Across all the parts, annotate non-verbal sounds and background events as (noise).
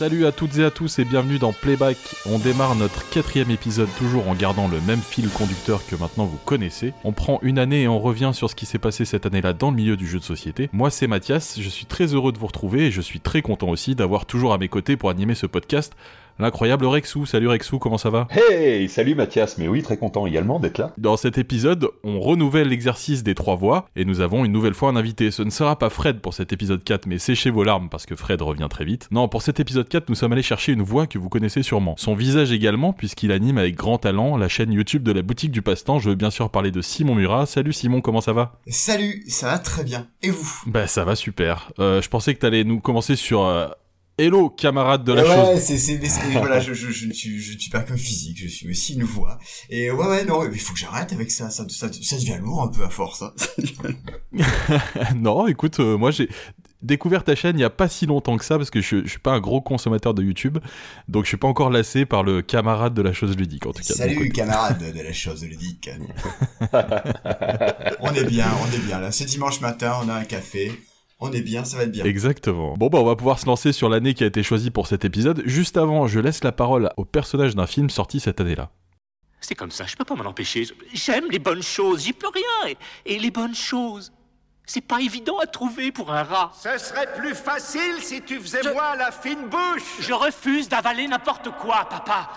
Salut à toutes et à tous et bienvenue dans Playback. On démarre notre quatrième épisode toujours en gardant le même fil conducteur que maintenant vous connaissez. On prend une année et on revient sur ce qui s'est passé cette année-là dans le milieu du jeu de société. Moi c'est Mathias, je suis très heureux de vous retrouver et je suis très content aussi d'avoir toujours à mes côtés pour animer ce podcast l'incroyable Rexou. Salut Rexou, comment ça va? Hey, salut Mathias, mais oui, très content également d'être là. Dans cet épisode, on renouvelle l'exercice des trois voix et nous avons une nouvelle fois un invité. Ce ne sera pas Fred pour cet épisode 4, mais séchez vos larmes parce que Fred revient très vite. Non, pour cet épisode 4, nous sommes allés chercher une voix que vous connaissez sûrement. Son visage également, puisqu'il anime avec grand talent la chaîne YouTube de la boutique du passe-temps. Je veux bien sûr parler de Simon Murat. Salut Simon, comment ça va? Salut, ça va très bien. Et vous? Bah ça va super. Euh, je pensais que t'allais nous commencer sur euh, Hello, camarade de la ouais, chose. Ouais, c'est, c'est, voilà, je, je, je, ne suis, je ne suis pas qu'un physique, je suis aussi une voix. Et ouais, ouais, non, il faut que j'arrête avec ça, ça, ça, ça devient lourd un peu à force. Hein. (laughs) non, écoute, euh, moi j'ai découvert ta chaîne il y a pas si longtemps que ça parce que je, je suis pas un gros consommateur de YouTube, donc je suis pas encore lassé par le camarade de la chose ludique en tout cas. Salut camarade de la chose ludique. (laughs) on est bien, on est bien là. C'est dimanche matin, on a un café. On est bien, ça va être bien. Exactement. Bon bah on va pouvoir se lancer sur l'année qui a été choisie pour cet épisode. Juste avant, je laisse la parole au personnage d'un film sorti cette année-là. C'est comme ça, je peux pas m'en empêcher. J'aime les bonnes choses, j'y peux rien. Et, et les bonnes choses, c'est pas évident à trouver pour un rat. Ce serait plus facile si tu faisais je... moins la fine bouche. Je refuse d'avaler n'importe quoi, papa.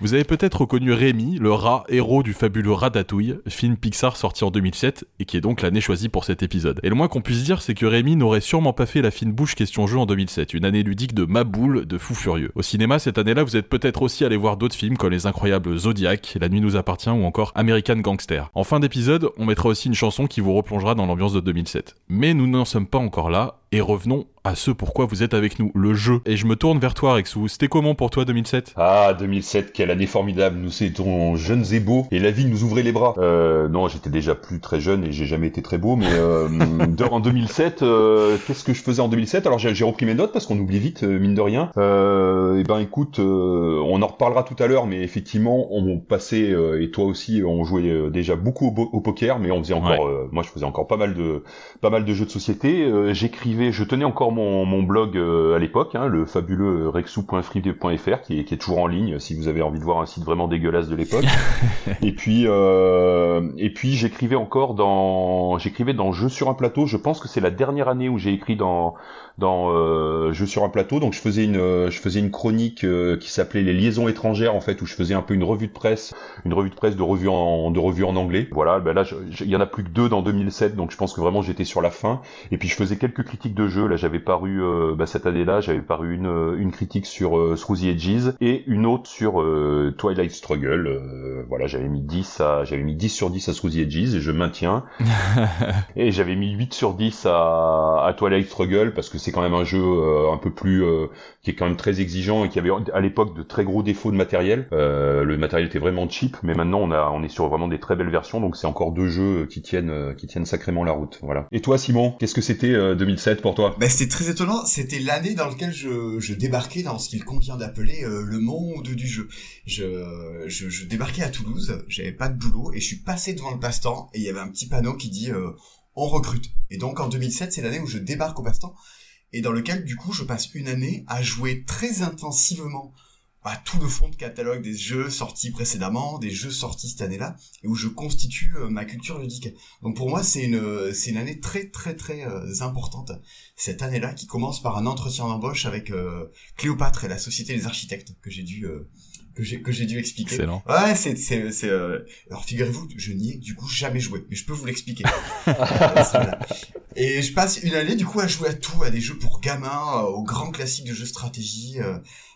Vous avez peut-être reconnu Rémi, le rat héros du fabuleux Ratatouille, film Pixar sorti en 2007 et qui est donc l'année choisie pour cet épisode. Et le moins qu'on puisse dire, c'est que Rémi n'aurait sûrement pas fait la fine bouche question jeu en 2007, une année ludique de Maboule, de fou furieux. Au cinéma, cette année-là, vous êtes peut-être aussi allé voir d'autres films comme Les Incroyables Zodiac, La Nuit nous appartient ou encore American Gangster. En fin d'épisode, on mettra aussi une chanson qui vous replongera dans l'ambiance de 2007. Mais nous n'en sommes pas encore là, et revenons à ce pourquoi vous êtes avec nous, le jeu. Et je me tourne vers toi, Rexou. C'était comment pour toi 2007 Ah, 2007, quelle année formidable. Nous étions jeunes et beaux, et la vie nous ouvrait les bras. Euh, non, j'étais déjà plus très jeune et j'ai jamais été très beau, mais euh, (laughs) en 2007, euh, qu'est-ce que je faisais en 2007 Alors j'ai repris mes notes parce qu'on oublie vite, euh, mine de rien. et ben écoute, on en reparlera tout à l'heure, mais effectivement, on passait et toi aussi, on jouait déjà beaucoup au, au, poker, mais on faisait encore, ouais. moi je faisais encore pas mal de, pas mal de jeux de société. J'écrivais, je tenais encore mon, mon blog euh, à l'époque, hein, le fabuleux rexou.free.fr qui est, qui est toujours en ligne si vous avez envie de voir un site vraiment dégueulasse de l'époque. (laughs) et puis euh, et puis j'écrivais encore dans j'écrivais dans Jeux sur un plateau. Je pense que c'est la dernière année où j'ai écrit dans dans euh, Jeux sur un plateau. Donc je faisais une je faisais une chronique euh, qui s'appelait les liaisons étrangères en fait où je faisais un peu une revue de presse, une revue de presse de revue en de revue en anglais. Voilà, ben là il y en a plus que deux dans 2007 donc je pense que vraiment j'étais sur la fin. Et puis je faisais quelques critiques de jeux. Là j'avais paru euh, bah, cette année-là j'avais paru une une critique sur euh, Through the Edges et une autre sur euh, Twilight Struggle. Euh, voilà j'avais mis 10 à j'avais mis 10 sur 10 à Through the Edges et je maintiens. (laughs) et j'avais mis 8 sur 10 à, à Twilight Struggle parce que c'est quand même un jeu euh, un peu plus qui est quand même très exigeant et qui avait à l'époque de très gros défauts de matériel. Euh, le matériel était vraiment cheap, mais maintenant on a on est sur vraiment des très belles versions, donc c'est encore deux jeux qui tiennent qui tiennent sacrément la route. Voilà. Et toi Simon, qu'est-ce que c'était euh, 2007 pour toi? Bah, c'était très étonnant. C'était l'année dans laquelle je, débarquais dans ce qu'il convient d'appeler euh, le monde du jeu. Je, je, débarquais à Toulouse, j'avais pas de boulot et je suis passé devant le passe-temps et il y avait un petit panneau qui dit euh, on recrute. Et donc en 2007, c'est l'année où je débarque au passe-temps et dans lequel du coup je passe une année à jouer très intensivement à tout le fond de catalogue des jeux sortis précédemment, des jeux sortis cette année-là, et où je constitue euh, ma culture ludique. Donc pour moi, c'est une c'est une année très très très euh, importante cette année-là qui commence par un entretien d'embauche avec euh, Cléopâtre et la Société des Architectes que j'ai dû que j'ai que j'ai dû expliquer. Excellent. Ouais, c'est c'est c'est alors figurez-vous, je n'y ai du coup jamais joué, mais je peux vous l'expliquer. (laughs) Et je passe une année du coup à jouer à tout, à des jeux pour gamins, aux grands classiques de jeux stratégie,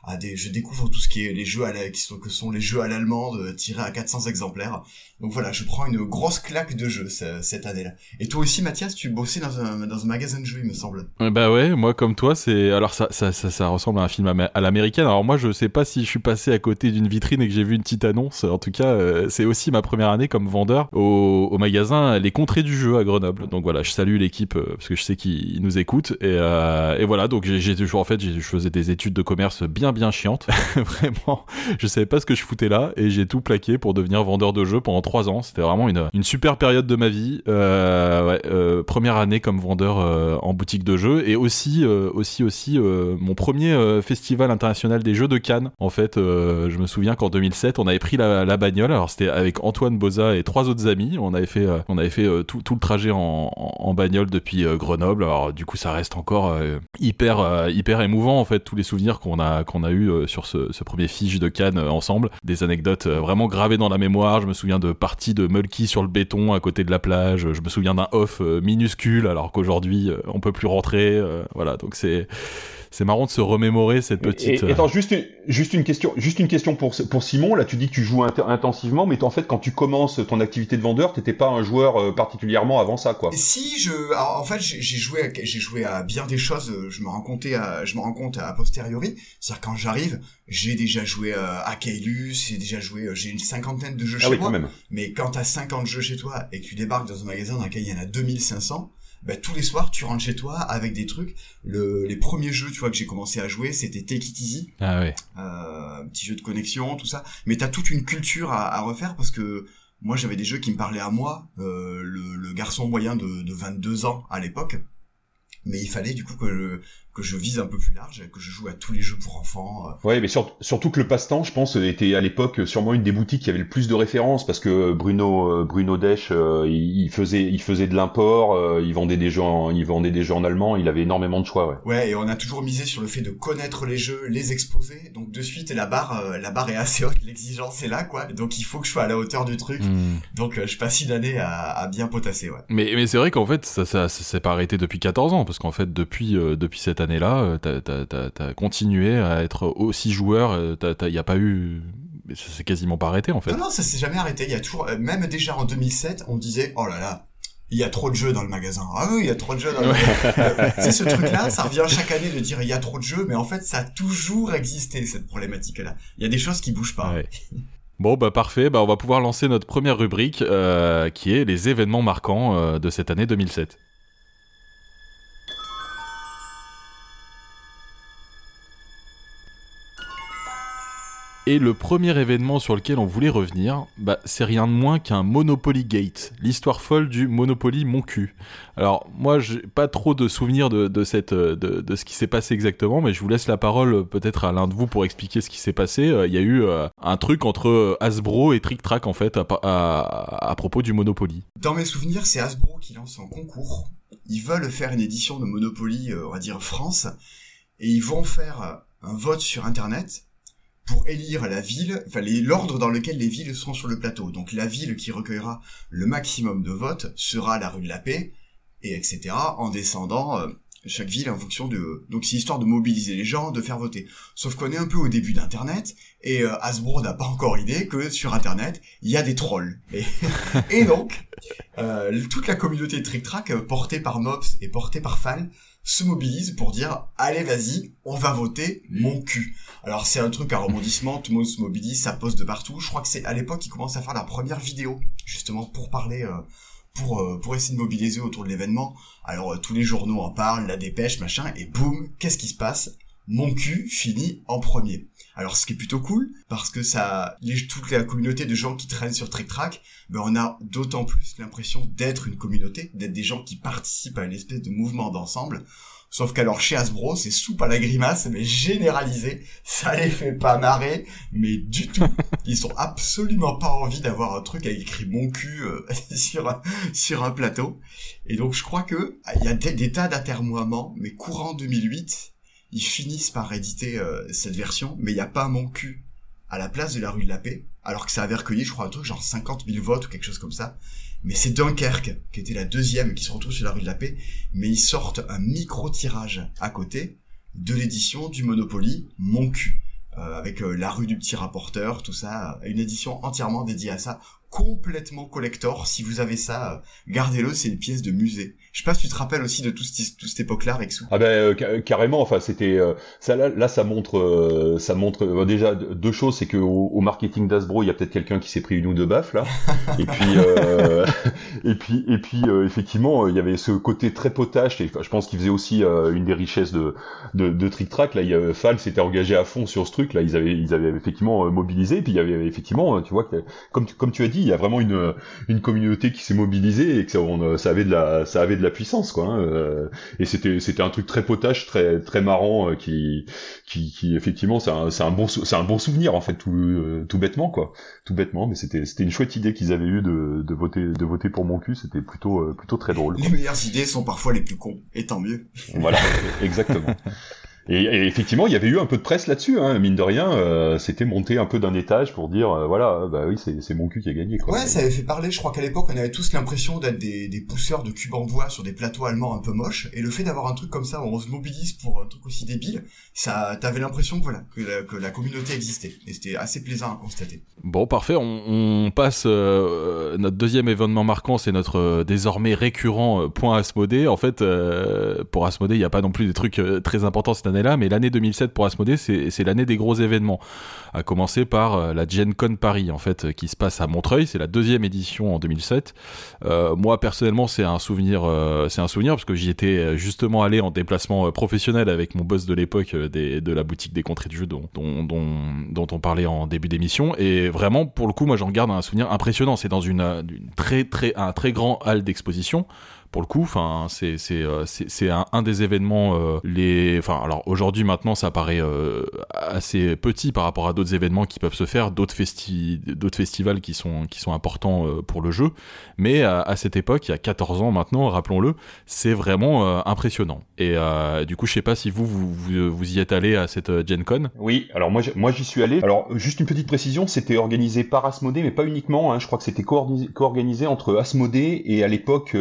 à des je découvre tout ce qui est les jeux à la, qui sont que sont les jeux à l'allemande tirés à 400 exemplaires. Donc voilà, je prends une grosse claque de jeux cette année-là. Et toi aussi Mathias, tu bossais dans un dans un magasin de jeux, il me semble. Bah ouais, moi comme toi, c'est alors ça ça, ça ressemble à un film à, l'américaine. Alors moi, je sais pas si je suis passé à côté d'une vitrine et que j'ai vu une petite annonce. En tout cas, euh, c'est aussi ma première année comme vendeur au, au magasin Les Contrées du jeu à Grenoble. Donc voilà, je salue l'équipe euh, parce que je sais qu'il nous écoute et, euh, et voilà donc j'ai toujours en fait je faisais des études de commerce bien bien chiantes (laughs) (laughs) vraiment je savais pas ce que je foutais là et j'ai tout plaqué pour devenir vendeur de jeux pendant trois ans. C'était vraiment une, une super période de ma vie. Euh, ouais, euh, première année comme vendeur euh, en boutique de jeux et aussi aussi aussi mon premier festival international des jeux de Cannes. En fait je me souviens qu'en 2007 on avait pris la, la bagnole. Alors c'était avec Antoine Boza et trois autres amis. On avait fait on avait fait tout, tout le trajet en, en, en bagnole depuis Grenoble. Alors du coup ça reste encore hyper hyper émouvant en fait tous les souvenirs qu'on a qu'on a eu euh, sur ce, premier fiche de Cannes euh, ensemble. Des anecdotes euh, vraiment gravées dans la mémoire. Je me souviens de parties de Mulky sur le béton à côté de la plage. Je me souviens d'un off minuscule alors qu'aujourd'hui on peut plus rentrer voilà. Donc c'est c'est marrant de se remémorer cette petite Et, et attends, juste, une- juste une question, juste une question pour, pour Simon. Là, tu dis que tu joues int- intensivement, mais en fait, quand tu commences ton activité de vendeur, t'étais pas un joueur euh, particulièrement avant ça, quoi. Si je, alors, en fait, j'ai j'ai joué, à, j'ai joué à bien des choses. euh, Je me rends compte à, je me rends compte à posteriori. C'est-à-dire quand j'arrive, j'ai déjà joué euh, à Kailus, j'ai déjà joué, euh, j'ai une cinquantaine de jeux Ah chez oui, moi. quand même. Mais quand t'as 50 jeux chez toi et que tu débarques dans un magasin dans lequel il y en a 2500, bah, tous les soirs, tu rentres chez toi avec des trucs. Le, les premiers jeux, tu vois, que j'ai commencé à jouer, c'était Take It Easy, ah ouais euh, un petit jeu de connexion, tout ça. Mais t'as toute une culture à, à refaire parce que moi, j'avais des jeux qui me parlaient à moi, euh, le, le garçon moyen de, de 22 ans à l'époque. Mais il fallait du coup que je, que je vise un peu plus large, que je joue à tous les jeux pour enfants. euh. Ouais, mais sur- surtout que le passe-temps, je pense, était à l'époque sûrement une des boutiques qui avait le plus de références parce que Bruno euh, Bruno Desch, euh, il, faisait il faisait de l'import, euh, il vendait des jeux en, il vendait des jeux en allemand, il avait énormément de choix, ouais. Ouais, et on a toujours misé sur le fait de connaître les jeux, les exposer. Donc de suite, la barre, euh, la barre est assez haute, l'exigence est là, quoi. Donc il faut que je sois à la hauteur du truc. Hmm. Donc euh, je passe une année à, à bien potasser, ouais. Mais, mais c'est vrai qu'en fait, ça, ça, ça s'est pas arrêté depuis 14 ans, parce qu'en fait, depuis, euh, depuis cette année-là, euh, t'as, continué à être aussi joueur, euh, t'as, t'as, y a pas eu, ça s'est quasiment pas arrêté, en fait. Non, non, ça s'est jamais arrêté. Il y a toujours, euh, même déjà en 2007, on disait, oh là là, il y a trop de jeux dans le magasin. Ah oui, il y a trop de jeux dans le magasin. (laughs) c'est ce truc-là, ça revient chaque année de dire il y a trop de jeux, mais en fait, ça a toujours existé, cette problématique-là. Il y a des choses qui bougent pas. Ouais. Bon, bah parfait, bah on va pouvoir lancer notre première rubrique, euh, qui est les événements marquants euh, de cette année 2007. Et le premier événement sur lequel on voulait revenir, bah, c'est rien de moins qu'un Monopoly Gate, l'histoire folle du Monopoly Mon cul. Alors moi, j'ai pas trop de souvenirs de, euh, ce qui s'est passé exactement, mais je vous laisse la parole euh, peut-être à l'un de vous pour expliquer ce qui s'est passé. Euh, Il y a eu un truc entre Hasbro et Trick Track en fait à, propos du Monopoly. Dans mes souvenirs, c'est Hasbro qui lance un concours. Ils veulent faire une édition de Monopoly, on va dire France, et ils vont faire un vote sur Internet pour élire la ville, enfin l'ordre dans lequel les villes seront sur le plateau. Donc la ville qui recueillera le maximum de votes sera la rue de la Paix, et etc. en descendant euh, chaque ville en fonction de... Donc c'est histoire de mobiliser les gens, de faire voter. Sauf qu'on est un peu au début d'Internet, et euh, Hasbro n'a pas encore idée que sur Internet, il y a des trolls. Et, (laughs) donc, euh, toute la communauté de Trick euh, portée par Mops et portée par Fall, se mobilise pour dire allez vas-y, on va voter mon cul. Alors c'est un truc à rebondissement, tout le monde se mobilise, ça poste de partout. Je crois que c'est à l'époque qu'ils commencent à faire la première vidéo justement pour parler, euh, pour euh, pour essayer de mobiliser autour de l'événement. Alors euh, tous les journaux en parlent, la dépêche, machin, et boum, qu'est-ce qui se passe? Mon cul finit en premier. Alors ce qui est plutôt cool, parce que ça, les, toute la communauté de gens qui traînent sur Trick Track, ben on a d'autant plus l'impression d'être une communauté, d'être des gens qui participent à une espèce de mouvement d'ensemble. Sauf qu'alors chez Hasbro, c'est soupe à la grimace, mais généralisé. Ça les fait pas marrer, mais du tout. (laughs) Ils ont absolument pas envie d'avoir un truc avec écrit mon cul euh, (laughs) sur, un, sur un plateau. Et donc je crois que il y a des, des tas d'atermoiements, mais courant 2008, ils finissent par éditer euh, cette version, mais il n'y a pas mon cul à la place de la rue de la Paix, alors que ça avait recueilli, je crois, un truc genre 50 000 votes ou quelque chose comme ça. Mais c'est Dunkerque, qui était la deuxième, qui se retrouve sur la rue de la Paix, mais ils sortent un micro-tirage à côté de l'édition du Monopoly Mon cul, euh, avec euh, la rue du petit rapporteur, tout ça, une édition entièrement dédiée à ça, complètement collector. Si vous avez ça, euh, gardez-le, c'est une pièce de musée. Je sais pas si tu te rappelles aussi de tout cette, toute cette époque-là, Rexou. Ah ben euh, carrément. Enfin, c'était euh, ça là, là, ça montre, euh, ça montre déjà deux choses, c'est que au, marketing d'Asbro, il y a peut-être quelqu'un qui s'est pris une ou deux baffes là. (laughs) (laughs) et puis et puis et puis effectivement, il y avait ce côté très potache. Et je pense qu'il faisait aussi une des richesses de de, de Trick Track. Là, il y a, Fall s'était engagé à fond sur ce truc. Là, ils avaient ils avaient effectivement mobilisé. Et puis il y avait effectivement, tu vois, comme tu, comme tu as dit, il y a vraiment une une communauté qui s'est mobilisée et que ça, on, ça avait de la ça avait de la puissance quoi. Hein, euh, et c'était c'était un truc très potache, très très marrant euh, qui, qui qui effectivement c'est un c'est un bon c'est un bon souvenir en fait tout euh, tout bêtement quoi, tout bêtement. Mais c'était c'était une chouette idée qu'ils avaient eu de de voter de voter pour mon cul. C'était plutôt plutôt très drôle. Les meilleures idées sont parfois les plus cons et tant mieux. Voilà (laughs) exactement. Et, effectivement, il y avait eu un peu de presse là-dessus, hein, mine de rien. Euh, c'était monté un peu d'un étage pour dire, euh, voilà, bah oui, c'est mon cul qui a gagné. Quoi. Ouais, ça avait fait parler. Je crois qu'à l'époque, on avait tous l'impression d'être des, des, pousseurs de cubes en bois sur des plateaux allemands un peu moches. Et le fait d'avoir un truc comme ça, où on se mobilise pour un truc aussi débile, ça, t'avais l'impression que voilà, que la, que la, communauté existait. Et c'était assez plaisant à constater. Bon, parfait. On, on passe euh, notre deuxième événement marquant, c'est notre euh, désormais récurrent point Asmodée. En fait, pour Asmodée, il n'y a pas non plus des trucs très importants cette année-là, mais l'année 2007 pour Asmodée, c'est l'année des gros événements. À commencer par euh, la Gen Con Paris, en fait, qui se passe à Montreuil. C'est la deuxième édition en 2007. Euh, moi, personnellement, c'est un souvenir, euh, c'est un souvenir parce que j'y étais justement allé en déplacement professionnel avec mon boss de l'époque de la boutique des contrées de jeux dont, dont, dont, on parlait en début d'émission. Et vraiment, pour le coup, moi, j'en garde un souvenir impressionnant. C'est dans une très, très, un très grand hall d'exposition pour le coup. Enfin, c'est c'est euh, c'est un, des événements euh, les. Enfin, alors aujourd'hui maintenant ça paraît euh, assez petit par rapport à d'autres événements qui peuvent se faire, d'autres festi d'autres festivals qui sont qui sont importants pour le jeu. Mais à, cette époque, il y a 14 ans maintenant, rappelons-le, c'est vraiment impressionnant. Et du coup, je sais pas si vous vous, vous, y êtes allé à cette Gen Con. Oui, alors moi moi j'y suis allé. Alors juste une petite précision, c'était organisé par Asmodée, mais pas uniquement. Hein, je crois que c'était co-organisé entre Asmodée et à l'époque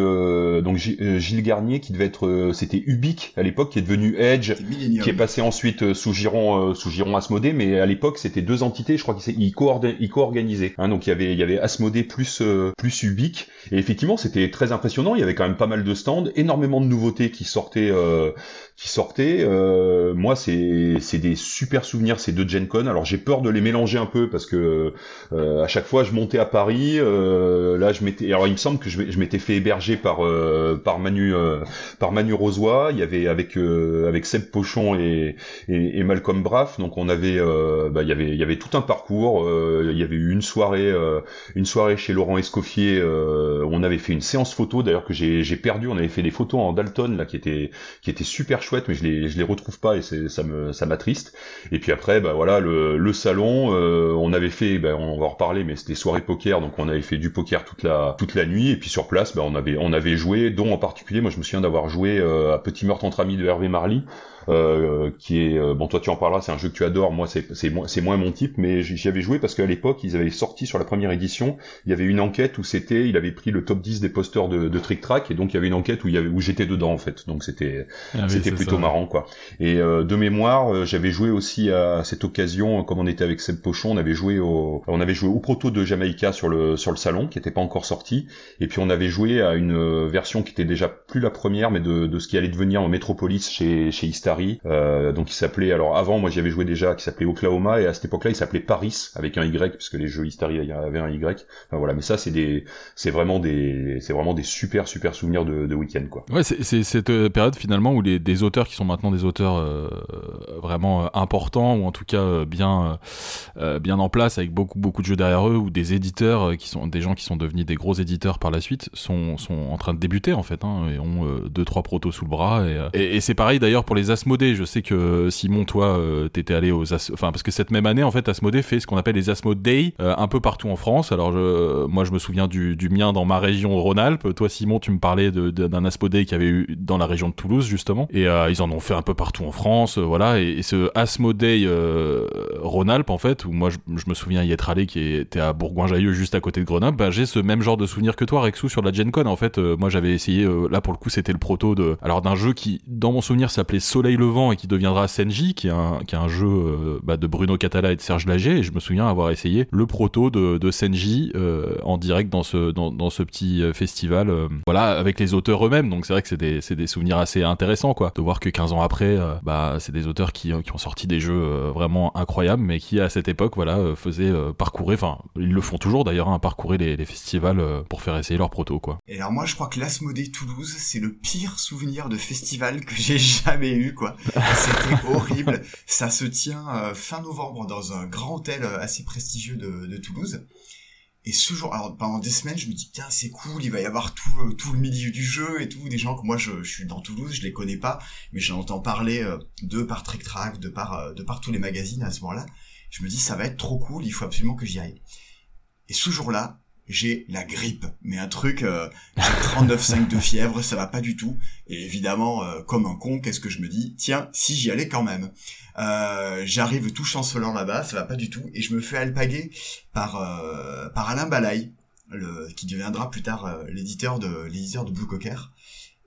donc euh, Gilles Garnier qui devait être euh, c'était Ubique à l'époque qui est devenu Edge qui est passé ensuite euh, sous Giron sous Giron Asmodée mais à l'époque c'était deux entités je crois qu'ils co-organisaient hein, donc il y avait il y avait Asmodée plus plus Ubique et effectivement c'était très impressionnant il y avait quand même pas mal de stands énormément de nouveautés qui sortaient qui sortaient moi c'est c'est des super souvenirs ces deux Gen Con alors j'ai peur de les mélanger un peu parce que à chaque fois je montais à Paris là je m'étais alors il me semble que je, je m'étais fait héberger par euh, par Manu euh, par Manu Rosoy. Il y avait avec euh, avec Seb Pochon et, et, Malcolm Braff. Donc on avait bah, il y avait il y avait tout un parcours. il y avait eu une soirée une soirée chez Laurent Escoffier. on avait fait une séance photo d'ailleurs que j'ai j'ai perdu. On avait fait des photos en Dalton là qui étaient qui étaient super chouettes, mais je les je les retrouve pas et c'est ça me ça m'attriste. Et puis après bah voilà le, le salon. on avait fait bah, on va en reparler, mais c'était soirée poker donc on avait fait du poker toute la toute la nuit et puis sur place bah, on avait on avait joué dont en particulier, moi je me souviens d'avoir joué euh, à Petit meurtre entre amis de Hervé Marly, euh, qui est euh, bon toi tu en parleras c'est un jeu que tu adores. Moi c'est c'est c'est moins mon type mais j'y avais joué parce qu'à l'époque ils avaient sorti sur la première édition il y avait une enquête où c'était il avait pris le top 10 des posters de, de Trick Track et donc il y avait une enquête où il y avait où j'étais dedans en fait. Donc c'était ah c'était plutôt marrant quoi. Et euh, de mémoire j'avais joué aussi à cette occasion comme on était avec Seb Pochon on avait joué au on avait joué au proto de Jamaïca sur le sur le salon qui était pas encore sorti. Et puis on avait joué à une version qui était déjà plus la première mais de, de ce qui allait devenir en Metropolis chez chez euh, donc il s'appelait, alors avant moi j'y avais joué déjà, qui s'appelait Oklahoma, et à cette époque-là il s'appelait Paris, avec un Y, puisque les jeux Istari avaient un Y. Voilà, mais ça c'est des, c'est vraiment des, c'est vraiment des super super souvenirs de, week-end quoi. Ouais, c'est cette euh, période finalement où les, des auteurs qui sont maintenant des auteurs euh, vraiment importants, ou en tout cas bien, bien en place, avec beaucoup beaucoup de jeux derrière eux, ou des éditeurs qui sont des gens qui sont devenus des gros éditeurs par la suite, sont, sont en train de débuter en fait, hein, et ont deux trois protos sous le bras, et, et, c'est pareil d'ailleurs pour les Asmodée. Je sais que Simon, toi, euh, t'étais allé aux enfin parce que cette même année, en fait, Asmodée fait ce qu'on appelle les Asmodée euh, un peu partout en France. Alors je, moi, je me souviens du, mien dans ma région Rhône-Alpes. Toi, Simon, tu me parlais d'un Asmodée qui avait eu dans la région de Toulouse justement. Et euh, ils en ont fait un peu partout en France, voilà. Et, ce Asmodée Rhône-Alpes en fait, où moi je, me souviens y être allé, qui était à Bourgoin-Jailleux, juste à côté de Grenoble. Bah, j'ai ce même genre de souvenir que toi, Rexou, sur la Gen Con. En fait, moi j'avais essayé, là pour le coup, c'était le proto de, alors d'un jeu qui, dans mon souvenir, s'appelait Soleil Levant et qui deviendra Senji, qui est un, jeu bah, de Bruno Catala et de Serge Lager. Et je me souviens avoir essayé le proto de, de Senji en direct dans ce, petit festival, voilà, avec les auteurs eux-mêmes. Donc c'est vrai que c'est des, souvenirs assez intéressants, quoi, de voir que 15 ans après, bah c'est des auteurs qui, qui, ont sorti des jeux vraiment incroyables, mais qui à cette époque, voilà, faisaient parcourir, enfin, ils le font toujours d'ailleurs, hein, parcourir les, les festivals pour faire essayer leur proto, quoi. Et alors moi, je crois que l'Asmodée Toulouse, c'est le pire souvenir de festival que j'ai (laughs) jamais eu, C'était (laughs) horrible. Ça se tient fin novembre dans un grand hôtel assez prestigieux de, Toulouse. Et ce jour, alors pendant des semaines, je me dis tiens c'est cool, il va y avoir tout euh, tout le milieu du jeu et tout, des gens que moi je, suis dans Toulouse, je les connais pas, mais j'entends parler euh, de par Trick Track, de par euh, de par tous les magazines à ce moment-là. Je me dis ça va être trop cool, il faut absolument que j'y aille. Et ce jour-là, j'ai la grippe, mais un truc, euh, j'ai 39,5 de fièvre, ça va pas du tout. Et évidemment, comme un con, qu'est-ce que je me dis Tiens, si j'y allais quand même. Euh, j'arrive tout chancelant là-bas, ça va pas du tout, et je me fais alpaguer par euh, par Alain Balay, qui deviendra plus tard euh, l'éditeur de l'éditeur de Blue Cocker.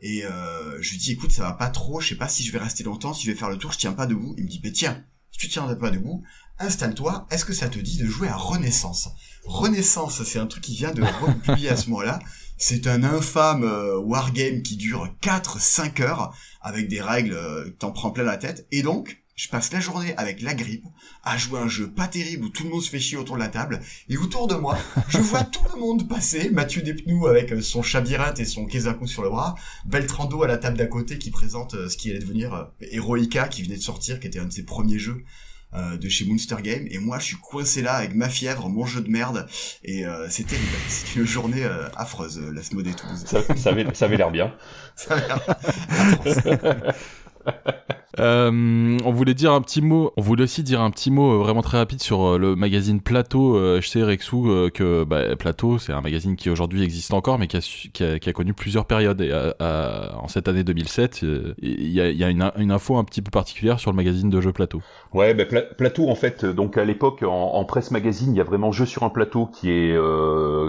Et je lui dis écoute ça va pas trop, je sais pas si je vais rester longtemps, si je vais faire le tour, je tiens pas debout. Il me dit mais tiens, si tu tiens pas debout, installe-toi. Est-ce que ça te dit de jouer à Renaissance? Renaissance, c'est un truc qui vient de republier à ce moment-là. C'est un infâme wargame qui dure 4-5 heures avec des règles, t'en prends plein la tête. Et donc, je passe la journée avec la grippe à jouer un jeu pas terrible où tout le monde se fait chier autour de la table et autour de moi je vois (laughs) tout le monde passer Mathieu Despnous avec euh, son chabirinte et son Kezaku sur le bras Beltrando à la table d'à côté qui présente euh, ce qui allait devenir euh, Heroica qui venait de sortir qui était un de ses premiers jeux de chez Monster Game. Et moi je suis coincé là avec ma fièvre mon jeu de merde. Et c'était (laughs) c'était une journée affreuse la Smodé Toulouse. Ça, ça avait ça avait l'air bien. (laughs) Ça avait l'air (laughs) Euh, on voulait dire un petit mot. On voulait aussi dire un petit mot euh, vraiment très rapide sur euh, le magazine Plateau. je sais Rexou que bah, Plateau, c'est un magazine qui aujourd'hui existe encore, mais qui a, qui a, qui a connu plusieurs périodes. Et en cette année 2007, il y a, y a une, une, info un petit peu particulière sur le magazine de jeux Plateau. Ouais, bah, Plateau en fait. Donc à l'époque, en, presse magazine, il y a vraiment Jeu sur un plateau qui est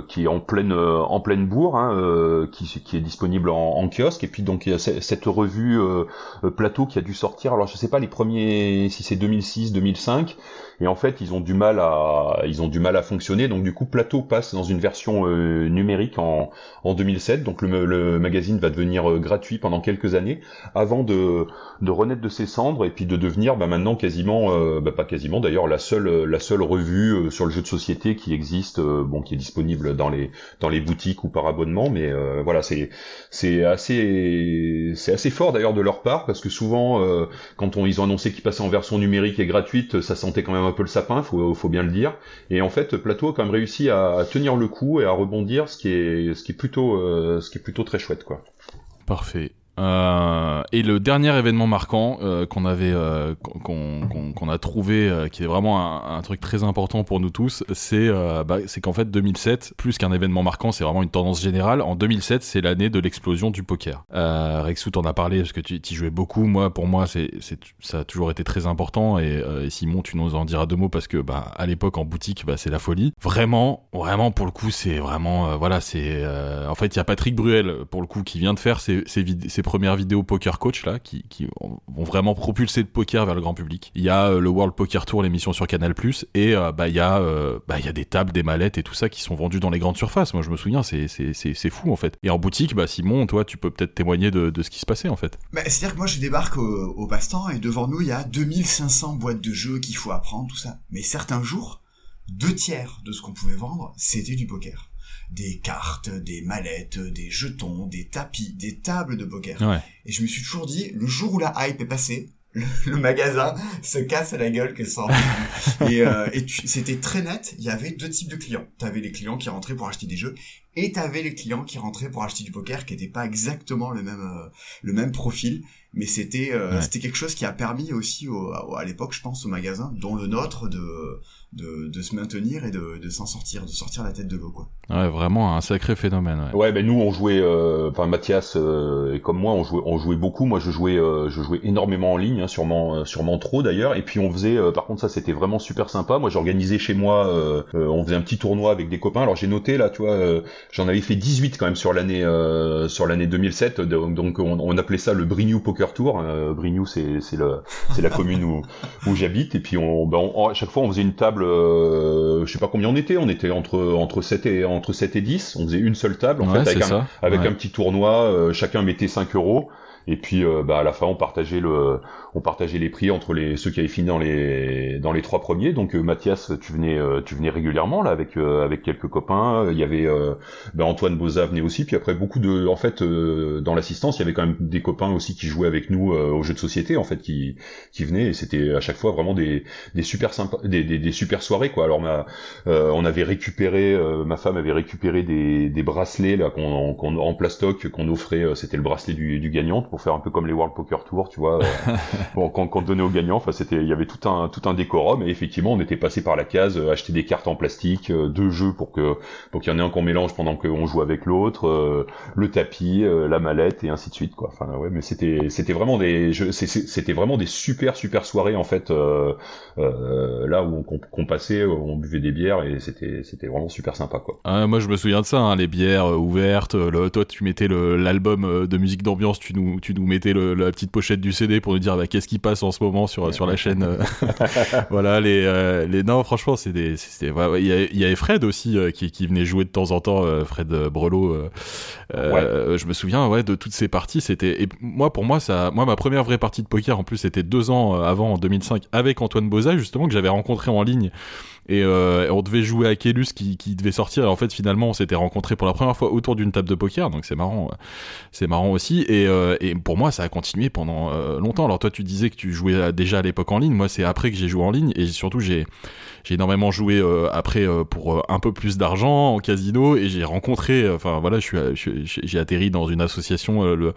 qui est en pleine en pleine bourre, hein, qui, qui est disponible en, en, kiosque. Et puis donc il y a cette revue Plateau qui a dû sortir alors je sais pas les premiers si c'est 2006, 2005 et en fait ils ont du mal à ils ont du mal à fonctionner. Donc du coup Plateau passe dans une version euh, numérique en, en 2007 donc le, magazine va devenir euh, gratuit pendant quelques années avant de, de renaître de ses cendres et puis de devenir bah, maintenant quasiment euh, bah, pas quasiment d'ailleurs la seule la seule revue sur le jeu de société qui existe bon qui est disponible dans les dans les boutiques ou par abonnement. Mais voilà c'est c'est assez c'est assez fort d'ailleurs de leur part parce que souvent quand on, ils ont annoncé qu'ils passaient en version numérique et gratuite ça sentait quand même un peu le sapin, faut, faut bien le dire. Et en fait, Plateau a quand même réussi à, tenir le coup et à rebondir, ce qui est, ce qui est plutôt, euh, ce qui est plutôt très chouette, quoi. Parfait. Euh, et le dernier événement marquant euh, qu'on avait, euh, qu'on a trouvé, euh, qui est vraiment un, un, truc très important pour nous tous, c'est euh, bah, qu'en fait 2007, plus qu'un événement marquant, c'est vraiment une tendance générale. En 2007, c'est l'année de l'explosion du poker. Rexou t'en a parlé parce que tu y jouais beaucoup. Moi, pour moi, c'est ça a toujours été très important. Et, et, Simon, tu nous en diras deux mots parce que bah, à l'époque en boutique, bah, c'est la folie. Vraiment, vraiment pour le coup, c'est vraiment voilà, c'est en fait il y a Patrick Bruel pour le coup qui vient de faire ses, ses, ses premières vidéos poker coach là, qui, qui vont vraiment propulser le poker vers le grand public. Il y a euh, le World Poker Tour, l'émission sur Canal+, et euh, bah il y a euh, bah il y a des tables, des mallettes et tout ça qui sont vendus dans les grandes surfaces. Moi je me souviens, c'est c'est c'est fou en fait. Et en boutique, bah Simon, toi tu peux peut-être témoigner de, de ce qui se passait en fait. Bah, c'est-à-dire que moi je débarque au, au passe-temps et devant nous il y a 2500 boîtes de jeux qu'il faut apprendre tout ça. Mais certains jours, deux tiers de ce qu'on pouvait vendre, c'était du poker des cartes, des mallettes, des jetons, des tapis, des tables de poker. Et je me suis toujours dit, le jour où la hype est passée, (laughs) le, magasin se casse à la gueule que ça. (laughs) et, euh, et c'était très net. Il y avait deux types de clients. Tu avais les clients qui rentraient pour acheter des jeux et t'avais les clients qui rentraient pour acheter du poker qui n'étaient pas exactement le même euh, le même profil mais c'était euh, c'était quelque chose qui a permis aussi au, à, à l'époque je pense au magasin dont le nôtre de de, de se maintenir et de, de s'en sortir, de sortir la tête de l'eau, quoi. Ouais, vraiment un sacré phénomène. Ouais, ouais ben nous on jouait, euh, enfin Mathias euh, et comme moi on jouait, on jouait beaucoup. Moi je jouais, euh, je jouais énormément en ligne, hein, sûrement, sûrement trop d'ailleurs. Et puis on faisait, par contre ça c'était vraiment super sympa. Moi j'organisais chez moi, on faisait un petit tournoi avec des copains. Alors j'ai noté là, tu vois, j'en avais fait 18 quand même sur l'année, sur l'année 2007. Donc on, on, appelait ça le Brignou Poker Tour. Brignou c'est c'est le, c'est la commune où où j'habite. Et puis on, ben on, à chaque fois on faisait une table euh, je sais pas combien on était, on était entre entre 7 et entre 7 et 10, on faisait une seule table en fait avec, un, avec un petit tournoi, euh, chacun mettait 5 euros et puis euh, bah, à la fin on partageait le on partageait les prix entre les ceux qui avaient fini dans les dans les trois premiers. Donc euh, Mathias, tu venais euh, tu venais régulièrement là avec avec quelques copains. Il y avait ben, Antoine Boza venait aussi. Puis après beaucoup de en fait dans l'assistance, il y avait quand même des copains aussi qui jouaient avec nous aux jeux de société en fait qui qui venaient et c'était à chaque fois vraiment des des super sympa des, des, des super soirées quoi. Alors ma on avait récupéré ma femme avait récupéré des des bracelets là qu'on qu'on en plastoc qu'on offrait. C'était le bracelet du, du gagnant pour faire un peu comme les World Poker Tour, tu vois. bon, qu'on qu donnait aux gagnants. Enfin, c'était, il y avait tout un tout un décorum. Et effectivement, on était passé par la case euh, acheter des cartes en plastique, euh, deux jeux pour que pour qu'il y en ait un qu'on mélange pendant qu'on joue avec l'autre, euh, le tapis, la mallette et ainsi de suite. Quoi. Enfin, ouais, mais c'était c'était vraiment des c'était vraiment des super super soirées en fait. là où qu'on passait, on buvait des bières et c'était c'était vraiment super sympa quoi. Ah, moi, je me souviens de ça, hein, les bières ouvertes. Le, toi, tu mettais l'album de musique d'ambiance, tu nous tu nous mettais le, la petite pochette du CD pour nous dire bah, qu'est-ce qui passe en ce moment sur sur la chaîne. Euh, (laughs) voilà les euh, les non franchement c'est des il y, avait Fred aussi euh, qui, qui venait jouer de temps en temps Fred Brelot. Je me souviens ouais de toutes ces parties c'était et moi pour moi ça moi ma première vraie partie de poker en plus c'était deux ans avant en 2005 avec Antoine Boza justement que j'avais rencontré en ligne et euh, on devait jouer à Kelus qui, qui devait sortir. Et en fait finalement on s'était rencontrés pour la première fois autour d'une table de poker. Donc c'est marrant c'est marrant aussi. Et, euh, et pour moi ça a continué pendant euh, longtemps. Alors toi tu disais que tu jouais déjà à l'époque en ligne. Moi c'est après que j'ai joué en ligne. Et surtout j'ai j'ai énormément joué euh, après euh, pour euh, un peu plus d'argent en casino. Et j'ai rencontré, enfin voilà, je suis, j'ai atterri dans une association, le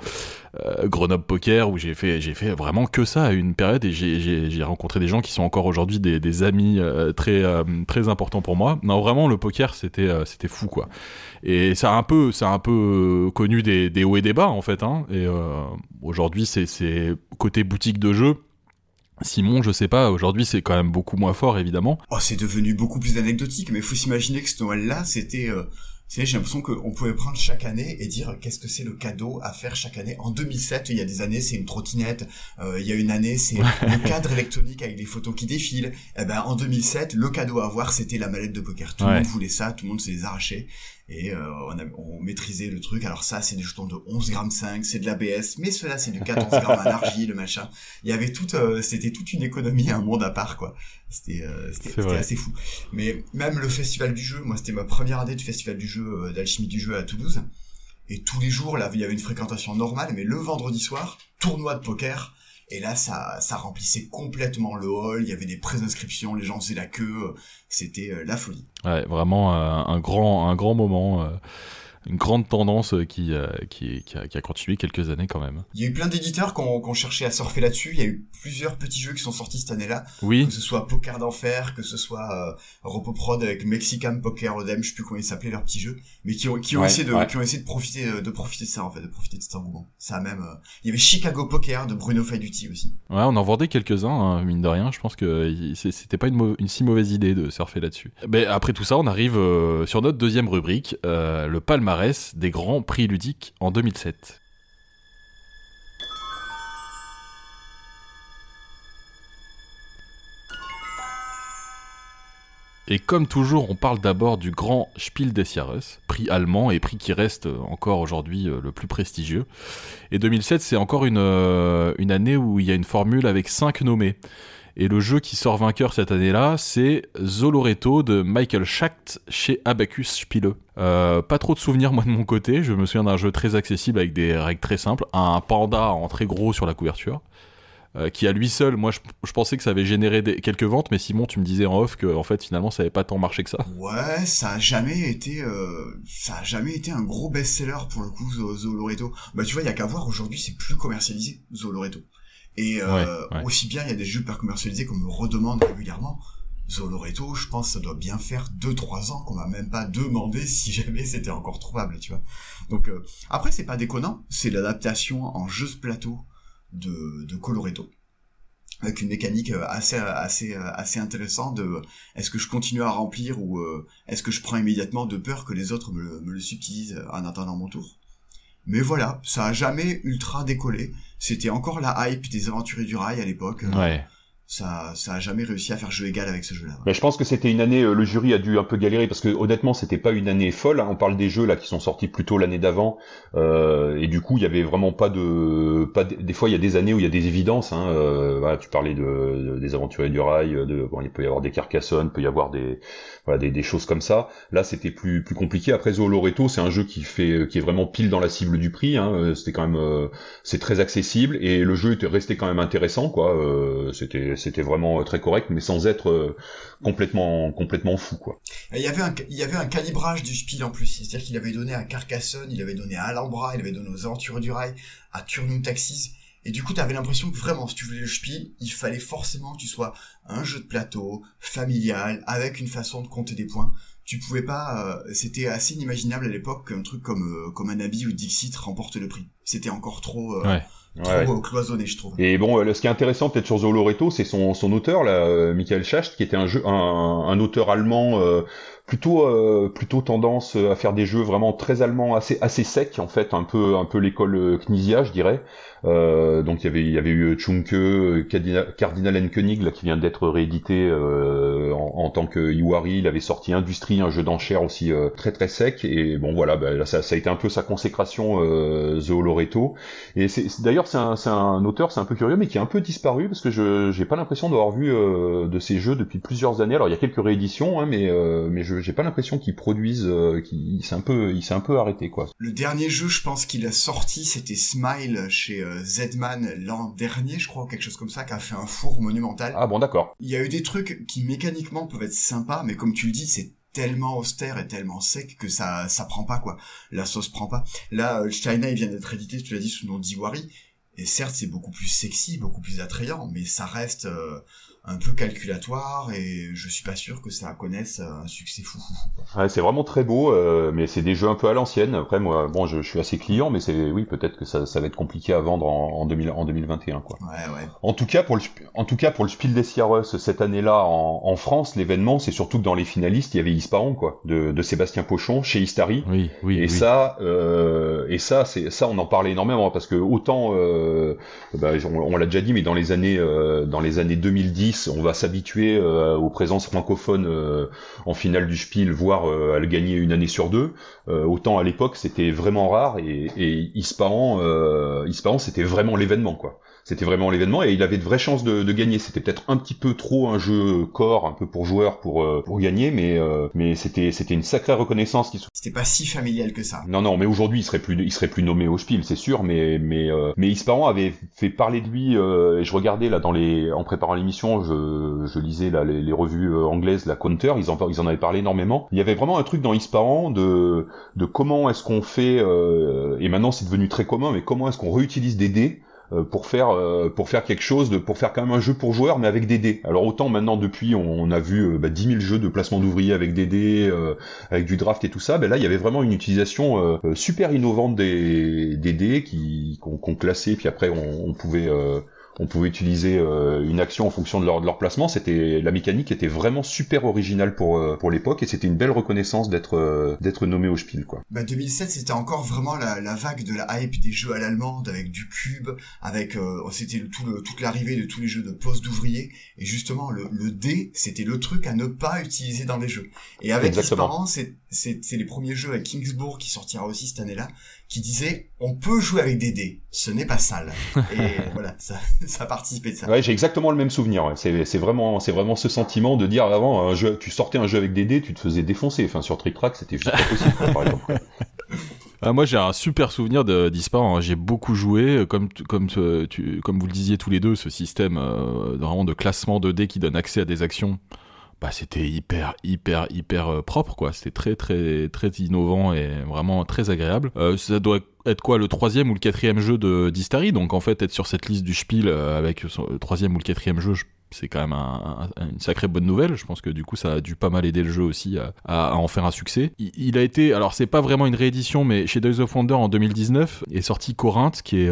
Grenoble Poker, où j'ai fait, j'ai fait vraiment que ça à une période et j'ai rencontré des gens qui sont encore aujourd'hui des, des, amis très très importants pour moi. Non, vraiment le poker c'était c'était fou quoi. Et ça a un peu, ça un peu connu des, des hauts et des bas en fait. Hein. Et aujourd'hui c'est côté boutique de jeux Simon, je sais pas, aujourd'hui c'est quand même beaucoup moins fort évidemment. Oh, c'est devenu beaucoup plus anecdotique, mais faut s'imaginer que ce Noël-là, c'était... Euh, j'ai l'impression qu'on pouvait prendre chaque année et dire qu'est-ce que c'est le cadeau à faire chaque année? En 2007, il y a des années, c'est une trottinette. Euh, il y a une année, c'est le cadre électronique avec les photos qui défilent. Et eh ben, en 2007, le cadeau à avoir, c'était la mallette de poker. Tout le monde voulait ça, tout le monde se les arrachait et euh, on, a, on maîtrisait le truc. Alors ça, c'est des jetons de 11 grammes 5, c'est de l'ABS, mais cela c'est du 14 grammes à le machin. Il y avait tout, euh, c'était toute une économie, un monde à part quoi. C'était euh, c'était assez fou. Mais même le festival du jeu, moi c'était ma première année de festival du jeu d'alchimie du jeu à Toulouse. Et tous les jours, là, il y avait une fréquentation normale, mais le vendredi soir, tournoi de poker, et là, ça, ça remplissait complètement le hall. Il y avait des préinscriptions, les gens faisaient la queue. C'était euh, la folie. Ouais, vraiment euh, un grand, un grand moment. Une grande tendance euh, qui, euh, qui, qui, a, qui, a, continué quelques années quand même. Il y a eu plein d'éditeurs qui ont, cherché à surfer là-dessus. Il y a eu plusieurs petits jeux qui sont sortis cette année-là. Oui. Que ce soit Poker d'enfer, que ce soit euh, RopoProd avec Mexican Poker Odem, je sais plus comment ils s'appelaient leurs petits jeux, mais qui ont, qui ont essayé de, qui ont essayé de profiter, euh, de profiter de ça en fait, de profiter de cet engouement. Ça a même. il y avait Chicago Poker de Bruno Faiduti aussi. Ouais, on en vendait quelques-uns, hein, mine de rien. Je pense que c'était pas une, une, si mauvaise idée de surfer là-dessus. Mais après tout ça, on arrive sur notre deuxième rubrique, le palmarès des grands prix ludique en 2007. Et comme toujours, on parle d'abord du grand Spiel des Jahres, prix allemand et prix qui reste encore aujourd'hui euh, le plus prestigieux. Et 2007, c'est encore une, euh, une année où il y a une formule avec 5 nommés. Et le jeu qui sort vainqueur cette année-là, c'est Zoloreto de Michael Schacht chez Abacus Spiele. Euh, pas trop de souvenirs moi de mon côté, je me souviens d'un jeu très accessible avec des règles très simples, un panda en très gros sur la couverture. euh, qui à lui seul, moi je, pensais que ça avait généré quelques ventes, mais Simon, tu me disais en off que en fait finalement ça avait pas tant marché que ça. Ouais, ça a jamais été, euh, jamais été un gros best-seller pour le coup Zo- Zooloreto. Bah tu vois, il y a qu'à voir aujourd'hui, c'est plus commercialisé Zooloreto. Et euh, Ouais, ouais. aussi bien il y a des jeux hyper commercialisés qu'on me redemande régulièrement. Zooloreto, je pense que ça doit bien faire 2-3 ans qu'on m'a même pas demandé (laughs) si jamais c'était encore trouvable, tu vois. Donc euh, après c'est pas déconnant, c'est l'adaptation en jeu de plateau de, de Coloretto avec une mécanique euh, assez assez euh, assez intéressante de est-ce que je continue à remplir ou euh, est-ce que je prends immédiatement de peur que les autres me me le subtilisent en attendant mon tour? Mais voilà ça a jamais ultra décollé c'était encore la hype des aventuriers du rail à l'époque Ouais. Ça ça a jamais réussi à faire jeu égal avec ce jeu là Mais je pense que c'était une année, euh, le jury a dû un peu galérer parce que honnêtement, c'était pas une année folle. hein. On parle des jeux là qui sont sortis plutôt l'année d'avant, euh, et du coup, il y avait vraiment pas de, pas de- des fois, il y a des années où il y a des évidences. Hein, euh, voilà, tu parlais de, de- des aventuriers du rail, de, bon, il peut y avoir des Carcassonne, peut y avoir des, voilà, des, choses comme ça. Là, c'était plus plus compliqué. Après, Zooloreto, c'est un jeu qui fait, qui est vraiment pile dans la cible du prix. Hein. Euh, C'était quand même, euh, c'est très accessible et le jeu était resté quand même intéressant, quoi. Euh, c'était c'était vraiment euh, très correct, mais sans être euh, complètement complètement fou, quoi. Il y avait un il y avait un calibrage du spiel en plus c'est-à-dire qu'il avait donné à Carcassonne il avait donné à Alhambra il avait donné aux aventuriers du rail à Turnum Taxis et du coup t'avais l'impression que vraiment si tu voulais le spiel il fallait forcément que tu sois un jeu de plateau familial avec une façon de compter des points tu pouvais pas euh, c'était assez inimaginable à l'époque qu'un truc comme euh, comme Anabi ou Dixit remporte le prix c'était encore trop euh, Ouais. Trop Ouais. euh, cloisonné je trouve Et bon, euh, ce qui est intéressant peut-être sur Zooloreto, c'est son, son auteur, là, euh, Michael Schacht, qui était un, jeu, un, un auteur allemand euh, plutôt euh, plutôt tendance à faire des jeux vraiment très allemands, assez assez secs en fait, un peu un peu l'école euh, Knizia, je dirais. Euh, donc il y avait il y avait eu Chunke, euh, Cardinal, Cardinal Koenig là qui vient d'être réédité euh, en, en tant que Iwari, il avait sorti Industrie, un jeu d'enchères aussi euh, très très sec et bon voilà, bah, là, ça, ça a été un peu sa consécration euh, Zooloreto. Et c'est d'ailleurs c'est un, un auteur, c'est un peu curieux, mais qui est un peu disparu parce que je j'ai pas l'impression d'avoir vu euh, de ces jeux depuis plusieurs années. Alors il y a quelques rééditions, hein, mais euh, mais je j'ai pas l'impression qu'ils produisent, euh, qu'il il s'est un peu il s'est un peu arrêté quoi. Le dernier jeu, je pense qu'il a sorti, c'était Smile chez euh, Zedman l'an dernier, je crois, quelque chose comme ça, qui a fait un four monumental. Ah bon d'accord. Il y a eu des trucs qui mécaniquement peuvent être sympas, mais comme tu le dis, c'est tellement austère et tellement sec que ça ça prend pas quoi. La sauce prend pas. Là, euh, China, il vient d'être édité, tu l'as dit, sous le nom d'Iwari. Et certes, c'est beaucoup plus sexy, beaucoup plus attrayant, mais ça reste euh, un peu calculatoire et je suis pas sûr que ça connaisse un succès fou. fou, fou, quoi. Ouais, c'est vraiment très beau, euh, mais c'est des jeux un peu à l'ancienne. Après moi, bon, je, je suis assez client, mais c'est oui peut-être que ça, ça va être compliqué à vendre en, en, 2000, en 2021 quoi. Ouais, ouais. En tout cas pour le en tout cas pour le Spiel des Jahres cette année-là en, en France, l'événement c'est surtout que dans les finalistes il y avait Ispahan quoi, de, de Sébastien Pochon chez Istari. Oui, oui. Et oui. ça, euh, et ça, c'est ça, on en parlait énormément parce que autant, euh, bah, on, on l'a déjà dit, mais dans les années, euh, dans les années 2010, on va s'habituer euh, aux présences francophones euh, en finale du Spiel, voire euh, à le gagner une année sur deux. Euh, autant à l'époque, c'était vraiment rare et, et Ispahan, euh, Ispahan, c'était vraiment l'événement quoi. C'était vraiment l'événement et il avait de vraies chances de, de gagner. C'était peut-être un petit peu trop un jeu corps, un peu pour joueurs pour euh, pour gagner, mais euh, mais c'était c'était une sacrée reconnaissance qui C'était pas si familial que ça. non, non, mais aujourd'hui, il serait plus, il serait plus nommé au Spiel, c'est sûr, mais, mais, euh, mais Ispahan avait fait parler de lui, euh, et je regardais, là, dans les, en préparant l'émission, je, je lisais, là, les, les revues anglaises, la Counter, ils en, ils en avaient parlé énormément. Il y avait vraiment un truc dans Ispahan de, de comment est-ce qu'on fait, euh, et maintenant c'est devenu très commun, mais comment est-ce qu'on réutilise des dés, euh, pour faire euh, pour faire quelque chose de pour faire quand même un jeu pour joueurs mais avec des dés. Alors autant maintenant depuis on, a vu bah, 10 000 jeux de placement d'ouvriers avec des dés avec du draft et tout ça, ben là il y avait vraiment une utilisation super innovante des, dés qui qu'on classait puis après on, pouvait on pouvait utiliser euh, une action en fonction de leur, de leur placement. C'était la mécanique était vraiment super originale pour euh, pour l'époque et c'était une belle reconnaissance d'être euh, d'être nommé au Spiel quoi. Bah 2007 c'était encore vraiment la, la vague de la hype des jeux à l'allemande avec du cube, avec euh, c'était tout le, toute l'arrivée de tous les jeux de poste d'ouvriers et justement le, le dé c'était le truc à ne pas utiliser dans les jeux. Et avec Exactement. C'est c'est les premiers jeux avec Kingsbourg qui sortira aussi cette année-là qui disaient on peut jouer avec des dés, ce n'est pas sale. (laughs) Et voilà ça ça a participé de ça. Ouais, j'ai exactement le même souvenir. ouais. C'est c'est vraiment c'est vraiment ce sentiment de dire avant un jeu tu sortais un jeu avec des dés, tu te faisais défoncer. Enfin sur Trick Track, c'était juste pas possible par exemple. (laughs) Ah, moi, j'ai un super souvenir de d'Ispar. hein. J'ai beaucoup joué, comme t- comme euh, tu, comme vous le disiez tous les deux, ce système euh, vraiment de classement de dés qui donne accès à des actions. Bah, c'était hyper, hyper, hyper euh, propre, quoi. C'était très, très, très innovant et vraiment très agréable. Euh, ça doit être quoi, le troisième ou le quatrième jeu de d'Istari Donc, en fait, être sur cette liste du Spiel euh, avec le troisième ou le quatrième jeu, je- c'est quand même un- un- une sacrée bonne nouvelle. Je pense que du coup, ça a dû pas mal aider le jeu aussi à, en faire un succès. Il, a été, alors c'est pas vraiment une réédition, mais chez Days of Wonder en 2019 est sorti Corinthe, qui est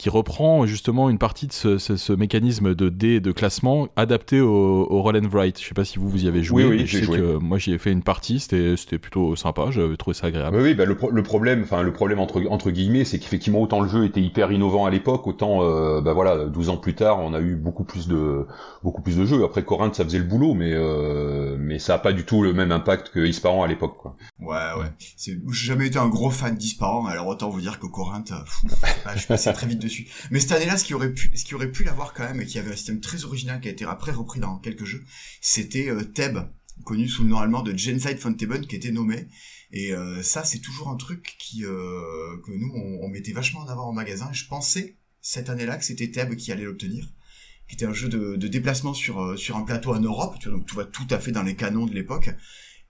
qui reprend justement une partie de ce, ce- ce mécanisme de dés de classement adapté au, au Roll and Write. Je sais pas si vous vous y avez joué, Oui, j'ai sais joué. que moi j'y ai fait une partie, c'était c'était plutôt sympa, j'avais trouvé ça agréable. Oui, oui, bah le, pro- le problème, enfin le problème entre entre guillemets, c'est qu'effectivement autant le jeu était hyper innovant à l'époque, autant euh, bah voilà, 12 ans plus tard, on a eu beaucoup plus de beaucoup plus de jeux. Après Corinthe, ça faisait le boulot, mais euh, mais ça a pas du tout le même impact que Isparan à l'époque, quoi. Ouais, ouais. C'est, j'ai jamais été un gros fan d'Isparan, alors autant vous dire que Corinthe, euh, pff, je suis passé très vite dessus. Mais cette année-là, ce qui aurait pu, ce qui aurait pu l'avoir quand même, et qui avait un système très original qui a été après repris dans quelques jeux, c'était euh, connu sous le nom allemand de Genside von Theben, qui était nommé. Et euh, ça, c'est toujours un truc euh, que nous, on, mettait vachement en avant en magasin. Et je pensais cette année-là que c'était Theb qui allait l'obtenir qui était un jeu de, déplacement sur euh, sur un plateau en Europe. Tu donc tu vois tout à fait dans les canons de l'époque.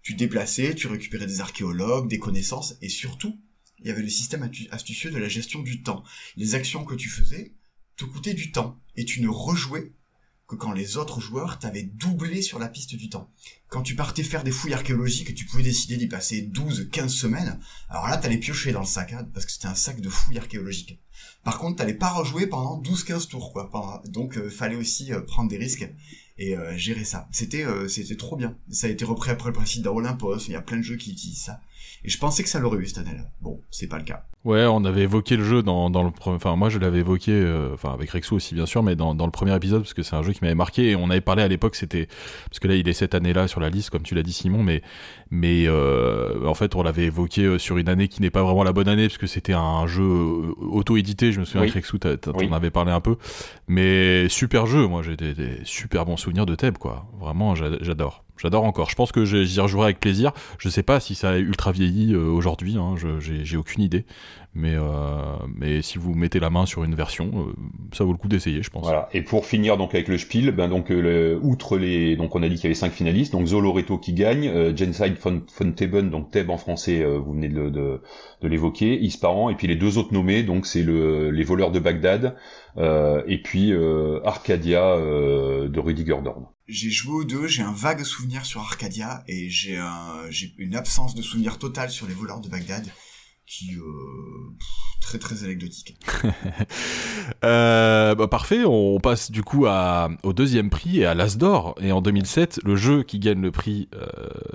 Tu déplaçais, tu récupérais des archéologues, des connaissances, et surtout, il y avait le système astucieux de la gestion du temps. Les actions que tu faisais te coûtaient du temps, et tu ne rejouais que quand les autres joueurs t'avaient doublé sur la piste du temps. Quand tu partais faire des fouilles archéologiques tu pouvais décider d'y passer 12, 15 semaines, alors là t'allais piocher dans le sac, hein, parce que c'était un sac de fouilles archéologiques. Par contre, t'allais pas rejouer pendant 12-15 tours, quoi. Donc, euh, fallait aussi euh, prendre des risques et euh, gérer ça. C'était, c'était trop bien. Ça a été repris après le principe d'Olympos. Il y a plein de jeux qui utilisent ça. Et je pensais que ça l'aurait eu cette année-là. Bon, c'est pas le cas. Ouais, on avait évoqué le jeu dans, dans le premier. Enfin, moi, je l'avais évoqué, euh, enfin, avec Rexo aussi, bien sûr, mais dans, dans le premier épisode, parce que c'est un jeu qui m'avait marqué. Et on avait parlé à l'époque, c'était. Parce que là, il est cette année-là sur la liste, comme tu l'as dit, Simon, mais. Mais euh, en fait, on l'avait évoqué euh, sur une année qui n'est pas vraiment la bonne année, parce que c'était un jeu auto-édité. Je me souviens Oui. que Rexo, t'en Oui. avais parlé un peu. Mais super jeu, moi, j'ai des, des super bons souvenirs de Theb, quoi. Vraiment, j'a- j'adore. J'adore encore. Je pense que j'y rejouerai avec plaisir. Je sais pas si ça a ultra vieilli euh, aujourd'hui, hein, j'ai aucune idée. Mais, euh, mais si vous mettez la main sur une version, euh, ça vaut le coup d'essayer, je pense. Voilà. Et pour finir donc avec le Spiel, ben donc euh, le- outre les donc on a dit qu'il y avait cinq finalistes, donc Zoloreto qui gagne, euh, Genside von, von Theben, donc Theb en français, euh, vous venez de, de, de l'évoquer, Isparan, et puis les deux autres nommés, donc c'est le les voleurs de Bagdad, et puis euh, Arcadia euh, de Rudiger Dorn. J'ai joué aux deux, j'ai un vague souvenir sur Arcadia et j'ai un, j'ai une absence de souvenir total sur les voleurs de Bagdad qui, euh, pff, très très anecdotique. (laughs) Euh, bah, parfait, on passe du coup à, au deuxième prix et à l'As d'Or. Et en 2007, le jeu qui gagne le prix euh,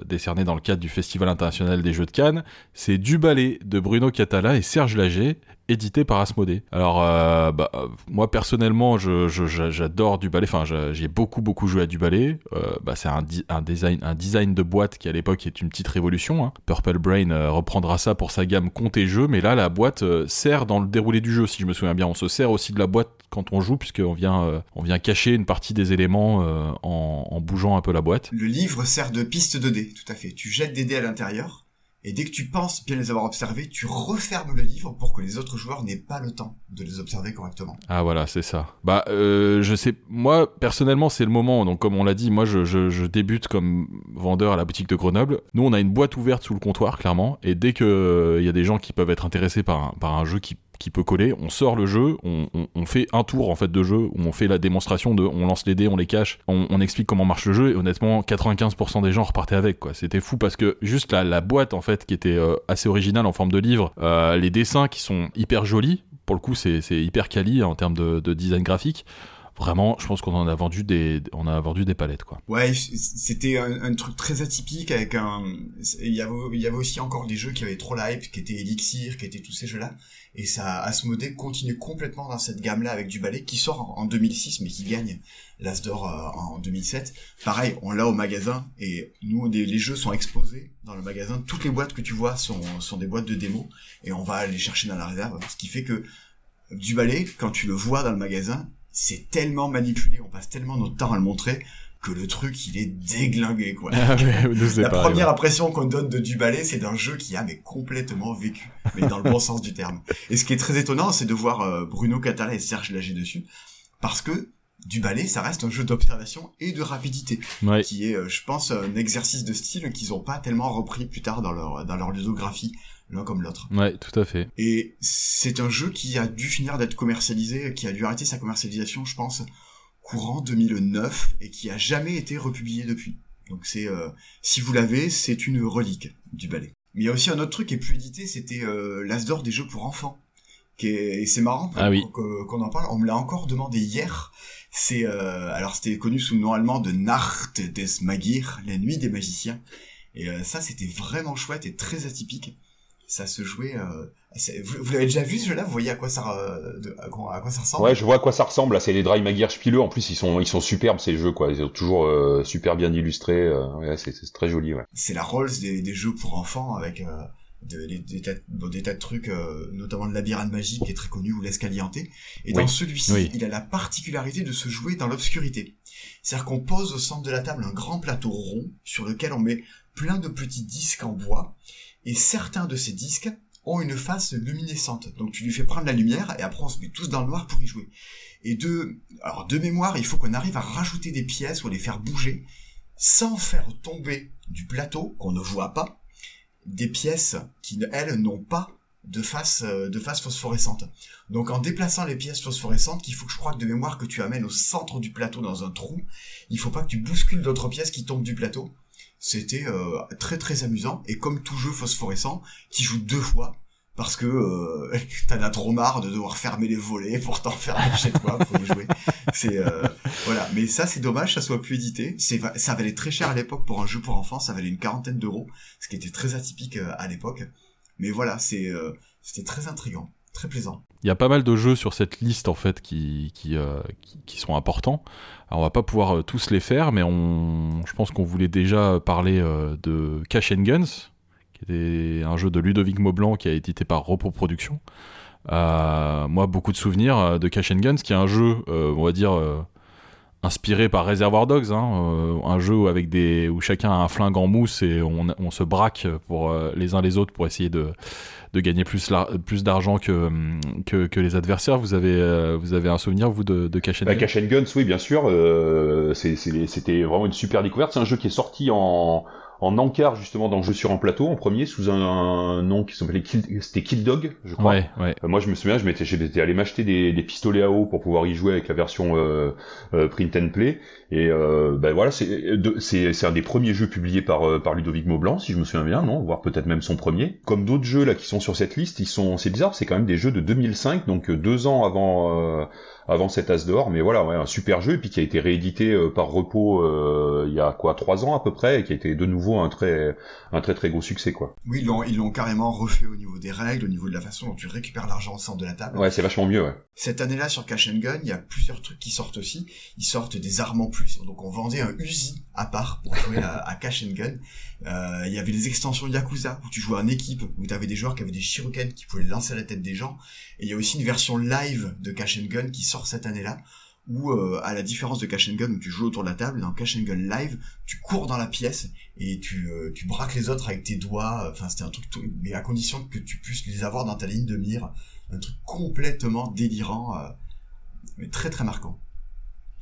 décerné dans le cadre du Festival international des jeux de Cannes, c'est Du Ballet de Bruno Catala et Serge Lager, édité par Asmodée. Alors, euh, bah, euh, moi personnellement, j'adore Du Ballet. Enfin, j'ai beaucoup beaucoup joué à Du Ballet. Euh, bah, c'est un, design un design de boîte qui à l'époque est une petite révolution. hein. Purple Brain reprendra ça pour sa gamme compte et jeu, mais là la boîte sert dans le déroulé du jeu, si je me souviens bien. On se sert aussi de la boîte quand on joue, puisqu'on vient on vient cacher une partie des éléments en, en bougeant un peu la boîte. Le livre sert de piste de dés, tout à fait. Tu jettes des dés à l'intérieur, et dès que tu penses bien les avoir observés, tu refermes le livre pour que les autres joueurs n'aient pas le temps de les observer correctement. Ah voilà, c'est ça. Bah, euh, je sais, moi personnellement, c'est le moment. Donc, comme on l'a dit, moi, je, je, débute comme vendeur à la boutique de Grenoble. Nous, on a une boîte ouverte sous le comptoir, clairement. Et dès que il y a des gens qui peuvent être intéressés par un, par un jeu qui qui peut coller, on sort le jeu, on, fait un tour en fait de jeu, où on fait la démonstration de, on lance les dés, on les cache, on, explique comment marche le jeu, et honnêtement, 95% des gens repartaient avec quoi. C'était fou parce que juste la, boîte en fait qui était euh, assez originale en forme de livre, euh, les dessins qui sont hyper jolis, pour le coup c'est hyper quali en termes de, de design graphique. Vraiment, je pense qu'on en a vendu des, on a vendu des palettes quoi. Ouais, c'était un, truc très atypique avec un. Il y avait, il y avait aussi encore des jeux qui avaient trop la hype, qui étaient Elixir, qui étaient tous ces jeux-là. Et ça, Asmodée continue complètement dans cette gamme-là avec du ballet qui sort en en 2006, mais qui gagne l'As d'or euh, en 2007. Pareil, on l'a au magasin et nous, les jeux sont exposés dans le magasin. Toutes les boîtes que tu vois sont, sont des boîtes de démo et on va les chercher dans la réserve. Ce qui fait que du ballet, quand tu le vois dans le magasin, c'est tellement manipulé, on passe tellement notre temps à le montrer que le truc il est déglingué quoi. Ah ouais, La première ouais. impression qu'on donne de du ballet, c'est d'un jeu qui a mais complètement vécu, mais dans le bon (laughs) sens du terme. Et ce qui est très étonnant, c'est de voir euh, Bruno Catala et Serge Lager dessus, parce que du ballet, ça reste un jeu d'observation et de rapidité, Ouais. qui est, euh, je pense, un exercice de style qu'ils ont pas tellement repris plus tard dans leur dans leur ludographie, l'un comme l'autre. Ouais, tout à fait. Et c'est un jeu qui a dû finir d'être commercialisé, qui a dû arrêter sa commercialisation, je pense, courant 2009, et qui a jamais été republié depuis. Donc c'est, euh, si vous l'avez, c'est une relique du ballet. Mais il y a aussi un autre truc qui est plus édité, c'était euh, l'As d'or des jeux pour enfants. Qui est, et c'est marrant Ah oui. qu'on en parle. On me l'a encore demandé hier. C'est euh, alors c'était connu sous le nom allemand de Nacht des Magier, la nuit des magiciens. Et euh, ça c'était vraiment chouette et très atypique. Ça se jouait. Vous vous l'avez déjà vu ce jeu-là? Vous voyez à quoi ça euh, de- à quoi, à quoi ça ressemble? Ouais, je vois à quoi ça ressemble. Là, c'est les Dry Magier Spiele. En plus, ils sont, ils sont superbes ces jeux, quoi. Ils sont toujours euh, super bien illustrés. euh, ouais, c'est, très joli, ouais. c'est la Rolls des, des jeux pour enfants avec euh, de- des, des, tas, bon, des tas de trucs, euh, notamment le labyrinthe magique qui est très connu ou l'escalianté. Et dans celui-ci, Oui. il a la particularité de se jouer dans l'obscurité. C'est-à-dire qu'on pose au centre de la table un grand plateau rond sur lequel on met plein de petits disques en bois et certains de ces disques ont une face luminescente. Donc tu lui fais prendre la lumière et après on se met tous dans le noir pour y jouer. Et de, mémoire, il faut qu'on arrive à rajouter des pièces ou à les faire bouger sans faire tomber du plateau qu'on ne voit pas des pièces qui elles n'ont pas de face euh, de face phosphorescente. Donc en déplaçant les pièces phosphorescentes, qu'il faut que je crois que de mémoire que tu amènes au centre du plateau dans un trou, il faut pas que tu bouscules d'autres pièces qui tombent du plateau. C'était euh, très très amusant et comme tout jeu phosphorescent, qui joue deux fois parce que euh, (laughs) t'en as trop marre de devoir fermer les volets pour t'enfermer chez toi pour y jouer. C'est euh, voilà, mais ça c'est dommage, ça soit plus édité. Ça valait très cher à l'époque pour un jeu pour enfants, ça valait une quarantaine d'euros, ce qui était très atypique à l'époque. Mais voilà, c'est c'était très intrigant, très plaisant. Il y a pas mal de jeux sur cette liste en fait qui, qui, qui sont importants. Alors on va pas pouvoir euh, tous les faire, mais on, je pense qu'on voulait déjà parler euh, de Cash and Guns, qui était un jeu de Ludovic Maublanc qui a édité par Repos Productions. Euh, moi, beaucoup de souvenirs de Cash and Guns, qui est un jeu, on va dire, inspiré par Reservoir Dogs, hein, euh, un jeu avec des, où chacun a un flingue en mousse et on, on se braque pour euh, les uns les autres pour essayer de, de gagner plus, la- plus d'argent que, que, que les adversaires. Vous avez, euh, vous avez un souvenir, vous, de, de Cash and Bah, Guns? Cash and Guns, oui, bien sûr. euh, c'est- c'est- C'était vraiment une super découverte. C'est un jeu qui est sorti en, en encart, justement, dans le jeu sur un plateau, en premier, sous un, un nom qui s'appelait Kill, c'était Kill Dog, je crois. Ouais, ouais. Euh, Moi, je me souviens, je m'étais, j'étais allé m'acheter des, des pistolets à eau pour pouvoir y jouer avec la version euh, euh, print and play. Et euh, ben voilà, c'est, c'est, c'est un des premiers jeux publiés par par Ludovic Maublanc, si je me souviens bien, non, voire peut-être même son premier. Comme d'autres jeux là qui sont sur cette liste, ils sont, c'est bizarre, c'est quand même des jeux de 2005, donc deux ans avant euh, avant cet As d'or. Mais voilà, ouais, un super jeu, et puis qui a été réédité euh, par Repos euh, il y a quoi trois ans à peu près, et qui a été de nouveau un très un très très gros succès quoi. Oui, ils l'ont ils l'ont carrément refait au niveau des règles, au niveau de la façon dont tu récupères l'argent au centre de la table. Ouais, c'est vachement mieux. Ouais. Cette année-là, sur Cash and Gun, il y a plusieurs trucs qui sortent aussi. Ils sortent des armes en plus. Donc, on vendait un Uzi à part pour jouer à, à Cash and Gun. Euh, il y avait les extensions Yakuza où tu jouais en équipe, où tu avais des joueurs qui avaient des shurikens qui pouvaient lancer à la tête des gens. Et il y a aussi une version live de Cash and Gun qui sort cette année-là où, euh, à la différence de Cash and Gun où tu joues autour de la table, dans Cash and Gun live, tu cours dans la pièce et tu, euh, tu braques les autres avec tes doigts. Enfin, c'était un truc, mais à condition que tu puisses les avoir dans ta ligne de mire. Un truc complètement délirant, euh, mais très très marquant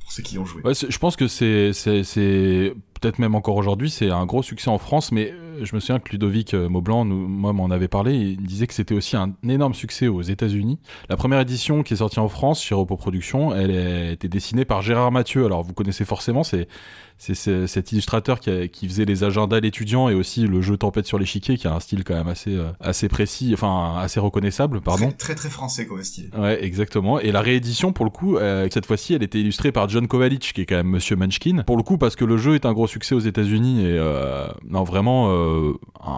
pour ceux qui y ont joué. Ouais, je pense que c'est peut-être même encore aujourd'hui, c'est un gros succès en France, mais euh, je me souviens que Ludovic euh, Maublanc, nous, moi, m'en avait parlé, il disait que c'était aussi un énorme succès aux États-Unis. La première édition qui est sortie en France chez Repos Productions, elle a été dessinée par Gérard Mathieu. Alors vous connaissez forcément, c'est, cet illustrateur qui, a- qui faisait les agendas d'étudiants et aussi le jeu Tempête sur l'échiquier, qui a un style quand même assez, euh, assez précis, enfin assez reconnaissable, pardon. Très, très très français comme style. Ouais, exactement. Et la réédition, pour le coup, euh, cette fois-ci, elle était illustrée par John Kovalic, qui est quand même Monsieur Munchkin. Pour le coup, parce que le jeu est un gros succès aux États-Unis et euh, non, vraiment, euh, un-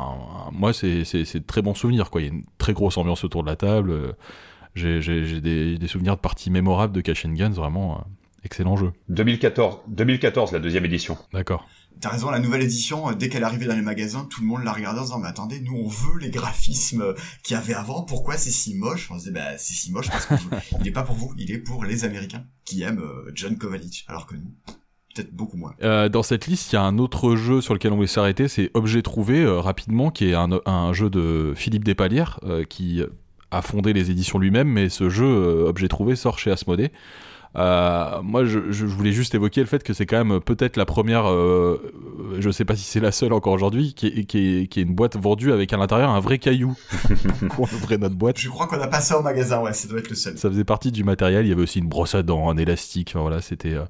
un- moi, c'est de très bons souvenirs. Quoi, il y a une très grosse ambiance autour de la table. euh, J'ai des, des souvenirs de parties mémorables de Cash and Guns, vraiment euh, excellent jeu. 2014, 2014 la deuxième édition. D'accord. T'as raison, la nouvelle édition, dès qu'elle arrivait dans les magasins, tout le monde la regardait en disant, mais attendez, nous on veut les graphismes qu'il y avait avant, pourquoi c'est si moche? On se disait, bah c'est si moche parce qu'il est pas pour vous, il est pour les Américains qui aiment John Kovalic, alors que nous, Euh, dans cette liste, il y a un autre jeu sur lequel on voulait s'arrêter, c'est Objet Trouvé, euh, rapidement, qui est un, un, jeu de Philippe Despalières, euh, qui a fondé les éditions lui-même, mais ce jeu, Objet Trouvé, sort chez Asmodée. Euh, moi, je, je, voulais juste évoquer le fait que c'est quand même peut-être la première, euh, je sais pas si c'est la seule encore aujourd'hui, qui est, qui, est, qui est une boîte vendue avec à l'intérieur un vrai caillou. (laughs) on ouvrait notre boîte. Je crois qu'on a pas ça au magasin, ouais, ça doit être le seul. Ça faisait partie du matériel. Il y avait aussi une brosse à dents, un élastique. Enfin, voilà, c'était, euh,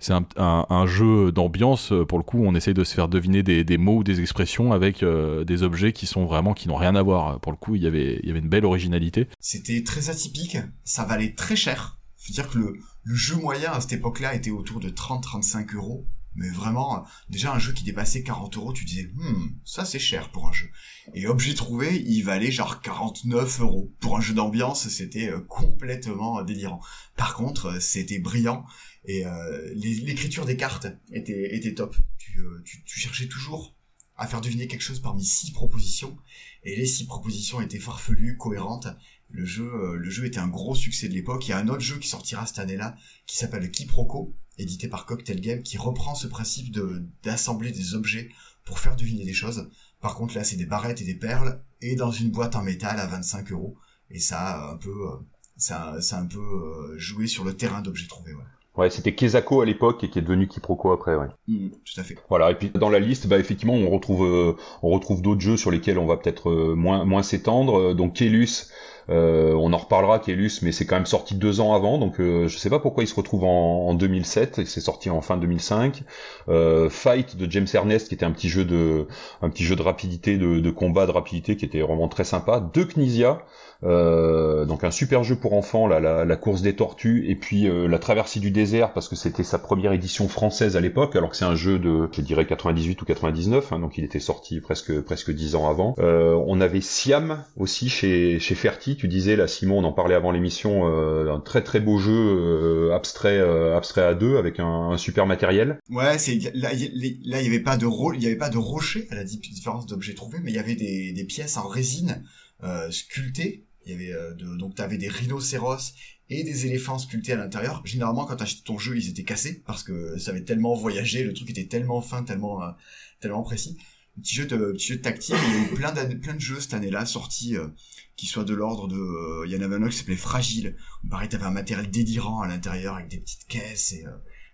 c'est un, un, un, jeu d'ambiance. Pour le coup, on essaye de se faire deviner des, des mots ou des expressions avec euh, des objets qui sont vraiment qui n'ont rien à voir. Pour le coup, il y avait, il y avait une belle originalité. C'était très atypique. Ça valait très cher. Faut dire que le, le jeu moyen à cette époque-là était autour de 30-35 euros. Mais vraiment, déjà un jeu qui dépassait 40 euros, tu disais, hmm, ça c'est cher pour un jeu. Et objet trouvé, il valait genre 49 euros. Pour un jeu d'ambiance, c'était euh, complètement délirant. Par contre, euh, c'était brillant et euh, l'écriture des cartes était, top. Tu cherchais toujours à faire deviner quelque chose parmi six propositions et les six propositions étaient farfelues, cohérentes le jeu, euh, le jeu était un gros succès de l'époque. Il y a un autre jeu qui sortira cette année-là, qui s'appelle Kiproco, édité par Cocktail Game, qui reprend ce principe de d'assembler des objets pour faire deviner des choses. Par contre, là, c'est des barrettes et des perles, et dans une boîte en métal à 25 euros. Et ça un peu, euh, ça, ça un peu euh, joué sur le terrain d'objets trouvés. Ouais, c'était Kezako à l'époque et qui est devenu Kiproco après, ouais. Mmh, tout à fait. Voilà, et puis dans la liste, bah effectivement, on retrouve on retrouve d'autres jeux sur lesquels on va peut-être moins moins s'étendre. Donc Kelus, euh, on en reparlera Kelus, mais c'est quand même sorti deux ans avant, donc euh, je sais pas pourquoi il se retrouve en, en 2007. C'est sorti en fin 2005. Euh, Fight de James Ernest, qui était un petit jeu de un petit jeu de rapidité, de, de combat, de rapidité, qui était vraiment très sympa. De Knizia. Euh, donc un super jeu pour enfants, la, la, course des tortues et puis euh, la traversée du désert parce que c'était sa première édition française à l'époque, alors que c'est un jeu de, je dirais 98 ou 99, hein, donc il était sorti presque presque dix ans avant. Euh, on avait Siam aussi chez chez Ferti, tu disais là Simon, on en parlait avant l'émission, un très très beau jeu abstrait abstrait à deux avec un, super matériel. Ouais, c'est là il y avait pas de rôle, il y avait pas de rocher à la différence d'objets trouvés, mais il y avait des, des pièces en résine sculptées il y avait euh, de, donc t'avais des rhinocéros et des éléphants sculptés à l'intérieur. Généralement, quand t'achetais ton jeu, ils étaient cassés parce que ça avait tellement voyagé, le truc était tellement fin, tellement euh, tellement précis. Petit jeu de petit jeu de tactique. Il y a eu plein plein de jeux cette année-là sortis euh, qui soient de l'ordre de. Il y en avait un autre qui s'appelait Fragile. On paraît t'avais un matériel délirant à l'intérieur avec des petites caisses et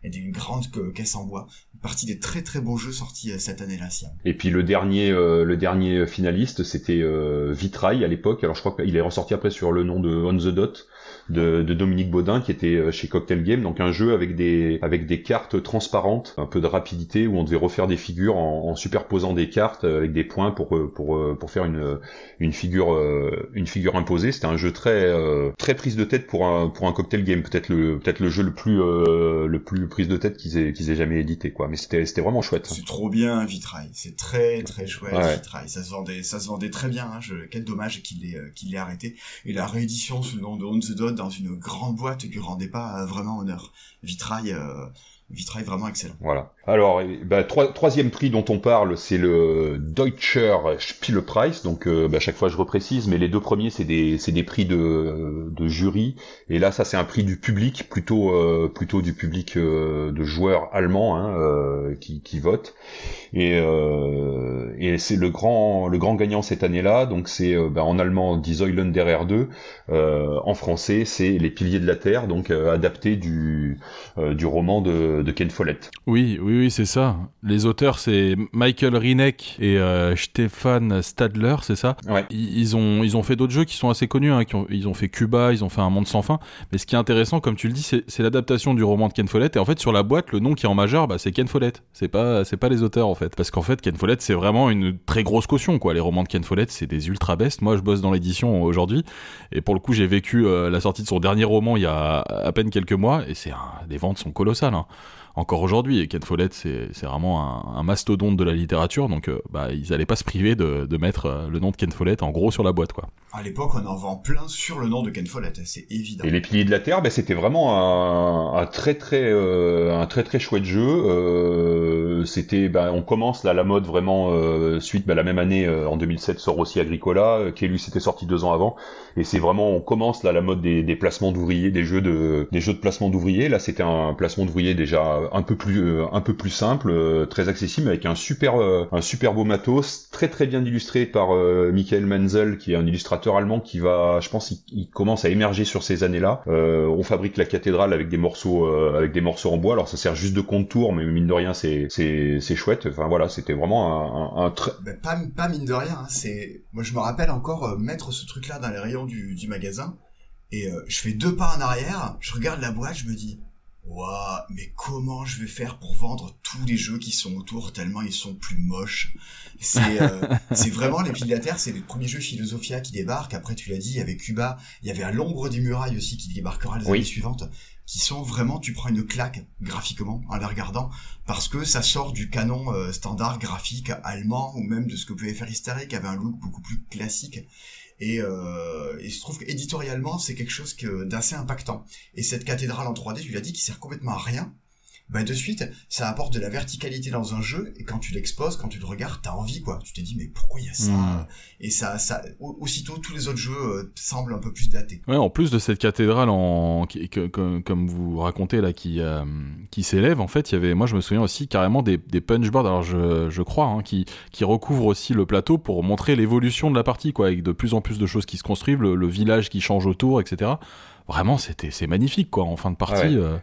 et une grande caisse en bois. Une partie des très très beaux jeux sortis euh, cette année-là, Siam. Et puis le dernier, euh, le dernier finaliste, c'était euh, Vitrail à l'époque. Alors je crois qu'il est ressorti après sur le nom de On the Dot de, de, Dominique Baudin qui était euh, chez Cocktail Game, donc un jeu avec des avec des cartes transparentes, un peu de rapidité où on devait refaire des figures en, en superposant des cartes avec des points pour pour pour faire une une figure une figure imposée. C'était un jeu très très prise de tête pour un pour un Cocktail Game, peut-être le peut-être le jeu le plus le plus prise de tête qu'ils aient qu'ils aient jamais édité quoi. Mais c'était c'était vraiment chouette. C'est trop bien Vitrail, c'est très très chouette Vitrail. Ça se vendait ça se vendait très bien. Hein. Je, quel dommage qu'il ait qu'il ait arrêté. Et la réédition sous le nom de On the Dot dans une grande boîte qui rendait pas vraiment honneur. Vitrail, euh, vitrail vraiment excellent. Voilà. Alors, bah, troisième prix dont on parle, c'est le Deutscher Spielepreis. Donc, euh, bah, chaque fois je reprécise, mais les deux premiers c'est des des prix de, de jury, et là ça c'est un prix du public, plutôt euh, plutôt du public euh, de joueurs allemands hein, qui qui votent. Et et c'est le grand le grand gagnant cette année-là. Donc c'est bah, en allemand Die Säulen der Erde, en français c'est Les Piliers de la Terre, donc adapté du du roman de de, Ken Follett. Oui, oui, oui, c'est ça. Les auteurs, c'est Michael Rineck et euh, Stefan Stadler, c'est ça? Ouais. ils, ont, ils ont fait d'autres jeux qui sont assez connus. Hein, qui ont, ils ont fait Cuba, ils ont fait Un Monde sans fin. Mais ce qui est intéressant, comme tu le dis, c'est l'adaptation du roman de Ken Follett. Et en fait, sur la boîte, le nom qui est en majeur, bah, c'est Ken Follett. C'est pas, pas les auteurs, en fait. Parce qu'en fait, Ken Follett, c'est vraiment une très grosse caution, quoi. Les romans de Ken Follett, c'est des ultra best. Moi, je bosse dans l'édition aujourd'hui. Et pour le coup, j'ai vécu euh, la sortie de son dernier roman il y a à peine quelques mois. Et c'est les ventes sont colossales. Hein encore aujourd'hui. Et Ken Follett, c'est vraiment un, mastodonte de la littérature, donc euh, bah, ils n'allaient pas se priver de, mettre euh, le nom de Ken Follett en gros sur la boîte, quoi. À l'époque, on en vend plein sur le nom de Ken Follett, c'est évident. Et les Piliers de la Terre, ben, c'était vraiment un, un, très très euh, un très très chouette jeu. Euh, c'était, ben, on commence là la mode vraiment euh, suite, ben, la même année euh, en 2007 sort aussi Agricola, euh, qui lui s'était sorti deux ans avant. Et c'est vraiment, on commence là la mode des, des placements d'ouvriers, des jeux de des jeux de placement d'ouvriers. Là, c'était un placement d'ouvriers déjà un peu plus un peu plus simple, très accessible, avec un super un super beau matos, très très bien illustré par Michael Menzel, qui est un illustrateur allemand qui va, je pense, il, commence à émerger sur ces années-là. Euh, on fabrique la cathédrale avec des morceaux, euh, avec des morceaux en bois. Alors ça sert juste de contour, mais mine de rien, c'est c'est c'est chouette. Enfin voilà, c'était vraiment un, un, très. Ben, pas pas mine de rien. Hein, c'est moi je me rappelle encore euh, mettre ce truc-là dans les rayons du, du magasin et je fais deux pas en arrière, je regarde la boîte, je me dis Waouh, mais comment je vais faire pour vendre tous les jeux qui sont autour tellement ils sont plus moches. C'est euh, (laughs) c'est vraiment les piles de la terre, c'est les premiers jeux Philosophia qui débarquent. Après, tu l'as dit, il y avait Cuba, il y avait à l'ombre des murailles aussi qui débarquera les années suivantes, qui sont vraiment, tu prends une claque graphiquement en les regardant parce que ça sort du canon euh, standard graphique allemand ou même de ce que pouvait faire Hystérique, qui avait un look beaucoup plus classique. Et, euh, et je trouve qu'éditorialement, c'est quelque chose d'assez impactant. Et cette cathédrale en 3D, tu l'as dit, qui sert complètement à rien, bah de suite, ça apporte de la verticalité dans un jeu, et quand tu l'exposes, quand tu le regardes, t'as envie, quoi. Tu te dis, mais pourquoi il y a ça hmm. Et ça, ça, aussitôt, tous les autres jeux euh, semblent un peu plus datés. Ouais, en plus de cette cathédrale en, qui, que, comme vous racontez là, qui, euh, qui s'élève, en fait, il y avait, moi je me souviens aussi carrément des, des punchboards, alors je, je crois, hein, qui, qui recouvrent aussi le plateau pour montrer l'évolution de la partie, quoi, avec de plus en plus de choses qui se construisent, le, village qui change autour, etc. Vraiment, c'était, c'est magnifique, quoi, en fin de partie. Euh,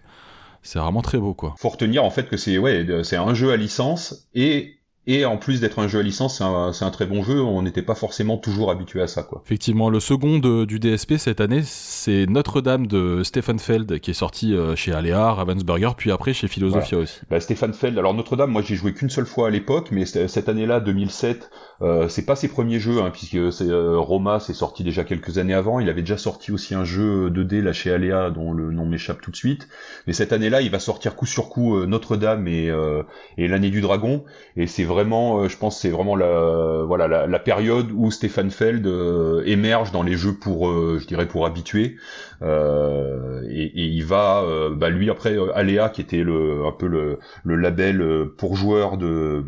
c'est vraiment très beau, quoi. Faut retenir en fait que c'est ouais, c'est un jeu à licence et et en plus d'être un jeu à licence, c'est un, un, très bon jeu. On n'était pas forcément toujours habitué à ça, quoi. Effectivement, le second du DSP cette année, c'est Notre-Dame de Stefan Feld, qui est sorti euh, chez Alea, Ravensburger, puis après chez Philosophia aussi. Bah, Stefan Feld. Alors Notre-Dame, moi j'ai joué qu'une seule fois à l'époque, mais cette année-là, 2007, euh, c'est pas ses premiers jeux, hein, puisque c'est euh, Roma, c'est sorti déjà quelques années avant. Il avait déjà sorti aussi un jeu 2D là chez Alea, dont le nom m'échappe tout de suite. Mais cette année-là, il va sortir coup sur coup euh, Notre-Dame et, et l'année du dragon. Et c'est vraiment, je pense, c'est vraiment la voilà la, période où Stéphane Feld émerge dans les jeux pour, je dirais, pour habituer. Euh, et, il va, euh, bah lui après euh, Alea qui était le un peu le, label pour joueurs de,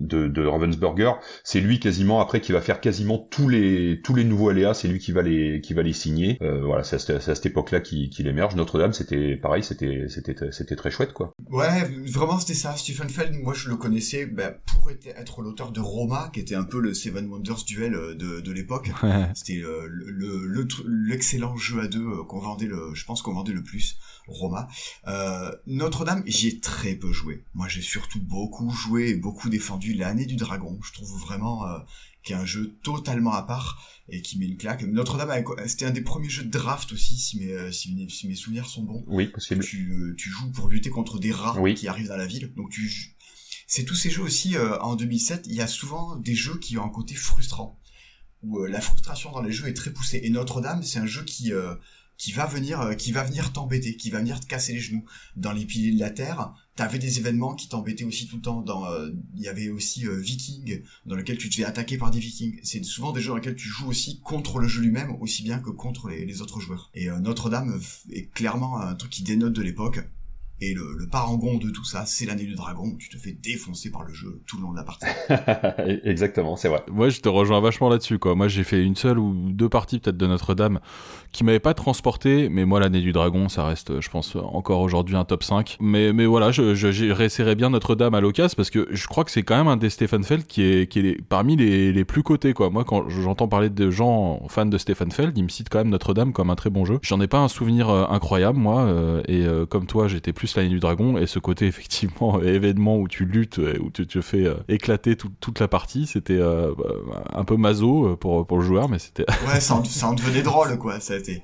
de, Ravensburger, c'est lui quasiment après qui va faire quasiment tous les tous les nouveaux Alea, c'est lui qui va les qui va les signer. Euh, voilà, c'est à, cette époque-là qu'il qu émerge. Notre-Dame, c'était pareil, c'était c'était c'était très chouette quoi. Ouais, vraiment c'était ça. Stephen Feld, moi je le connaissais bah, pour être l'auteur de Roma, qui était un peu le Seven Wonders duel de, de l'époque. C'était le l'excellent le, jeu à deux qu'on vendait le, je pense qu'on vendait le plus, Roma. Euh, Notre-Dame, j'y ai très peu joué. Moi, j'ai surtout beaucoup joué et beaucoup défendu l'année du dragon. Je trouve vraiment euh, qu'il y a un jeu totalement à part et qui met une claque. Notre-Dame, c'était un des premiers jeux de draft aussi, si mes, euh, si mes, souvenirs sont bons. Oui, que tu, tu joues pour lutter contre des rats qui arrivent dans la ville. Donc tu, c'est tous ces jeux aussi. en 2007, il y a souvent des jeux qui ont un côté frustrant où la frustration dans les jeux est très poussée. Et Notre-Dame, c'est un jeu qui qui va venir euh, qui va venir t'embêter, qui va venir te casser les genoux. Dans les piliers de la terre, t'avais des événements qui t'embêtaient aussi tout le temps. Dans euh, il y avait aussi euh, Viking dans lequel tu te fais attaquer par des Vikings. C'est souvent des jeux dans lesquels tu joues aussi contre le jeu lui-même aussi bien que contre les, les autres joueurs. Et Notre-Dame est clairement un truc qui dénote de l'époque. Et le, le, parangon de tout ça, c'est l'année du dragon où tu te fais défoncer par le jeu tout le long de la partie. (laughs) Exactement, c'est vrai. Moi, je te rejoins vachement là-dessus, quoi. Moi, j'ai fait une seule ou deux parties peut-être de Notre-Dame qui m'avait pas transporté, mais moi l'année du dragon, ça reste, je pense, encore aujourd'hui un top 5. Mais, mais voilà, je, je, bien Notre-Dame à l'occasion parce que je crois que c'est quand même un des Stephen Feld qui est, qui est parmi les, les plus cotés, quoi. Moi, quand j'entends parler de gens fans de Stephen Feld, ils me citent quand même Notre-Dame comme un très bon jeu. J'en ai pas un souvenir euh, incroyable, moi, euh, et euh, comme toi, j'étais plus l'année du dragon, et ce côté, effectivement, (laughs) événement où tu luttes, où tu te fais éclater toute la partie, c'était un peu maso pour, pour le joueur, mais c'était. (laughs) ouais, ça en, ça en devenait drôle, quoi.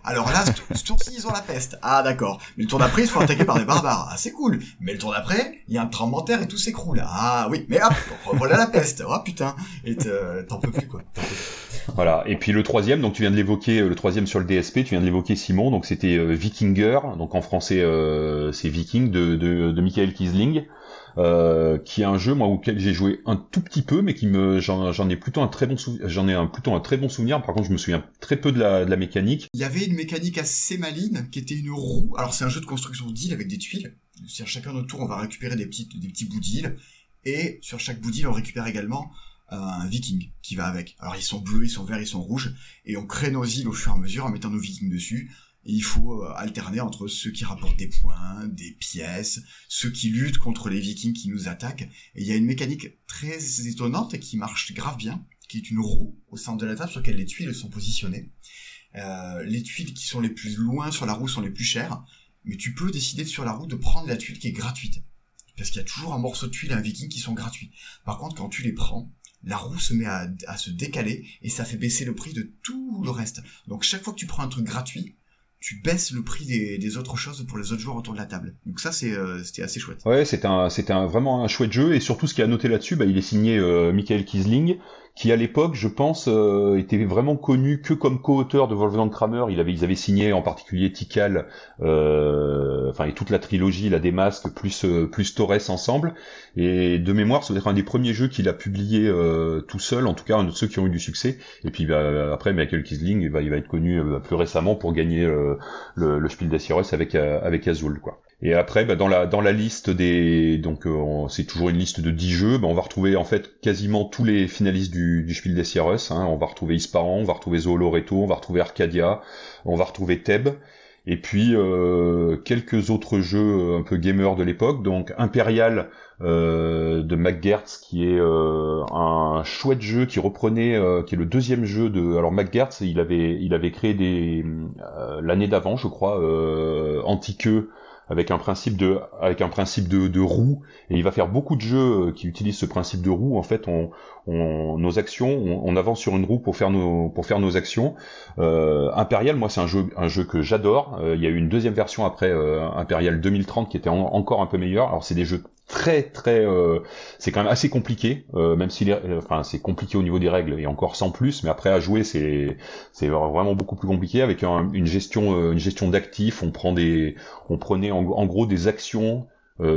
Alors là, ce tour-ci, ils ont la peste. Ah, d'accord. Mais le tour d'après, ils se font attaquer par des barbares. Ah, c'est cool. Mais le tour d'après, il y a un tremblement de terre et tout s'écroule. Ah oui, mais hop, voilà la peste. Oh putain. Et t'en peux plus, quoi. Voilà. Et puis le troisième, donc tu viens de l'évoquer, euh, le troisième sur le DSP, tu viens de l'évoquer Simon, donc c'était euh, Vikinger, donc en français euh, c'est Viking de, de, Michael Kisling. euh, qui est un jeu moi auquel j'ai joué un tout petit peu, mais qui me j'en ai plutôt un très bon. J'en ai un plutôt un très bon souvenir. Par contre, je me souviens très peu de la, mécanique. Il y avait une mécanique assez maligne qui était une roue. Alors c'est un jeu de construction d'île avec des tuiles. Sur chacun notre tour, on va récupérer des des petits bouts d'île et sur chaque bout d'île, on récupère également euh, un viking qui va avec. Alors ils sont bleus, ils sont verts, ils sont rouges, et on crée nos îles au fur et à mesure en mettant nos vikings dessus. Il faut euh, alterner entre ceux qui rapportent des points, des pièces, ceux qui luttent contre les vikings qui nous attaquent. Et il y a une mécanique très étonnante et qui marche grave bien, qui est une roue au centre de la table sur laquelle les tuiles sont positionnées. Euh, les tuiles qui sont les plus loin sur la roue sont les plus chères, mais tu peux décider sur la roue de prendre la tuile qui est gratuite. Parce qu'il y a toujours un morceau de tuile et un viking qui sont gratuits. Par contre, quand tu les prends, la roue se met à, à, se décaler et ça fait baisser le prix de tout le reste. Donc chaque fois que tu prends un truc gratuit, tu baisses le prix des, autres choses pour les autres joueurs autour de la table. Donc ça, c'est euh, c'était assez chouette. Ouais, c'était un, c'était un, vraiment un chouette jeu et surtout ce qui a noté là-dessus, bah, il est signé euh, Michael Kisling, qui à l'époque, je pense, euh, était vraiment connu que comme co-auteur de Wolfgang Kramer. Il avait, ils avaient signé en particulier Tikal, euh, enfin et toute la trilogie, la des plus plus Torres ensemble. Et de mémoire, être un des premiers jeux qu'il a publié tout seul, en tout cas un de ceux qui ont eu du succès. Et puis bah, après, Michael Kisling, bah, il va être connu plus récemment pour gagner le, Spiel des Sierras avec avec Azul, quoi. Et après, bah, dans la dans la liste des donc euh, c'est toujours une liste de 10 jeux, bah, on va retrouver en fait quasiment tous les finalistes du, du Spiel des Sierras. Hein. On va retrouver Isparan, on va retrouver Zooloreto, on va retrouver Arcadia, on va retrouver Theb, et puis euh, quelques autres jeux un peu gamers de l'époque. Donc Imperial euh, de McGertz, qui est euh, un chouette jeu qui reprenait, euh, qui est le deuxième jeu de. Alors McGertz, il avait il avait créé des l'année d'avant, je crois, Antiqueux avec un principe de avec un principe de, de roue. Et il va faire beaucoup de jeux euh, qui utilisent ce principe de roue. En fait on, on nos actions on, avance sur une roue pour faire nos pour faire nos actions. Euh, Imperial moi c'est un jeu un jeu que j'adore. Euh, il y a eu une deuxième version après euh, Imperial 2030 qui était encore un peu meilleur alors c'est des jeux très très euh, c'est quand même assez compliqué euh, même si enfin c'est compliqué au niveau des règles et encore sans plus mais après à jouer c'est c'est vraiment beaucoup plus compliqué avec une gestion euh, une gestion d'actifs on prend des on prenait en, gros des actions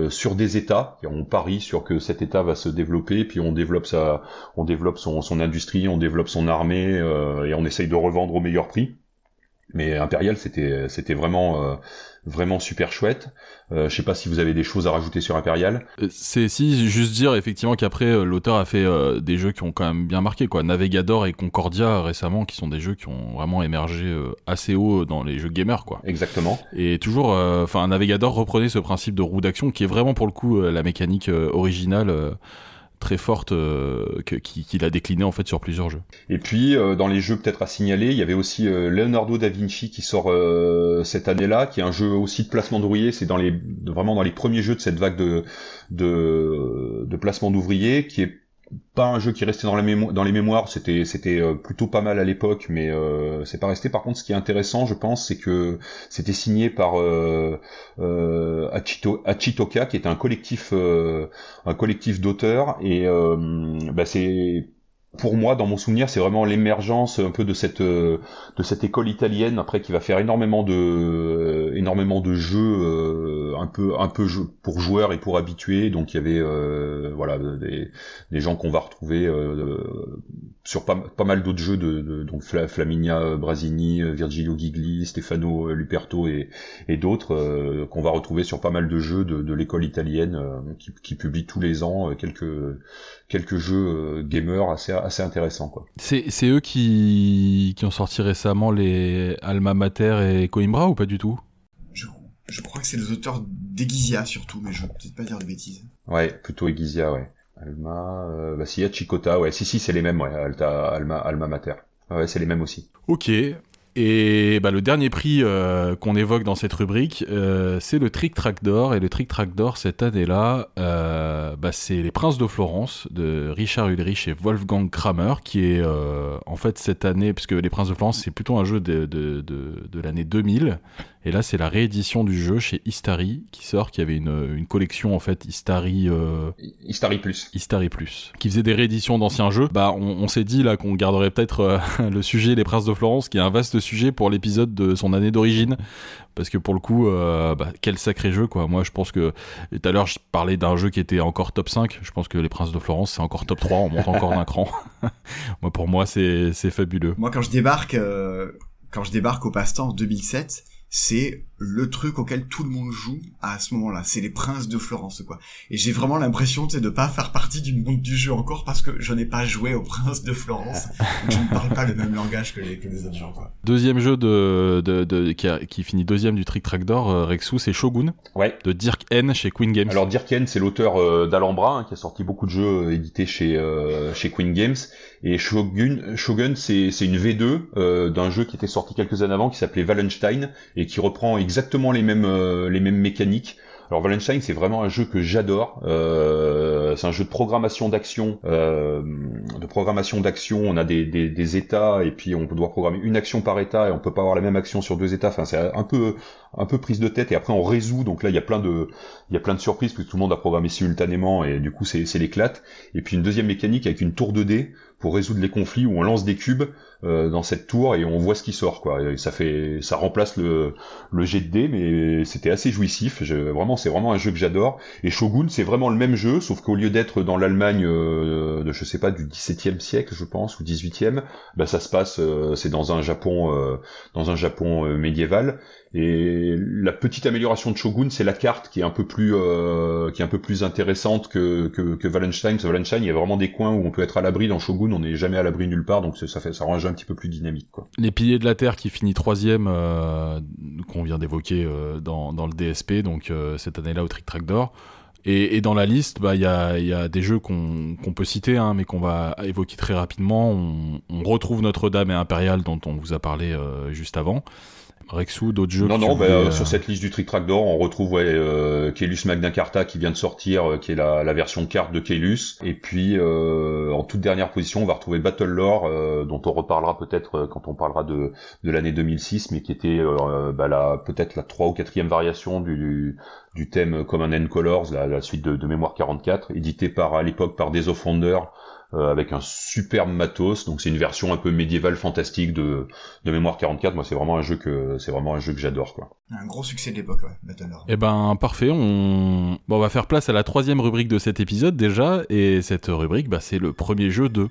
sur des États, on parie sur que cet État va se développer, puis on développe sa, on développe son, son industrie, on développe son armée, et on essaye de revendre au meilleur prix. Mais Imperial, c'était, c'était vraiment, vraiment super chouette. Euh, je sais pas si vous avez des choses à rajouter sur Imperial. Euh, c'est si juste dire effectivement qu'après euh, l'auteur a fait euh, des jeux qui ont quand même bien marqué quoi, Navigador et Concordia récemment qui sont des jeux qui ont vraiment émergé assez haut dans les jeux gamers quoi. Exactement. Et toujours enfin Navigador reprenait ce principe de roue d'action qui est vraiment pour le coup la mécanique originale très forte euh, qu'il a décliné en fait sur plusieurs jeux. Et puis euh, dans les jeux peut-être à signaler, il y avait aussi euh, Leonardo da Vinci qui sort cette année-là, qui est un jeu aussi de placement d'ouvriers. C'est dans les vraiment dans les premiers jeux de cette vague de de, de placement d'ouvriers, qui est pas un jeu qui restait dans, la dans les mémoires, c'était c'était euh, plutôt pas mal à l'époque, mais euh, c'est pas resté. Par contre, ce qui est intéressant, je pense, c'est que c'était signé par euh, euh, Achito, Achitoka, qui est un collectif euh, un collectif d'auteurs, et bah, c'est pour moi, dans mon souvenir, c'est vraiment l'émergence un peu de cette de cette école italienne après qui va faire énormément de énormément de jeux euh, un peu un peu pour joueurs et pour habitués. Donc il y avait euh, voilà des, des gens qu'on va retrouver euh, sur pas, mal d'autres jeux de, de, donc Flaminia Brasini, Virgilio Gigli, Stefano Luperto et, et d'autres qu'on va retrouver sur pas mal de jeux de, de l'école italienne qui, qui publie tous les ans quelques quelques jeux euh, gamers assez, assez intéressants. Quoi. C'est, c'est eux qui, qui ont sorti récemment les Alma Mater et Coimbra ou pas du tout? Je, je, crois que c'est les auteurs d'Egizia surtout, mais je vais peut-être pas dire de bêtises. Ouais, plutôt Egizia, ouais. Alma, euh, bah si, y a Chicota, ouais, si, si, c'est les mêmes, ouais, Alta, Alma, Alma Mater. Ouais, c'est les mêmes aussi. Ok, et bah, le dernier prix euh, qu'on évoque dans cette rubrique, euh, c'est le Trick Track d'or. Et le Trick Track d'or cette année-là, euh, bah, c'est Les Princes de Florence de Richard Ulrich et Wolfgang Kramer, qui est en fait cette année, puisque Les Princes de Florence c'est plutôt un jeu de, l'année 2000, Et là, c'est la réédition du jeu chez Istari qui sort, qui avait une, une collection en fait Istari. Euh... Istari Plus. Istari Plus, qui faisait des rééditions d'anciens jeux. Bah, on, on s'est dit là qu'on garderait peut-être euh, (laughs) le sujet Les Princes de Florence, qui est un vaste sujet pour l'épisode de son année d'origine, parce que pour le coup, euh, bah, quel sacré jeu quoi. Moi, je pense que tout à l'heure, je parlais d'un jeu qui était encore top 5. Je pense que Les Princes de Florence, c'est encore top 3. On monte encore d'un cran. (laughs) moi, pour moi, c'est c'est fabuleux. Moi, quand je débarque, euh, quand je débarque au passe-temps en 2007 c'est le truc auquel tout le monde joue à ce moment-là. C'est les princes de Florence, quoi. Et j'ai vraiment l'impression, tu sais, de pas faire partie du monde du jeu encore parce que je n'ai pas joué aux princes de Florence. (laughs) je ne parle pas le même langage que les, que les autres gens, quoi. Deuxième jeu de, de, de qui, a, qui, finit deuxième du Trick Track d'or, euh, Rexou, c'est Shogun. Ouais. De Dirk N chez Queen Games. Alors Dirk N, c'est l'auteur euh, d'Alhambra, hein, qui a sorti beaucoup de jeux euh, édités chez, euh, chez Queen Games. Et Shogun, Shogun c'est une V2 euh, d'un jeu qui était sorti quelques années avant qui s'appelait Wallenstein et qui reprend exactement les mêmes euh, les mêmes mécaniques. Alors Wallenstein, c'est vraiment un jeu que j'adore. Euh, c'est un jeu de programmation d'action, euh, de programmation d'action. On a des, des, états et puis on doit programmer une action par état et on peut pas avoir la même action sur deux états. Enfin, c'est un peu un peu prise de tête et après on résout. Donc là, il y a plein de il y a plein de surprises puisque tout le monde a programmé simultanément et du coup c'est c'est l'éclate. Et puis une deuxième mécanique avec une tour de dés pour résoudre les conflits où on lance des cubes euh, dans cette tour et on voit ce qui sort quoi. Ça fait ça remplace le le jet de dés mais c'était assez jouissif. Vraiment c'est vraiment un jeu que j'adore. Et Shogun c'est vraiment le même jeu sauf qu'au lieu d'être dans l'Allemagne euh, de je sais pas du 17e siècle je pense ou 18e, bah ça se passe euh, c'est dans un Japon dans un Japon médiéval et la petite amélioration de Shogun, c'est la carte qui est un peu plus qui est un peu plus intéressante que que, que Wallenstein, il y a vraiment des coins où on peut être à l'abri. Dans Shogun, on n'est jamais à l'abri nulle part, donc ça fait ça rend un jeu un petit peu plus dynamique. Les piliers de la terre qui finit troisième, euh, qu'on vient d'évoquer euh, dans dans le DSP, donc euh, cette année-là au Trick Track d'or. Et, dans la liste, bah il y a, y a des jeux qu'on qu'on peut citer, hein, mais qu'on va évoquer très rapidement. On, on retrouve Notre-Dame et Impérial dont on vous a parlé juste avant. Rexou, d'autres jeux Non, non, bah, euh... sur cette liste du Trick Track d'or, on retrouve ouais, euh, Magna Carta qui vient de sortir, euh, qui est la, la, version carte de Keylus. Et puis, euh, en toute dernière position, on va retrouver Battle Lore, euh, dont on reparlera peut-être quand on parlera de, de l'année 2006, mais qui était bah, peut-être la trois ou quatrième variation du, du thème Command and Colors, la, la suite de, de, Mémoire 44, édité par à l'époque par Des euh, avec un superbe matos. Donc c'est une version un peu médiévale fantastique de, de Mémoire 44. Moi c'est vraiment un jeu que c'est vraiment un jeu que j'adore quoi. Un gros succès de l'époque, ouais. Eh ben parfait. On... Bon, on va faire place à la troisième rubrique de cet épisode déjà, et cette rubrique, bah, c'est le premier jeu de.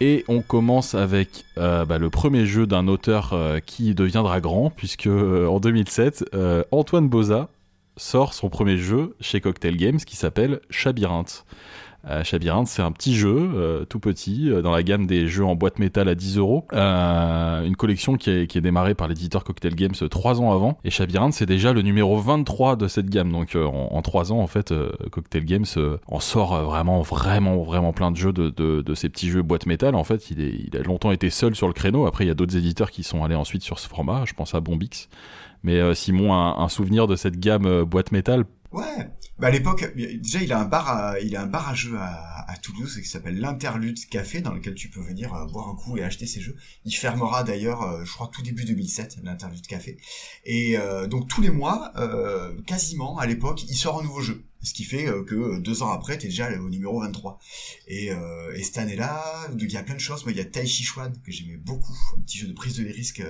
Et on commence avec euh, bah, le premier jeu d'un auteur euh, qui deviendra grand, puisque euh, en 2007, Antoine Boza sort son premier jeu chez Cocktail Games qui s'appelle Chabyrinthe. Euh, c'est un petit jeu, euh, tout petit, euh, dans la gamme des jeux en boîte métal à 10 euros. Une collection qui est, qui est démarrée par l'éditeur Cocktail Games trois ans avant. Et Chabyrinthe, c'est déjà le numéro 23 de cette gamme. Donc en, trois ans, en fait, Cocktail Games en sort vraiment, vraiment, vraiment plein de jeux de, de, de, ces petits jeux boîte métal. En fait, il, est, il a longtemps été seul sur le créneau. Après, il y a d'autres éditeurs qui sont allés ensuite sur ce format. Je pense à Bombix. Mais Simon, un souvenir de cette gamme boîte métal? Ouais. Bah à l'époque, déjà il a un bar à, il a un bar à jeux à, Toulouse qui s'appelle l'Interlude Café dans lequel tu peux venir euh, boire un coup et acheter ces jeux. Il fermera d'ailleurs, euh, je crois tout début 2007, l'Interlude Café. Et euh, donc tous les mois, quasiment à l'époque, il sort un nouveau jeu. Ce qui fait que deux ans après, t'es déjà au numéro 23. Et, euh, et cette année-là, il y a plein de choses. Moi, il y a Tai Chi Chuan, que j'aimais beaucoup. Un petit jeu de prise de risque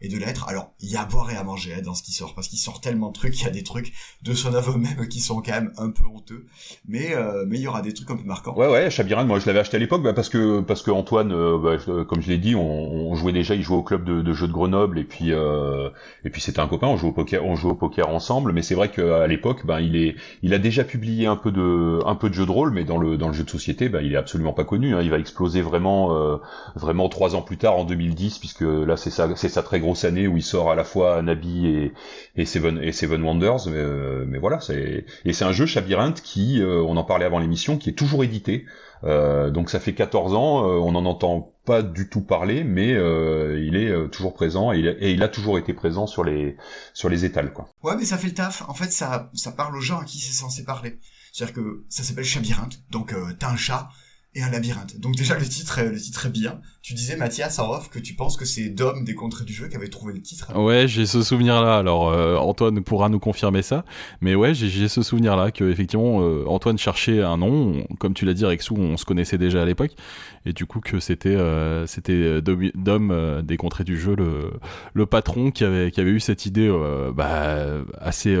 et de lettres. Alors, il y a à boire et à manger hein, dans ce qui sort. Parce qu'il sort tellement de trucs. Il y a des trucs de son œuvre même qui sont quand même un peu honteux. Mais, euh, mais il y aura des trucs un peu marquants. Ouais, ouais, Chabirane, moi je l'avais acheté à l'époque bah, parce que parce que Antoine, euh, bah, comme je l'ai dit, on, jouait déjà, il jouait au club de, jeux de Grenoble et puis euh, et puis c'était un copain, on jouait au poker, on jouait au poker ensemble. Mais c'est vrai qu'à l'époque, ben il est, il a déjà publié un peu de un peu de jeux de rôle, mais dans le dans le jeu de société, ben il est absolument pas connu. Hein. Il va exploser vraiment euh, vraiment trois ans plus tard en 2010, puisque là c'est sa c'est sa très grosse année où il sort à la fois Nabi et Seven Wonders. Mais, euh, mais voilà, c'est et c'est un jeu Chabyrinthe qui, euh, on en parlait avant l'émission, qui est toujours édité. Euh, donc ça fait 14 ans, euh, on n'en entend pas du tout parler, mais euh, il est toujours présent et il, a, toujours été présent sur les sur les étals quoi. Ouais, mais ça fait le taf. En fait, ça ça parle aux gens à qui c'est censé parler. C'est-à-dire que ça s'appelle Chabyrinthe, donc t'as un chat et un labyrinthe. Donc déjà le titre, le titre est bien. Tu disais Mathias en off que tu penses que c'est Dom des contrées du jeu qui avait trouvé le titre. Ouais, j'ai ce souvenir-là. Alors euh, Antoine pourra nous confirmer ça, mais ouais, j'ai ce souvenir-là que effectivement euh, Antoine cherchait un nom. Comme tu l'as dit, Rexou, on se connaissait déjà à l'époque, et du coup que c'était euh, c'était Dom des contrées du jeu, le le patron qui avait qui avait eu cette idée bah, assez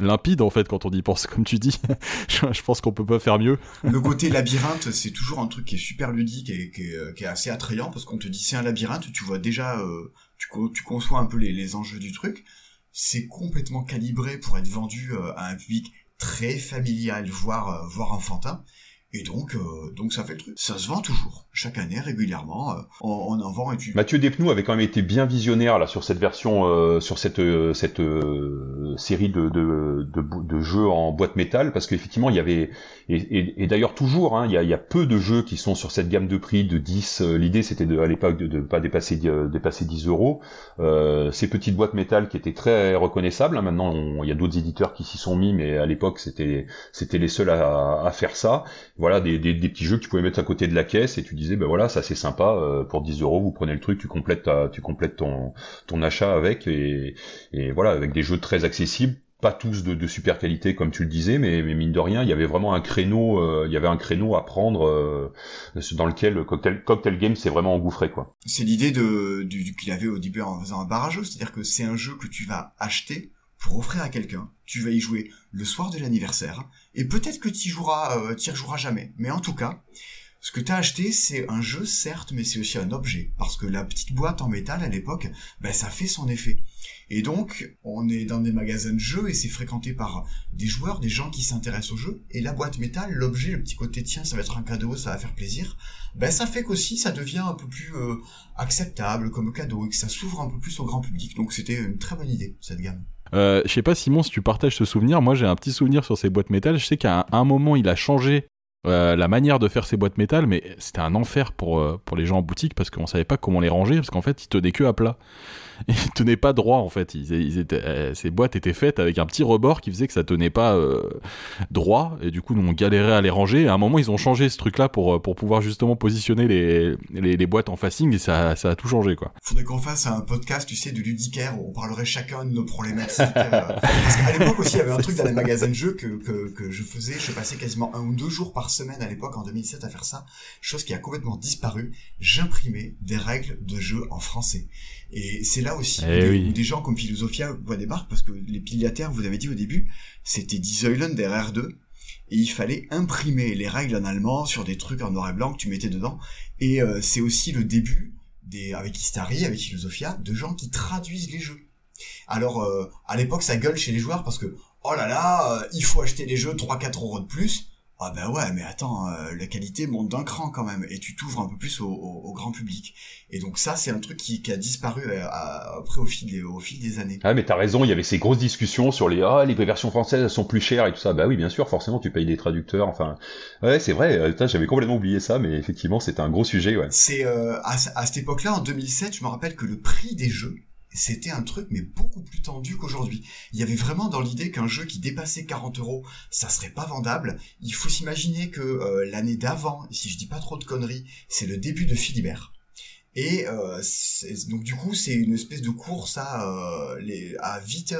limpide en fait quand on y pense comme tu dis. (laughs) Je pense qu'on peut pas faire mieux. Le côté labyrinthe c'est toujours un truc qui est super ludique et qui est, euh, assez attrayant parce qu'on te dit c'est un labyrinthe tu vois déjà euh, tu, tu, conçois un peu les, les enjeux du truc. C'est complètement calibré pour être vendu euh, à un public très familial voire voire enfantin et donc, euh, donc ça fait truc. Ça se vend toujours, chaque année, régulièrement. Euh, on, en vend et tu... Mathieu Despnous avait quand même été bien visionnaire là sur cette version, euh, sur cette cette série de, de, de, de, jeux en boîte métal, parce qu'effectivement il y avait et, et, d'ailleurs toujours, hein, il, y y a peu de jeux qui sont sur cette gamme de prix de 10. L'idée c'était à l'époque de ne pas dépasser dépasser 10 euros. ces petites boîtes métal qui étaient très reconnaissables. Hein, maintenant, il y a d'autres éditeurs qui s'y sont mis, mais à l'époque c'était c'était les seuls à, à faire ça voilà des, des, petits jeux que tu pouvais mettre à côté de la caisse et tu disais ben voilà ça c'est sympa euh, pour 10 euros vous prenez le truc tu complètes tu complètes ton ton achat avec et, et voilà avec des jeux très accessibles pas tous de, super qualité comme tu le disais, mais, mine de rien, il y avait vraiment un créneau, euh, il y avait un créneau à prendre euh, dans lequel Cocktail, Cocktail Game s'est vraiment engouffré quoi. C'est l'idée de qu'il avait au début en faisant un barrage, c'est-à-dire que c'est un jeu que tu vas acheter pour offrir à quelqu'un. Tu vas y jouer le soir de l'anniversaire et peut-être que tu joueras, euh, y rejoueras jamais. Mais en tout cas, ce que tu as acheté, c'est un jeu, certes, mais c'est aussi un objet. Parce que la petite boîte en métal, à l'époque, ben, ça fait son effet. Et donc, on est dans des magasins de jeux et c'est fréquenté par des joueurs, des gens qui s'intéressent au jeu. Et la boîte métal, l'objet, le petit côté tiens, ça va être un cadeau, ça va faire plaisir. Ben, ça fait qu'aussi, ça devient un peu plus euh, acceptable comme cadeau et que ça s'ouvre un peu plus au grand public. Donc, c'était une très bonne idée, cette gamme. Euh, je sais pas Simon si tu partages ce souvenir. Moi j'ai un petit souvenir sur ces boîtes métal. Je sais qu'à un, moment il a changé euh, la manière de faire ces boîtes métal, mais c'était un enfer pour, pour les gens en boutique parce qu'on savait pas comment les ranger parce qu'en fait ils tenaient que à plat ils (laughs) tenaient pas droit en fait. Euh, ces boîtes étaient faites avec un petit rebord qui faisait que ça tenait pas euh, droit et du coup nous on galérait à les ranger. Et à un moment ils ont changé ce truc là pour, euh, pour pouvoir justement positionner les, les, boîtes en facing et ça, a tout changé quoi. Faudrait qu'on fasse un podcast tu sais de ludicaire où on parlerait chacun de nos problématiques. parce qu'à l'époque aussi il y avait un truc dans les magasins de jeux que, que, que je faisais. Je passais quasiment un ou deux jours par semaine à l'époque en 2007 à faire ça. Chose qui a complètement disparu. J'imprimais des règles de jeu en français. Et c'est là aussi eh où, des, gens comme Philosophia voient débarquent parce que les piliataires, vous avez dit au début, c'était Die Säulen der R2 et il fallait imprimer les règles en allemand sur des trucs en noir et blanc que tu mettais dedans. Et euh, c'est aussi le début des avec Istari, avec Philosophia, de gens qui traduisent les jeux. Alors euh, à l'époque ça gueule chez les joueurs parce que oh là là, euh, il faut acheter les jeux 3-4 euros de plus. Ah ben ouais, mais attends, euh, la qualité monte d'un cran quand même, et tu t'ouvres un peu plus au, grand public. Et donc ça, c'est un truc qui, a disparu euh, après au fil, des, au fil des années. Ah mais t'as raison, il y avait ces grosses discussions sur les ah les versions françaises sont plus chères et tout ça. Bah oui, bien sûr, forcément tu payes des traducteurs. Enfin, ouais, c'est vrai. Euh, j'avais complètement oublié ça, mais effectivement c'était un gros sujet. Ouais. C'est à, à cette époque-là, en 2007, je me rappelle que le prix des jeux c'était un truc mais beaucoup plus tendu qu'aujourd'hui. Il y avait vraiment dans l'idée qu'un jeu qui dépassait 40 euros, ça serait pas vendable. Il faut s'imaginer que euh, l'année d'avant, si je dis pas trop de conneries, c'est le début de Philibert. Et euh, donc du coup, c'est une espèce de course à, euh, à vite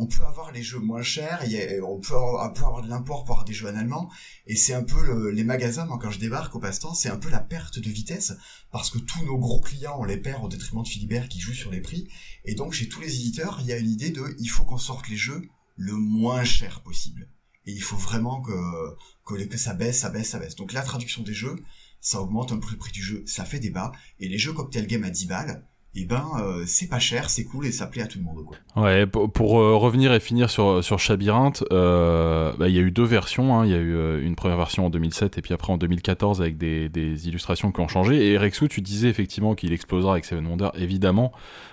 on peut avoir les jeux moins chers, on peut avoir, de l'import pour avoir des jeux en allemand, et c'est un peu les magasins, moi quand je débarque au passe-temps, c'est un peu la perte de vitesse, parce que tous nos gros clients, on les perd au détriment de Philibert qui joue sur les prix, et donc chez tous les éditeurs, il y a une idée de, il faut qu'on sorte les jeux le moins cher possible. Et il faut vraiment que, que, ça baisse, ça baisse, ça baisse. Donc la traduction des jeux, ça augmente un peu le prix du jeu, ça fait débat, et les jeux Cocktail Game à 10 balles, et eh ben euh, c'est pas cher, c'est cool et ça plaît à tout le monde. Quoi. Ouais, pour, euh, revenir et finir sur, sur Chabyrinthe, euh, bah, il y a eu deux versions. Hein. Il y a eu une première version en 2007 et puis après en 2014 avec des, des illustrations qui ont changé. Et Rexou, tu disais effectivement qu'il explosera avec Seven Wonders, évidemment.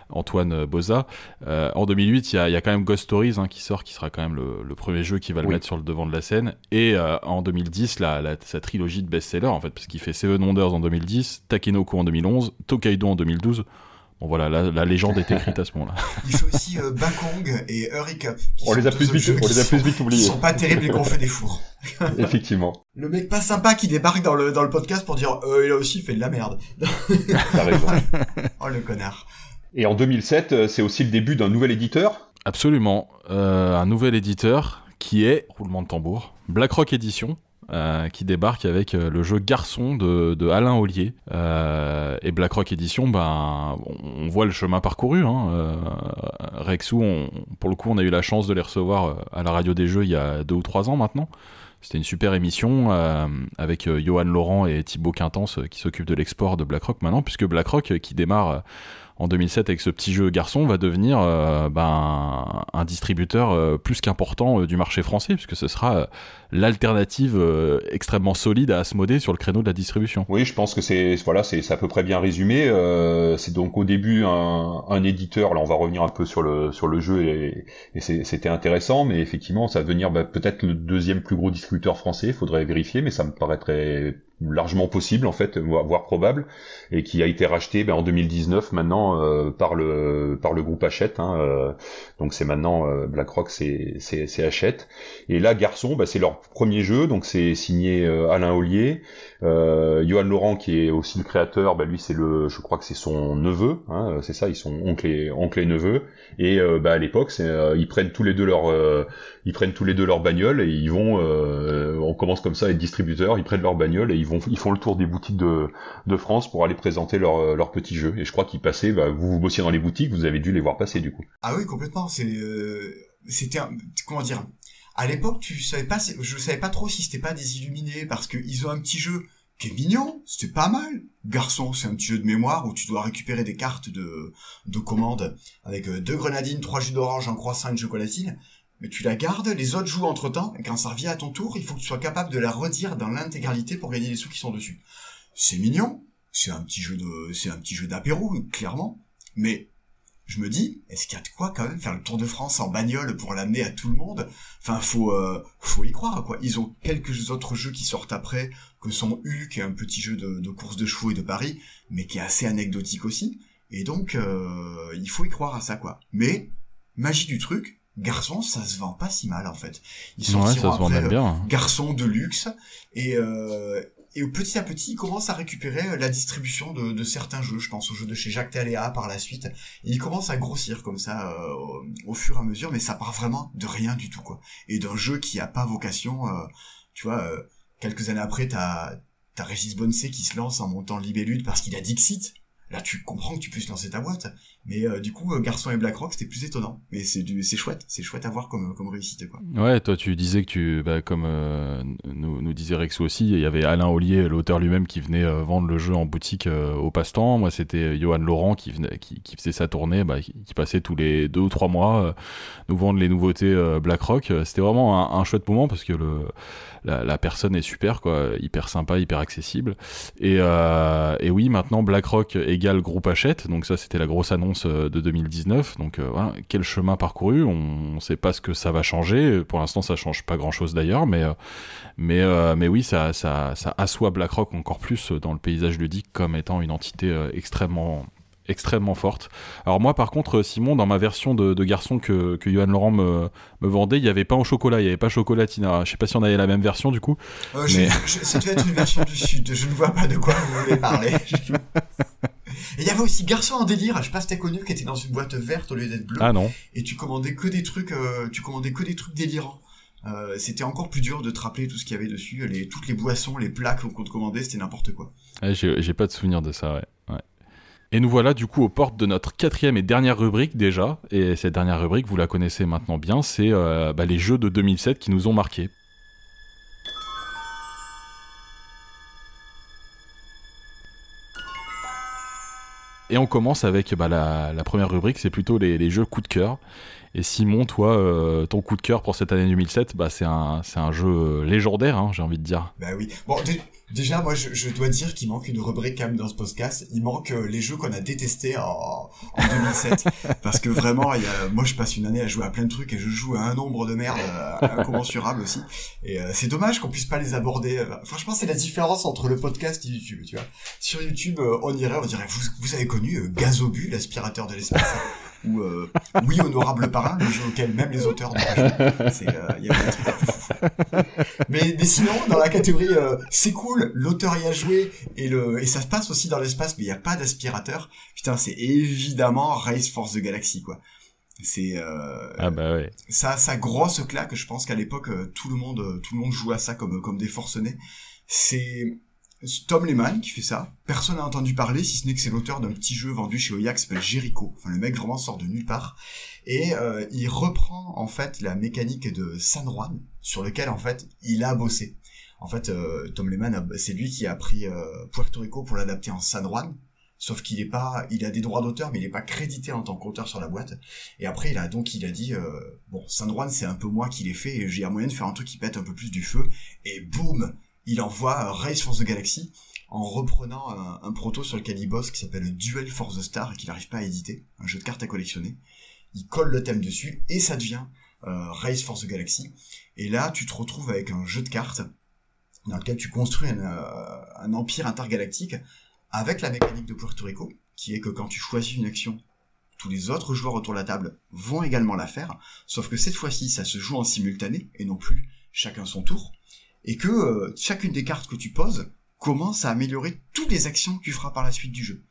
Antoine Boza. en 2008, il y a, y a, quand même Ghost Stories hein, qui sort, qui sera quand même le, le premier jeu qui va le mettre sur le devant de la scène. Et en 2010, la, la, sa trilogie de best-sellers, en fait, parce qu'il fait Seven Wonders en 2010, Takenoko en 2011, Tokaido en 2012 Bon voilà, la, la légende est écrite à ce moment-là. (laughs) Il fait aussi euh, Bakong et Hurry On les a plus vite, on qui les a sont- plus vite Qui oubliés. sont pas terribles et qu'on fait des fours. (laughs) Effectivement. Le mec pas sympa qui débarque dans le, dans le podcast pour dire, euh, il a aussi fait de la merde. T'as raison. (laughs) Oh, le connard. Et en 2007, euh, c'est aussi le début d'un nouvel éditeur? Absolument. Euh, un nouvel éditeur qui est, roulement de tambour, BlackRock Edition. Euh, qui débarque avec euh, le jeu Garçon de, Alain Ollier Euh, et BlackRock Edition ben on, voit le chemin parcouru hein. Euh, Rexou pour le coup on a eu la chance de les recevoir à la radio des jeux il y a deux ou trois ans maintenant c'était une super émission avec Johan Laurent et Thibaut Quintance qui s'occupent de l'export de BlackRock maintenant, puisque BlackRock, qui démarre en 2007 avec ce petit jeu garçon, va devenir euh, ben, un distributeur euh, plus qu'important euh, du marché français, puisque ce sera l'alternative extrêmement solide à Asmodée sur le créneau de la distribution. Oui, je pense que c'est voilà, c'est à peu près bien résumé. C'est donc au début un, éditeur. Là, on va revenir un peu sur le sur le jeu et, c'était intéressant, mais effectivement, ça va devenir bah, peut-être le deuxième plus gros distributeur français. Il faudrait vérifier, mais ça me paraîtrait largement possible en fait, voire, probable, et qui a été racheté bah, en 2019 maintenant euh, par le par le groupe Hachette. Hein, euh, donc c'est maintenant euh, BlackRock, c'est c'est Hachette. Et là, Garçon, bah, c'est leur premier jeu, donc c'est signé euh, Alain Ollier. Euh, Johan Laurent, qui est aussi le créateur, bah, lui c'est le, je crois que c'est son neveu, hein, c'est ça, ils sont oncle et oncle et neveu. Et euh, bah, à l'époque, ils prennent tous les deux leur, ils prennent tous les deux leur bagnole et ils vont, euh, on commence comme ça à être distributeurs, ils prennent leur bagnole et ils vont, ils font le tour des boutiques de, de France pour aller présenter leur, leur petit jeu. Et je crois qu'ils passaient, bah, vous vous bossiez dans les boutiques, vous avez dû les voir passer du coup. Ah oui, complètement. C'est, euh, c'était, comment dire. À l'époque, tu savais pas, je savais pas trop si c'était pas des illuminés parce que ils ont un petit jeu qui est mignon, c'était pas mal. Garçon, c'est un petit jeu de mémoire où tu dois récupérer des cartes de, de commande avec euh, deux grenadines, trois jus d'orange, un croissant, une chocolatine. Mais tu la gardes, les autres jouent entre temps, et quand ça revient à ton tour, il faut que tu sois capable de la redire dans l'intégralité pour gagner les sous qui sont dessus. C'est mignon, c'est un petit jeu de, c'est un petit jeu d'apéro, clairement. Mais je me dis, est-ce qu'il y a de quoi quand même faire le Tour de France en bagnole pour l'amener à tout le monde? Enfin, faut, euh, faut y croire, quoi. Ils ont quelques autres jeux qui sortent après, que sont U, qui est un petit jeu de, course de chevaux et de paris, mais qui est assez anecdotique aussi. Et donc, euh, il faut y croire à ça, quoi. Mais, magie du truc, garçon, ça se vend pas si mal, en fait. Ils Ouais, ça se sortiront vend après, même bien. garçon de luxe et euh, et petit à petit il commence à récupérer la distribution de, de certains jeux je pense aux jeux de chez Jacques Taléa par la suite et il commence à grossir comme ça euh, au, au fur et à mesure mais ça part vraiment de rien du tout quoi et d'un jeu qui a pas vocation euh, tu vois euh, quelques années après t'as t'as Régis Bonnecé qui se lance en montant Libellude parce qu'il a Dixit là tu comprends que tu puisses lancer ta boîte mais euh, du coup euh, Garçon et BlackRock c'était plus étonnant mais c'est c'est chouette c'est chouette à voir comme comme réussite quoi Ouais, toi tu disais que tu, bah, comme euh, nous, nous disait Rexou aussi, il y avait Alain Ollier, l'auteur lui-même, qui venait euh, vendre le jeu en boutique euh, au passe-temps. Moi, c'était Johan Laurent qui, venait, qui, qui faisait sa tournée, bah, qui, passait tous les deux ou trois mois euh, nous vendre les nouveautés euh, BlackRock. Euh, C'était vraiment un, un chouette moment parce que le, la, la personne est super, quoi, hyper sympa, hyper accessible. Et, euh, et oui, maintenant BlackRock égale groupe Hachette, donc ça c'était la grosse annonce euh, de 2019. Donc euh, voilà, quel chemin parcouru, on ne sait pas ce que ça va changer. Pour l'instant, ça change pas grand-chose d'ailleurs, mais euh, mais euh, mais oui, ça ça ça assoit BlackRock encore plus dans le paysage ludique comme étant une entité extrêmement extrêmement forte. Alors moi par contre Simon dans ma version de, de garçon que, que Johan Laurent me, me vendait, il y avait pas au chocolat, il y avait pas chocolatine. Je sais pas si on avait la même version du coup. Euh, Mais- je, je- ça devait être une version du sud. Je ne vois pas de quoi vous voulez parler. (laughs) Et il y avait aussi Garçon en délire. Je sais pas si t'as connu, qui était dans une boîte verte au lieu d'être bleue. Ah non. Et tu commandais que des trucs, euh, tu commandais que des trucs délirants. Euh, c'était encore plus dur de te rappeler tout ce qu'il y avait dessus, les, toutes les boissons, les plats qu'on te commandait, c'était n'importe quoi. Ouais, j'ai j'ai pas de souvenir de ça, ouais. ouais. Et nous voilà du coup aux portes de notre quatrième et dernière rubrique déjà. Et cette dernière rubrique, vous la connaissez maintenant bien, c'est euh, bah, les jeux de 2007 qui nous ont marqués. Et on commence avec bah, la, première rubrique, c'est plutôt les, jeux coup de cœur. Et Simon, toi, euh, ton coup de cœur pour cette année 2007, bah, c'est un, un jeu légendaire, hein, j'ai envie de dire. Bah oui. Déjà, moi, je, je dois dire qu'il manque une rubrique quand même dans ce podcast. Il manque euh, les jeux qu'on a détestés en, en 2007. (laughs) parce que vraiment, il y a, moi, je passe une année à jouer à plein de trucs et je joue à un nombre de merde euh, incommensurable aussi. Et euh, c'est dommage qu'on puisse pas les aborder. Franchement, c'est la différence entre le podcast et YouTube, tu vois. Sur YouTube, on irait, on dirait, vous, vous avez connu Gazobu, l'aspirateur de l'espace ou euh, Oui, honorable parrain, le jeu auquel même les auteurs n'ont pas joué. Euh, y a (laughs) mais, mais sinon, dans la catégorie euh, c'est cool, l'auteur y a joué et le et ça se passe aussi dans l'espace, mais il n'y a pas d'aspirateur. Putain, c'est évidemment Race Force the Galaxy, quoi. C'est euh, ah bah ouais. ça, ça grosse claque. Je pense qu'à l'époque, tout le monde, tout le monde jouait à ça comme comme des forcenés. C'est Tom Lehman qui fait ça. Personne n'a entendu parler, si ce n'est que c'est l'auteur d'un petit jeu vendu chez Oya qui s'appelle Jericho. Enfin, le mec vraiment sort de nulle part. Et euh, il reprend en fait la mécanique de San Juan, sur lequel en fait il a bossé. En fait, euh, Tom Lehman, c'est lui qui a pris euh, Puerto Rico pour l'adapter en San Juan. Sauf qu'il est pas, il a des droits d'auteur, mais il est pas crédité en tant qu'auteur sur la boîte. Et après, il a donc, il a dit, bon, San Juan, c'est un peu moi qui l'ai fait, et j'ai un moyen de faire un truc qui pète un peu plus du feu. Et boum, il envoie Race Force the Galaxy en reprenant un, proto sur lequel il bosse qui s'appelle Duel for the Star et qu'il n'arrive pas à éditer, un jeu de cartes à collectionner. Il colle le thème dessus et ça devient euh, Race Force the Galaxy. Et là, tu te retrouves avec un jeu de cartes dans lequel tu construis un, euh, un empire intergalactique avec la mécanique de Puerto Rico, qui est que quand tu choisis une action, tous les autres joueurs autour de la table vont également la faire, sauf que cette fois-ci, ça se joue en simultané et non plus chacun son tour et que euh, chacune des cartes que tu poses commence à améliorer toutes les actions que tu feras par la suite du jeu.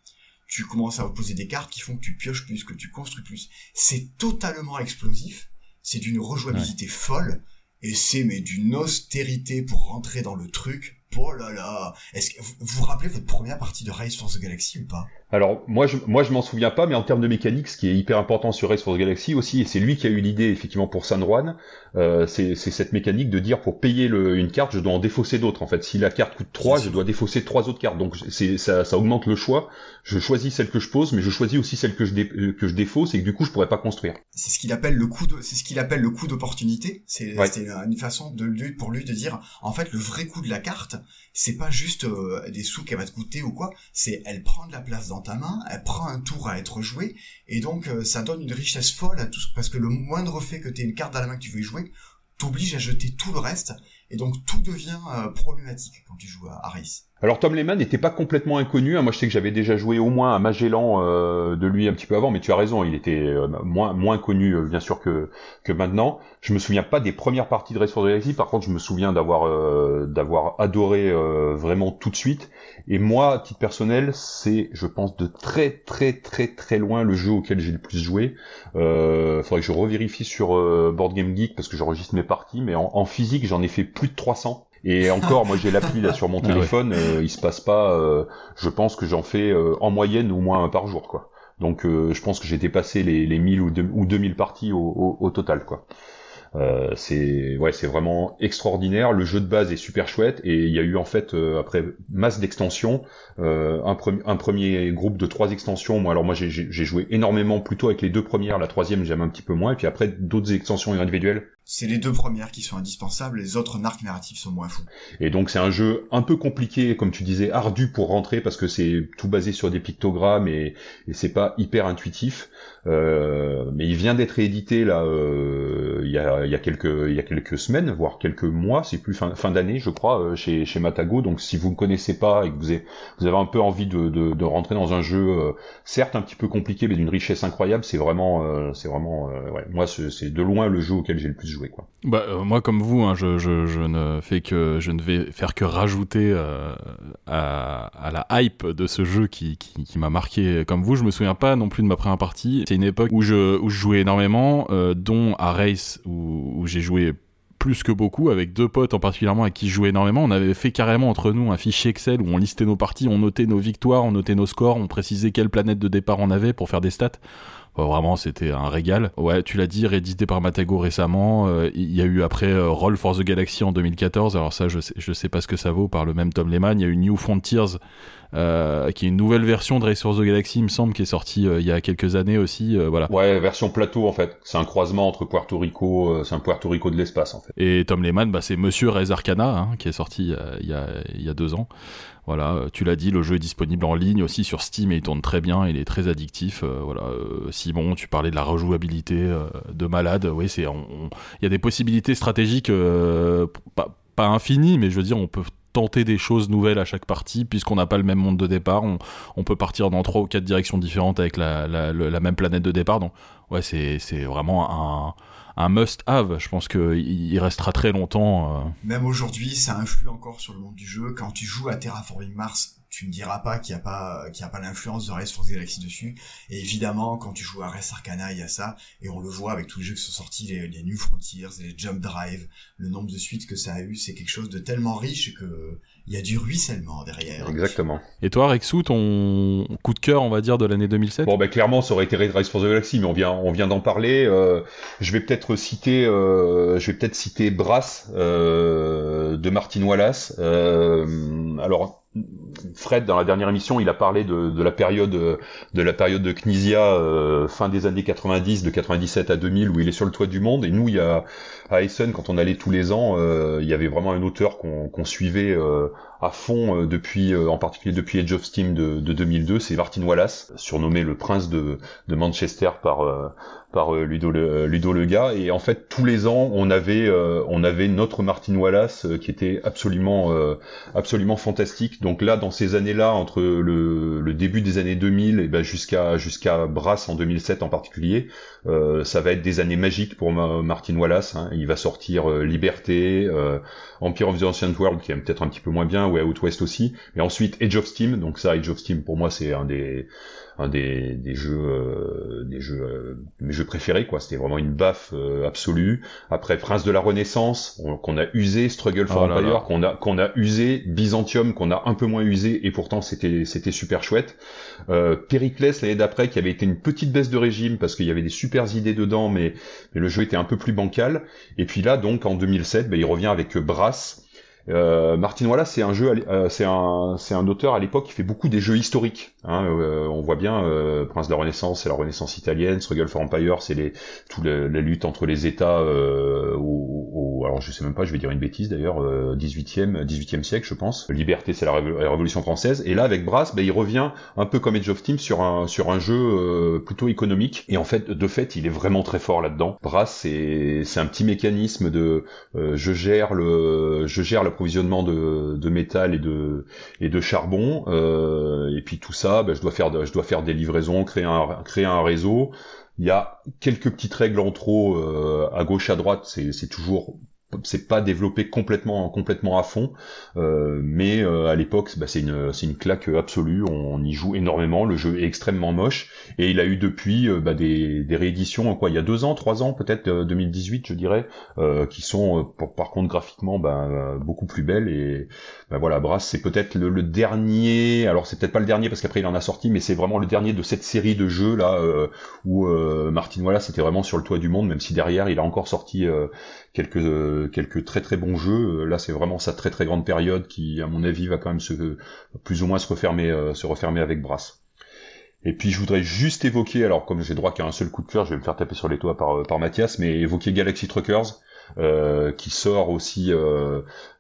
Tu commences à poser des cartes qui font que tu pioches plus, que tu construis plus. C'est totalement explosif, c'est d'une rejouabilité folle, et c'est mais d'une austérité pour rentrer dans le truc Oh là là Est-ce que vous vous rappelez votre première partie de Race for the Galaxy ou pas? Alors moi je moi je m'en souviens pas, mais en termes de mécanique, ce qui est hyper important sur Race for the Galaxy aussi, et c'est lui qui a eu l'idée effectivement pour San Juan, euh, c'est cette mécanique de dire pour payer le, une carte, je dois en défausser d'autres. En fait, si la carte coûte 3, je dois défausser trois autres cartes. Donc c'est ça, ça augmente le choix. Je choisis celle que je pose, mais je choisis aussi celle que je dé, que je défausse et que du coup je pourrais pas construire. C'est ce qu'il appelle le coup de c'est ce qu'il appelle le coup d'opportunité. C'est une façon de lui pour lui de dire en fait le vrai coup de la carte c'est pas juste euh, des sous qu'elle va te coûter ou quoi, c'est elle prend de la place dans ta main, elle prend un tour à être joué, et donc euh, ça donne une richesse folle à tout parce que le moindre fait que tu aies une carte dans la main que tu veux jouer, t'oblige à jeter tout le reste, et donc tout devient euh, problématique quand tu joues à, Race. Alors Tom Lehman n'était pas complètement inconnu. Hein. Moi, je sais que j'avais déjà joué au moins à Magellan euh, de lui un petit peu avant, mais tu as raison, il était euh, moins moins connu euh, bien sûr que que maintenant. Je me souviens pas des premières parties de Race for the Galaxy. Par contre, je me souviens d'avoir d'avoir adoré vraiment tout de suite. Et moi, à titre personnel, c'est, je pense, de très très très très loin le jeu auquel j'ai le plus joué. Euh, faudrait que je revérifie sur Board Game Geek parce que j'enregistre mes parties, mais en, en physique, j'en ai fait plus de 300. Et encore, moi j'ai l'appli là sur mon ah téléphone, euh, il se passe pas. Euh, je pense que j'en fais euh, en moyenne au moins un par jour, quoi. Donc je pense que j'ai dépassé les, les 1000 ou, ou 2000 parties au, au, au total, quoi. Euh, c'est ouais, c'est vraiment extraordinaire. Le jeu de base est super chouette et il y a eu en fait euh, après masse d'extensions, euh, un, un, premier groupe de trois extensions. Moi alors moi j'ai joué énormément plutôt avec les deux premières, la troisième j'aime un petit peu moins et puis après d'autres extensions individuelles c'est les deux premières qui sont indispensables, les autres arcs narratifs sont moins fous. Et donc c'est un jeu un peu compliqué, comme tu disais, ardu pour rentrer parce que c'est tout basé sur des pictogrammes et, c'est pas hyper intuitif. Euh, mais il vient d'être édité là euh, il, y a, y a, quelques il y a quelques semaines, voire quelques mois, c'est plus fin, fin d'année je crois euh, chez, chez Matago. Donc si vous ne connaissez pas et que vous avez, vous avez un peu envie de, de, de rentrer dans un jeu euh, certes un petit peu compliqué mais d'une richesse incroyable, c'est vraiment c'est vraiment ouais, moi c'est de loin le jeu auquel j'ai le plus Bah, euh, moi comme vous, hein, je, ne fais que je ne vais faire que rajouter euh, à, à, la hype de ce jeu qui, m'a marqué comme vous. Je me souviens pas non plus de ma première partie. C'est une époque où je, jouais énormément, euh, dont à Race où, j'ai joué plus que beaucoup avec deux potes en particulièrement avec qui je jouais énormément. On avait fait carrément entre nous un fichier Excel où on listait nos parties, on notait nos victoires, on notait nos scores, on précisait quelle planète de départ on avait pour faire des stats. Vraiment, c'était un régal. Ouais, tu l'as dit, réédité par Matago récemment. Euh, il y a eu après euh, Roll for the Galaxy en 2014. Alors ça, je sais, je sais pas ce que ça vaut par le même Tom Lehman. Il y a eu New Frontiers, euh, qui est une nouvelle version de Race for the Galaxy, il me semble, qui est sortie il y a quelques années aussi. voilà. Ouais, version plateau en fait. C'est un croisement entre Puerto Rico, c'est un Puerto Rico de l'espace en fait. Et Tom Lehman, bah, c'est Monsieur Rez Arcana, hein, qui est sorti il y a, il y a deux ans. Voilà, euh, tu l'as dit, le jeu est disponible en ligne aussi sur Steam et il tourne très bien, il est très addictif. Euh, voilà, euh, Simon, tu parlais de la rejouabilité de malade. Oui, c'est, il y a des possibilités stratégiques pas, infinies, mais je veux dire, on peut tenter des choses nouvelles à chaque partie, puisqu'on n'a pas le même monde de départ. On, peut partir dans trois ou quatre directions différentes avec la, la, même planète de départ. Donc, ouais, c'est vraiment un, un must-have. Je pense qu'il restera très longtemps. Euh. Même aujourd'hui, ça influe encore sur le monde du jeu. Quand tu joues à Terraforming Mars, tu ne diras pas qu'il n'y a pas qu'il y a pas l'influence de Race for Galaxy dessus. Et évidemment, quand tu joues à Race Arcana, il y a ça. Et on le voit avec tous les jeux qui sont sortis, les, les New Frontiers, les Jump Drive, le nombre de suites que ça a eu, c'est quelque chose de tellement riche que il y a du ruissellement derrière. Exactement. Et toi, Rexou, ton coup de cœur, on va dire, de l'année 2007 Bon, ben clairement, ça aurait été Race for the Galaxy, mais on vient, on vient d'en parler. Euh, je vais peut-être citer, euh, je vais peut-être citer Brass euh, de Martin Wallace. Euh, alors. Fred, dans la dernière émission, il a parlé de, la période de la période de Knizia, euh, fin des années 90, de 97 à 2000, où il est sur le toit du monde. Et nous, il y a à Essen, quand on allait tous les ans, euh, il y avait vraiment un auteur qu'on suivait euh, à fond euh, depuis, en particulier depuis Edge of Steam de, de 2002, c'est Martin Wallace, surnommé le prince de, Manchester par par Ludo, le, Lega. Et en fait, tous les ans, on avait on avait notre Martin Wallace qui était absolument absolument fantastique. Donc là, dans ces années-là, entre le, début des années 2000 et ben jusqu'à jusqu'à Brass en 2007 en particulier, ça va être des années magiques pour Martin Wallace. Hein il va sortir euh, Liberté, euh, Empire of the Ancient World qui est peut-être un petit peu moins bien, ou Out West aussi, et ensuite Age of Steam. Donc ça, Age of Steam pour moi c'est un des un des, des jeux euh, des jeux mes jeux préférés quoi. C'était vraiment une baffe absolue. Après Prince de la Renaissance qu'on a usé Struggle for oh Empire qu'on a qu'on a usé Byzantium qu'on a un peu moins usé et pourtant c'était c'était super chouette. Euh, Pericles l'année d'après qui avait été une petite baisse de régime parce qu'il y avait des super idées dedans mais, mais le jeu était un peu plus bancal. Et puis là donc en 2007 ben, il revient avec Brass euh, Martin Wallace, c'est un jeu, euh, c'est un, c'est un auteur à l'époque qui fait beaucoup des jeux historiques. Hein, euh, on voit bien euh, Prince de la Renaissance, c'est la Renaissance italienne, Struggle for Empire, c'est les, tout la, lutte entre les États. Au, alors je sais même pas, je vais dire une bêtise d'ailleurs, 18e, 18e siècle, je pense. Liberté, c'est la, Révolution française. Et là, avec Brass, ben, il revient un peu comme Age of Team sur un, sur un jeu plutôt économique. Et en fait, de fait, il est vraiment très fort là-dedans. Brass, c'est, c'est un petit mécanisme de, je gère le, je gère le de, de métal et de et de charbon. Euh, et puis tout ça ben, je dois faire je dois faire des livraisons créer un créer un réseau. Il y a quelques petites règles en trop euh, à gauche à droite. C'est toujours c'est pas développé complètement complètement à fond. Euh, mais à l'époque bah, c'est une c'est une claque absolue. On, y joue énormément. Le jeu est extrêmement moche et il a eu depuis euh, bah, des, des rééditions quoi il y a deux ans trois ans peut-être 2018 je dirais qui sont par contre graphiquement bah, beaucoup plus belles et bah, voilà Brass c'est peut-être le, dernier alors c'est peut-être pas le dernier parce qu'après il en a sorti mais c'est vraiment le dernier de cette série de jeux là où Martin voilà c'était vraiment sur le toit du monde même si derrière il a encore sorti quelques quelques très très bons jeux. Euh, là, c'est vraiment sa très très grande période qui, à mon avis, va quand même se plus ou moins se refermer euh, se refermer avec Brass. Et puis je voudrais juste évoquer, alors comme j'ai droit qu'à un seul coup de cœur, je vais me faire taper sur les toits par, euh, par Mathias, mais évoquer Galaxy Truckers, qui sort aussi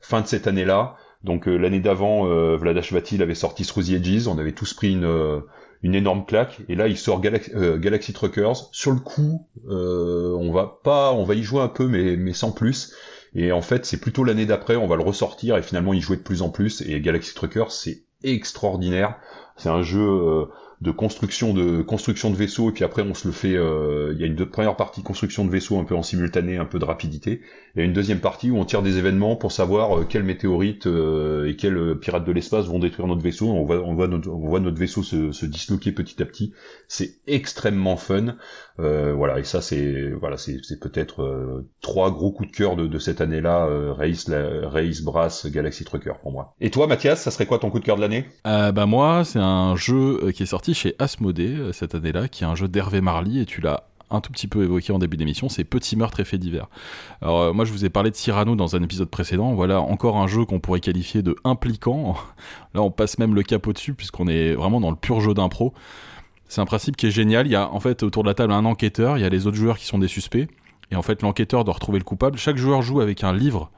fin de cette année-là. Donc l'année d'avant, euh, Vladash Vatil avait sorti Through the Edges, on avait tous pris une, une énorme claque. Et là, il sort euh, Galaxy Truckers. Sur le coup, euh, on va pas, on va y jouer un peu, mais, mais sans plus. Et en fait, c'est plutôt l'année d'après, on va le ressortir et finalement y jouer de plus en plus. Et Galaxy Truckers, c'est extraordinaire. C'est un jeu euh, de construction de construction de vaisseaux et puis après on se le fait euh, il y a une première partie construction de vaisseaux un peu en simultané un peu de rapidité et une deuxième partie où on tire des événements pour savoir euh, quel météorite euh, et quels pirates de l'espace vont détruire notre vaisseau. On voit on voit notre, on voit notre vaisseau se, se disloquer petit à petit. C'est extrêmement fun. Voilà et ça c'est voilà c'est peut-être trois gros coups de cœur de, de cette année là Race la, Race Brass Galaxy Trucker pour moi. Et toi Mathias ça serait quoi ton coup de cœur de l'année? Bah moi c'est un jeu qui est sorti chez Asmodée cette année-là, qui est un jeu d'Hervé Marly, et tu l'as un tout petit peu évoqué en début d'émission, c'est Petit meurtre et divers. Alors moi je vous ai parlé de Cyrano dans un épisode précédent, voilà encore un jeu qu'on pourrait qualifier de impliquant. (laughs) Là on passe même le cap au-dessus puisqu'on est vraiment dans le pur jeu d'impro. C'est un principe qui est génial, il y a en fait autour de la table un enquêteur, il y a les autres joueurs qui sont des suspects, et en fait l'enquêteur doit retrouver le coupable. Chaque joueur joue avec un livre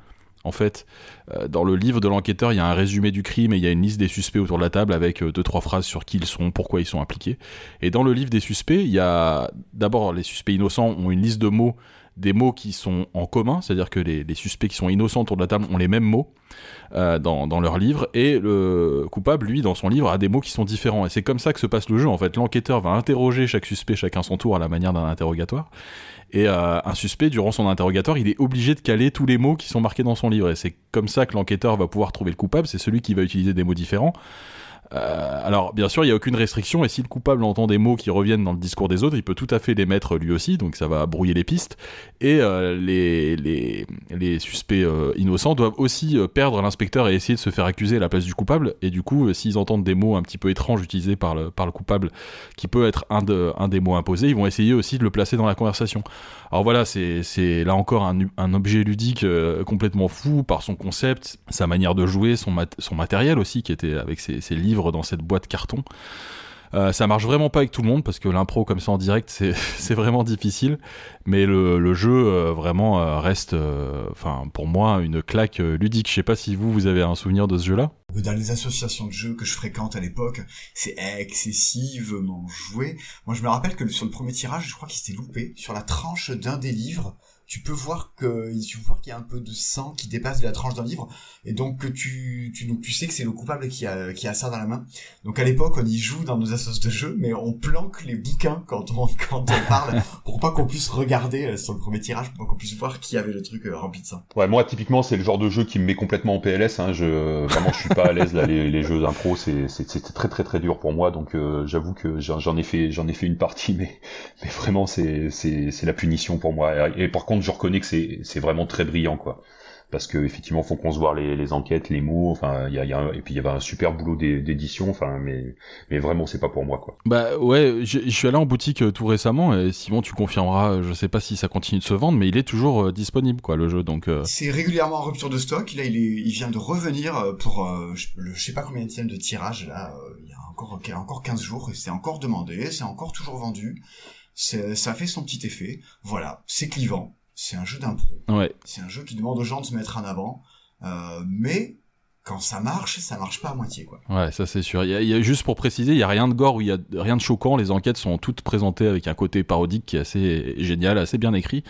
en fait, euh, dans le livre de l'enquêteur, il y a un résumé du crime et il y a une liste des suspects autour de la table avec euh, deux trois phrases sur qui ils sont, pourquoi ils sont impliqués. Et dans le livre des suspects, il y a d'abord les suspects innocents ont une liste de mots, des mots qui sont en commun, c'est-à-dire que les, suspects qui sont innocents autour de la table ont les mêmes mots euh, dans, leur livre et le coupable, lui, dans son livre, a des mots qui sont différents. Et c'est comme ça que se passe le jeu. En fait, l'enquêteur va interroger chaque suspect chacun son tour à la manière d'un interrogatoire. Et euh, un suspect, durant son interrogatoire, il est obligé de caler tous les mots qui sont marqués dans son livre. Et c'est comme ça que l'enquêteur va pouvoir trouver le coupable. C'est celui qui va utiliser des mots différents. Euh, alors, bien sûr, il n'y a aucune restriction, et si le coupable entend des mots qui reviennent dans le discours des autres, il peut tout à fait les mettre lui aussi, donc ça va brouiller les pistes. Et euh, les, suspects euh, innocents doivent aussi perdre l'inspecteur et essayer de se faire accuser à la place du coupable, et du coup, s'ils entendent des mots un petit peu étranges utilisés par le, coupable, qui peut être un, de, un des mots imposés, ils vont essayer aussi de le placer dans la conversation. Alors voilà, c'est là encore un, objet ludique complètement fou par son concept, sa manière de jouer, son, matériel aussi, qui était avec ses livres dans cette boîte carton. Euh, ça marche vraiment pas avec tout le monde parce que l'impro comme ça en direct c'est (laughs) vraiment difficile. Mais le, jeu euh, vraiment euh, reste enfin pour moi une claque ludique. Je sais pas si vous vous avez un souvenir de ce jeu là dans les associations de jeux que je fréquente à l'époque c'est excessivement joué. Moi je me rappelle que sur le premier tirage je crois qu'il s'était loupé sur la tranche d'un des livres tu peux voir que tu qu'il y a un peu de sang qui dépasse de la tranche d'un livre et donc que tu tu donc tu sais que c'est le coupable qui a qui a ça dans la main. Donc à l'époque on y joue dans nos assos de jeu mais on planque les bouquins quand on (laughs) quand on parle pour pas qu'on puisse regarder euh, sur le premier tirage pour qu'on puisse voir qui avait le truc euh, rempli de sang. Ouais, moi typiquement c'est le genre de jeu qui me met complètement en PLS hein, je vraiment je suis pas à l'aise là les, les jeux d'impro c'est c'est très très très dur pour moi donc euh, j'avoue que j'en ai fait j'en ai fait une partie (laughs) mais mais vraiment c'est c'est c'est la punition pour moi et par contre je reconnais que c'est vraiment très brillant, quoi. Parce que effectivement faut qu'on se voit les, les, enquêtes les mots enfin il y a, y a et puis il y avait un super boulot d'édition enfin mais mais vraiment c'est pas pour moi quoi. Bah ouais je suis allé en boutique euh, tout récemment et Simon tu confirmeras je sais pas si ça continue de se vendre mais il est toujours euh, disponible quoi le jeu donc euh. c'est régulièrement en rupture de stock. Là il est il vient de revenir pour je, je sais pas combien de tirage là il y a encore encore 15 jours et c'est encore demandé c'est encore toujours vendu. Ça fait son petit effet. Voilà c'est clivant c'est un jeu d'impro. Ouais. C'est un jeu qui demande aux gens de se mettre en avant, euh, mais quand ça marche, ça marche pas à moitié, quoi. Ouais, ça c'est sûr. Il y, a, juste pour préciser, il y a rien de gore, il y a rien de choquant. Les enquêtes sont toutes présentées avec un côté parodique qui est assez génial, assez bien écrit.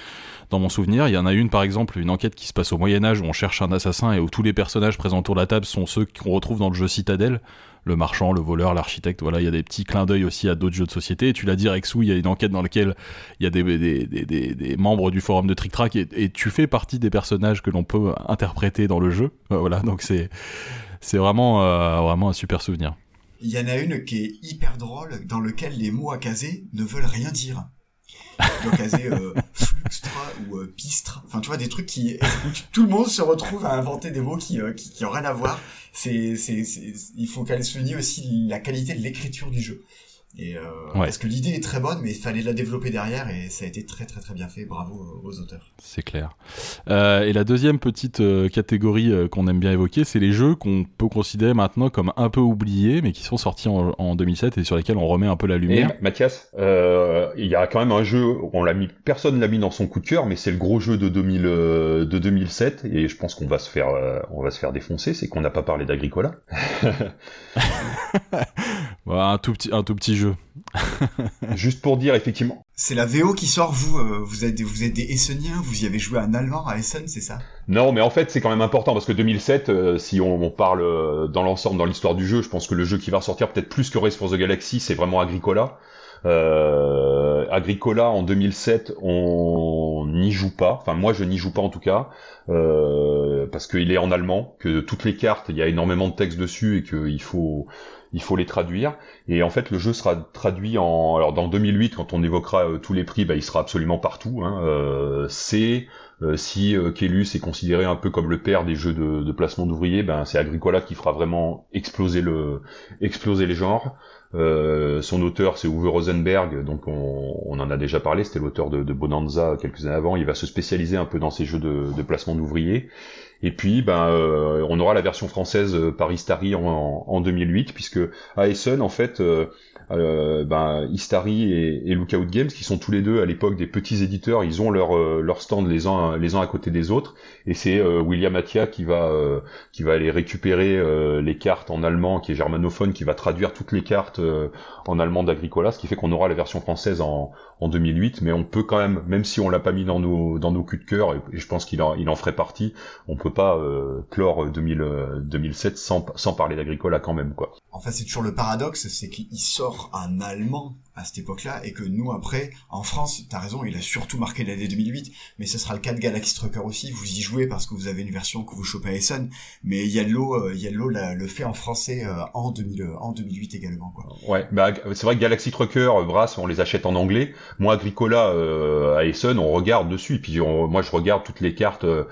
Dans mon souvenir, il y en a une par exemple, une enquête qui se passe au Moyen Âge où on cherche un assassin et où tous les personnages présents autour de la table sont ceux qu'on retrouve dans le jeu Citadel le marchand, le voleur, l'architecte. Voilà, il y a des petits clins d'œil aussi à d'autres jeux de société. tu l'as dit, Rexou, il y a une enquête dans laquelle il y a des, membres du forum de Trick Track et, tu fais partie des personnages que l'on peut interpréter dans le jeu. (laughs) Voilà, donc c'est c'est vraiment euh, vraiment un super souvenir. Il y en a une qui est hyper drôle, dans lequel les mots à caser ne veulent rien dire. (laughs) Caser euh, fluxtra ou euh, pistre. Enfin, tu vois, des trucs qui... Tout le monde se retrouve à inventer des mots qui, qui, qui ont rien à voir c'est, c'est, il faut qu'elle souligne aussi la qualité de l'écriture du jeu. Et euh, Parce que l'idée est très bonne, mais il fallait la développer derrière et ça a été très très très bien fait. Bravo aux auteurs. C'est clair. Euh, et la deuxième petite euh, catégorie qu'on aime bien évoquer, c'est les jeux qu'on peut considérer maintenant comme un peu oubliés, mais qui sont sortis en, en 2007 et sur lesquels on remet un peu la lumière. Et, Mathias, il y a quand même un jeu, on l'a mis, personne l'a mis dans son coup de cœur, mais c'est le gros jeu de 2000 de 2007 et je pense qu'on va se faire on va se faire défoncer, c'est qu'on n'a pas parlé d'Agricola. (laughs) (laughs) un tout petit un tout petit jeu (laughs) Juste pour dire, effectivement. C'est la VO qui sort, vous, euh, vous êtes, vous êtes des Esseniens, vous y avez joué en allemand à Essen, c'est ça? Non, mais en fait, c'est quand même important, parce que 2007, euh, si on, parle euh, dans l'ensemble, dans l'histoire du jeu, je pense que le jeu qui va ressortir peut-être plus que Race for the Galaxy, c'est vraiment Agricola. Agricola en 2007, on n'y joue pas. Enfin, moi, je n'y joue pas en tout cas, parce qu'il est en allemand, que toutes les cartes, il y a énormément de texte dessus et qu'il faut il faut les traduire. Et en fait, le jeu sera traduit en, alors dans 2008, quand on évoquera euh, tous les prix, bah, il sera absolument partout. Hein. Euh, c'est si Kelus est considéré un peu comme le père des jeux de, de placement d'ouvriers, ben c'est Agricola qui fera vraiment exploser le exploser les genres. Euh, son auteur, c'est Uwe Rosenberg, donc on, on, en a déjà parlé, c'était l'auteur de, de, Bonanza quelques années avant. Il va se spécialiser un peu dans ces jeux de, de placement d'ouvriers. Et puis, ben, euh, on aura la version française par Istari en, en 2008, puisque à Essen, en fait, euh, euh, ben, Istari et, et, Lookout Games, qui sont tous les deux à l'époque des petits éditeurs, ils ont leur, euh, leur stand les uns, les uns à côté des autres, et c'est euh, William Attia qui va, euh, qui va aller récupérer les cartes en allemand, qui est germanophone, qui va traduire toutes les cartes en allemand d'Agricola, ce qui fait qu'on aura la version française en, en 2008, mais on peut quand même, même si on l'a pas mis dans nos, dans nos culs de cœur, et, je pense qu'il en, il en ferait partie, on peut pas clore 2000, 2007 sans, sans parler d'Agricola quand même, quoi. En fait, c'est toujours le paradoxe, c'est qu'il sort un allemand à cette époque-là et que nous après en France t'as raison il a surtout marqué l'année 2008 mais ce sera le cas de Galaxy Trucker aussi vous y jouez parce que vous avez une version que vous chopez à Essen mais Yellow euh, Yellow le fait en français euh, en 2000 euh, en 2008 également quoi. Ouais bah c'est vrai que Galaxy Trucker Brass on les achète en anglais. Moi Agricola à Essen on regarde dessus. Et puis moi je regarde toutes les cartes euh,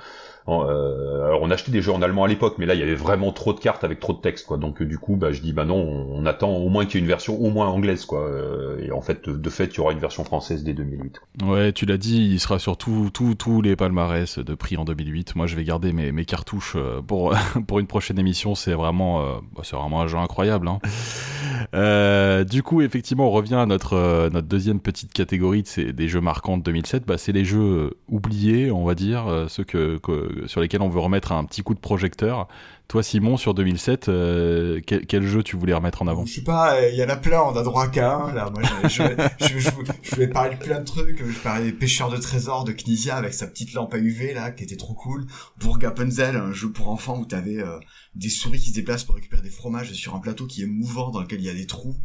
alors on achetait des jeux en allemand à l'époque, mais là il y avait vraiment trop de cartes avec trop de texte, quoi. Donc du coup, bah je dis bah non, on, attend au moins qu'il y ait une version au moins anglaise, quoi. Euh, et en fait, de, fait, il y aura une version française dès 2008. Ouais, tu l'as dit, il sera sur tous les palmarès de prix en 2008. Moi, je vais garder mes, mes cartouches euh, pour (laughs) pour une prochaine émission. C'est vraiment, bah, c'est vraiment un jeu incroyable. Hein. du coup, effectivement, on revient à notre notre deuxième petite catégorie, c'est des jeux marquants de 2007. Bah, c'est les jeux oubliés, on va dire, ceux que sur lesquels on veut remettre un petit coup de projecteur. Toi, Simon, sur 2007, euh, quel, jeu tu voulais remettre en avant? Je sais pas, il y en a plein, on a droit qu'à un. Là, moi, je, je, je, je, voulais parler de plein de trucs. Je parlais des pêcheurs de trésors de Knizia avec sa petite lampe à UV là, qui était trop cool. Burgapunzel, un jeu pour enfants où t'avais euh, des souris qui se déplacent pour récupérer des fromages sur un plateau qui est mouvant dans lequel il y a des trous.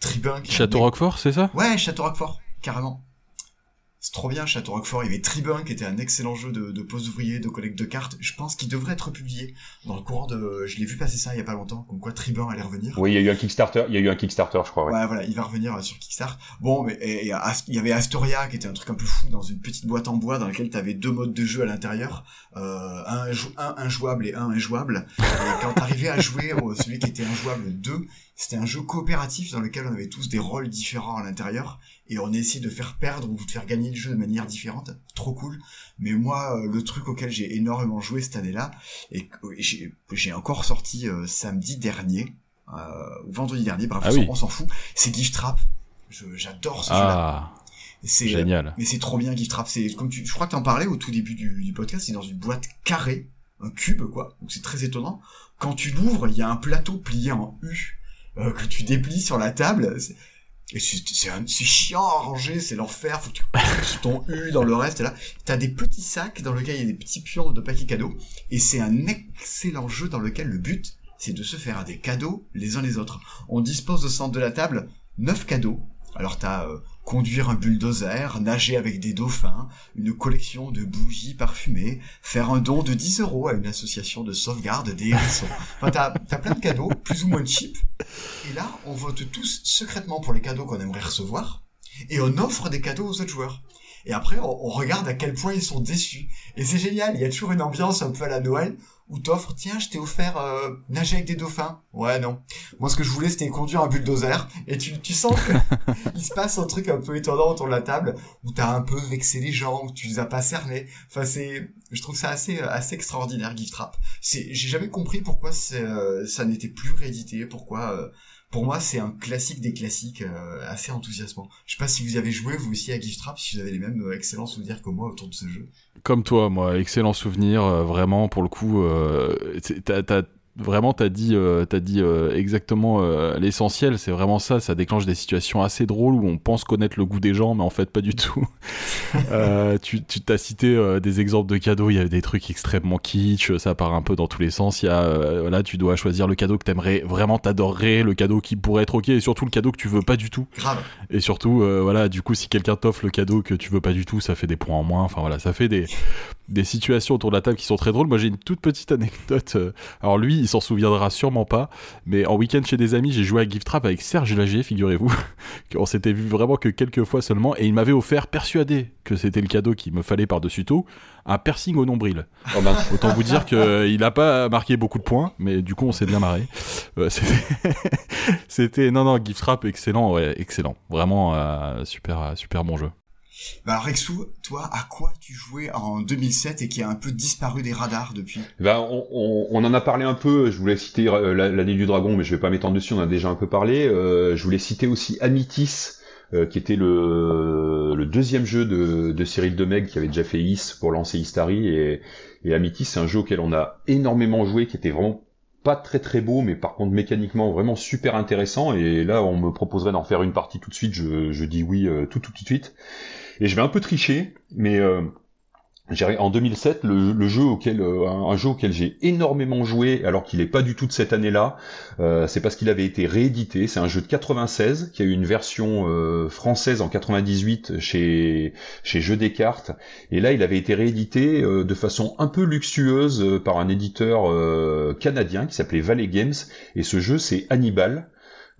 Tribun. Château Roquefort, c'est ça? Ouais, Château Roquefort, carrément. C'est trop bien, Château Roquefort. Il y avait Tribun, qui était un excellent jeu de, de pose ouvrier, de collecte de cartes. Je pense qu'il devrait être publié dans le courant de. Je l'ai vu passer ça il y a pas longtemps, comme quoi Tribun allait revenir. Oui, il y a eu un Kickstarter. Il y a eu un Kickstarter, je crois. Ouais, voilà, il va revenir euh, sur Kickstarter. Bon, mais il y avait Astoria, qui était un truc un peu fou dans une petite boîte en bois dans laquelle tu avais deux modes de jeu à l'intérieur, euh, un, un injouable et un injouable. et quand t'arrivais à jouer celui qui était injouable 2, c'était un jeu coopératif dans lequel on avait tous des rôles différents à l'intérieur et on essayé de faire perdre ou de faire gagner le jeu de manière différente. Trop cool. Mais moi, euh, le truc auquel j'ai énormément joué cette année-là, et j'ai encore sorti euh, samedi dernier, euh, vendredi dernier, bref, ah on s'en fout, c'est Gift Trap. J'adore ce jeu-là. Ah, c'est génial. mais c'est trop bien Gift Trap. C'est comme tu, je crois que t'en parlais au tout début du, du podcast. C'est dans une boîte carrée, un cube quoi. Donc c'est très étonnant. Quand tu l'ouvres, il y a un plateau plié en U que tu déplies sur la table. Et c'est chiant à ranger, c'est l'enfer, faut que tu ton U dans le reste, là, t'as des petits sacs dans lesquels il y a des petits pions de paquets cadeaux, et c'est un excellent jeu dans lequel le but, c'est de se faire des cadeaux les uns les autres. On dispose au centre de la table neuf cadeaux. Alors t'as euh, conduire un bulldozer, nager avec des dauphins, une collection de bougies parfumées, faire un don de 10 euros à une association de sauvegarde des hérissons. Enfin, t'as, plein de cadeaux, plus ou moins cheap. Et là, on vote tous secrètement pour les cadeaux qu'on aimerait recevoir, et on offre des cadeaux aux autres joueurs. Et après, on, on regarde à quel point ils sont déçus. Et c'est génial, il y a toujours une ambiance un peu à la Noël, ou t'offres, tiens, je t'ai offert euh, nager avec des dauphins. Ouais, non. Moi, ce que je voulais, c'était conduire un bulldozer. Et tu, tu sens (laughs) il se passe un truc un peu étonnant autour de la table, où t'as un peu vexé les gens, où tu les as pas cernés. Enfin, c'est, je trouve ça assez, assez extraordinaire, Gift Trap. C'est, j'ai jamais compris pourquoi euh, ça n'était plus réédité, pourquoi, euh, pour moi, c'est un classique des classiques, euh, assez enthousiasmant. Je sais pas si vous avez joué vous aussi à Gift Trap, si vous avez les mêmes euh, excellents souvenirs que moi autour de ce jeu. Comme toi, moi, excellent souvenir, euh, vraiment pour le coup. t'as vraiment t'as dit euh, t'as dit euh, exactement euh, l'essentiel. C'est vraiment ça. Ça déclenche des situations assez drôles où on pense connaître le goût des gens mais en fait pas du tout. (laughs) Tu tu t'as cité des exemples de cadeaux. Il y a des trucs extrêmement kitsch. Ça part un peu dans tous les sens. Il y a voilà tu dois choisir le cadeau que t'aimerais vraiment t'adorerais le cadeau qui pourrait être ok et surtout le cadeau que tu veux pas du tout. Grave. et surtout voilà du coup si quelqu'un t'offre le cadeau que tu veux pas du tout ça fait des points en moins. Enfin voilà ça fait des des situations autour de la table qui sont très drôles. Moi, j'ai une toute petite anecdote. euh, Alors lui, il s'en souviendra sûrement pas, mais en week-end chez des amis, j'ai joué à Gift Trap avec Serge Lagier, figurez-vous. (laughs) On s'était vu vraiment que quelques fois seulement, et il m'avait offert, persuadé que c'était le cadeau qu'il me fallait par-dessus tout, un piercing au nombril. Oh. Autant vous dire qu'il n'a pas marqué beaucoup de points, mais du coup, on s'est bien marré. Euh, (laughs) c'était- (laughs) C'était, non, non, Gift Trap, excellent, ouais, excellent. Vraiment, euh, super, super bon jeu. Bah Rexou, toi, à quoi tu jouais en 2007 et qui a un peu disparu des radars depuis? Ben, on, on- on en a parlé un peu. Je voulais citer euh, la- l'année du dragon, mais je vais pas m'étendre dessus. On a déjà un peu parlé. Euh, je voulais citer aussi Amitis, euh, qui était le, le deuxième jeu de, de Cyril Demeg, qui avait déjà fait Is pour lancer Istari. Et, et Amitis, c'est un jeu auquel on a énormément joué, qui était vraiment pas très très beau, mais par contre mécaniquement vraiment super intéressant. Et là, on me proposerait d'en faire une partie tout de suite. Je, je dis oui euh, tout, tout tout de suite. Et je vais un peu tricher, mais euh, en 2007, le, le jeu auquel, euh, un, un jeu auquel j'ai énormément joué, alors qu'il n'est pas du tout de cette année-là, euh, c'est parce qu'il avait été réédité. C'est un jeu de 96 qui a eu une version euh, française en 98 chez chez Jeux des cartes. Et là, il avait été réédité euh, de façon un peu luxueuse euh, par un éditeur euh, canadien qui s'appelait Valley Games. Et ce jeu, c'est Hannibal.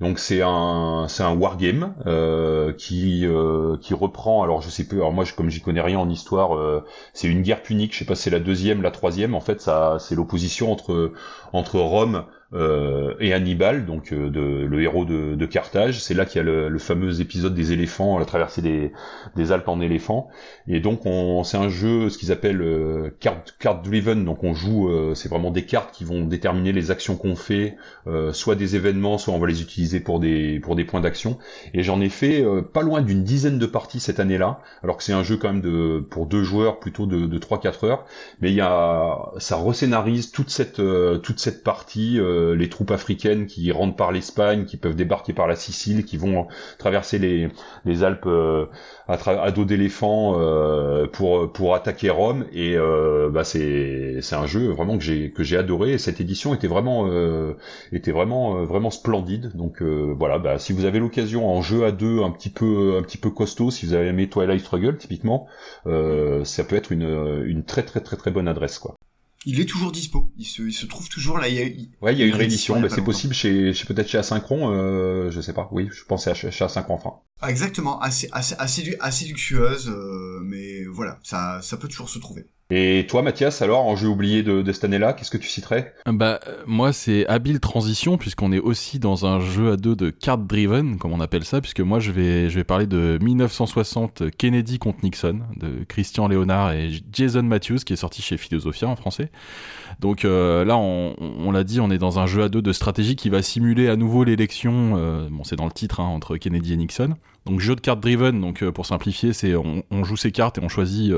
Donc c'est un c'est un wargame euh, qui euh, qui reprend alors je sais plus alors moi je, comme j'y connais rien en histoire euh, c'est une guerre punique. Je sais pas si c'est la deuxième la troisième. En fait ça c'est l'opposition entre entre Rome euh, et Hannibal donc euh, de, le héros de, de Carthage c'est là qu'il y a le, le fameux épisode des éléphants la traversée des des Alpes en éléphant et donc on c'est un jeu ce qu'ils appellent euh, card card driven donc on joue euh, c'est vraiment des cartes qui vont déterminer les actions qu'on fait euh, soit des événements, soit on va les utiliser pour des pour des points d'action. Et j'en ai fait euh, pas loin d'une dizaine de parties cette année-là, alors que c'est un jeu quand même de pour deux joueurs plutôt de, de 3-4 heures. Mais il y a ça rescénarise toute cette toute cette partie, euh, les troupes africaines qui rentrent par l'Espagne, qui peuvent débarquer par la Sicile, qui vont traverser les les Alpes euh, à, à dos d'éléphant euh, pour pour attaquer Rome. Et euh, bah c'est un jeu vraiment que j'ai que j'ai adoré. Et cette édition était vraiment euh, était vraiment euh, vraiment splendide. Donc euh, voilà, bah, si vous avez l'occasion en jeu à deux un petit peu un petit peu costaud, si vous avez aimé Twilight Struggle typiquement, euh, ça peut être une une très très très très bonne adresse quoi. Il est toujours dispo. Il se, il se trouve toujours là. Il y a, il- Ouais, il y a une réédition, pas c'est possible chez, chez peut-être chez Asynchron, euh, je sais pas. Oui, je pensais à chez, chez Asynchron enfin. Ah, exactement, assez, assez, assez luxueuse, euh, mais voilà, ça, ça peut toujours se trouver. Et toi, Mathias, alors en jeu oublié de, cette année-là, qu'est-ce que tu citerais? Bah, moi, c'est habile transition, puisqu'on est aussi dans un jeu à deux de card driven, comme on appelle ça, puisque moi, je vais, je vais parler de 1960 Kennedy contre Nixon, de Christian Léonard et Jason Matthews, qui est sorti chez Philosophia en français. Donc euh, là, on, l'a dit, on est dans un jeu à deux de stratégie qui va simuler à nouveau l'élection, euh, bon, c'est dans le titre, hein, entre Kennedy et Nixon. Donc, jeu de card driven, donc euh, pour simplifier, c'est on joue ses cartes et on choisit.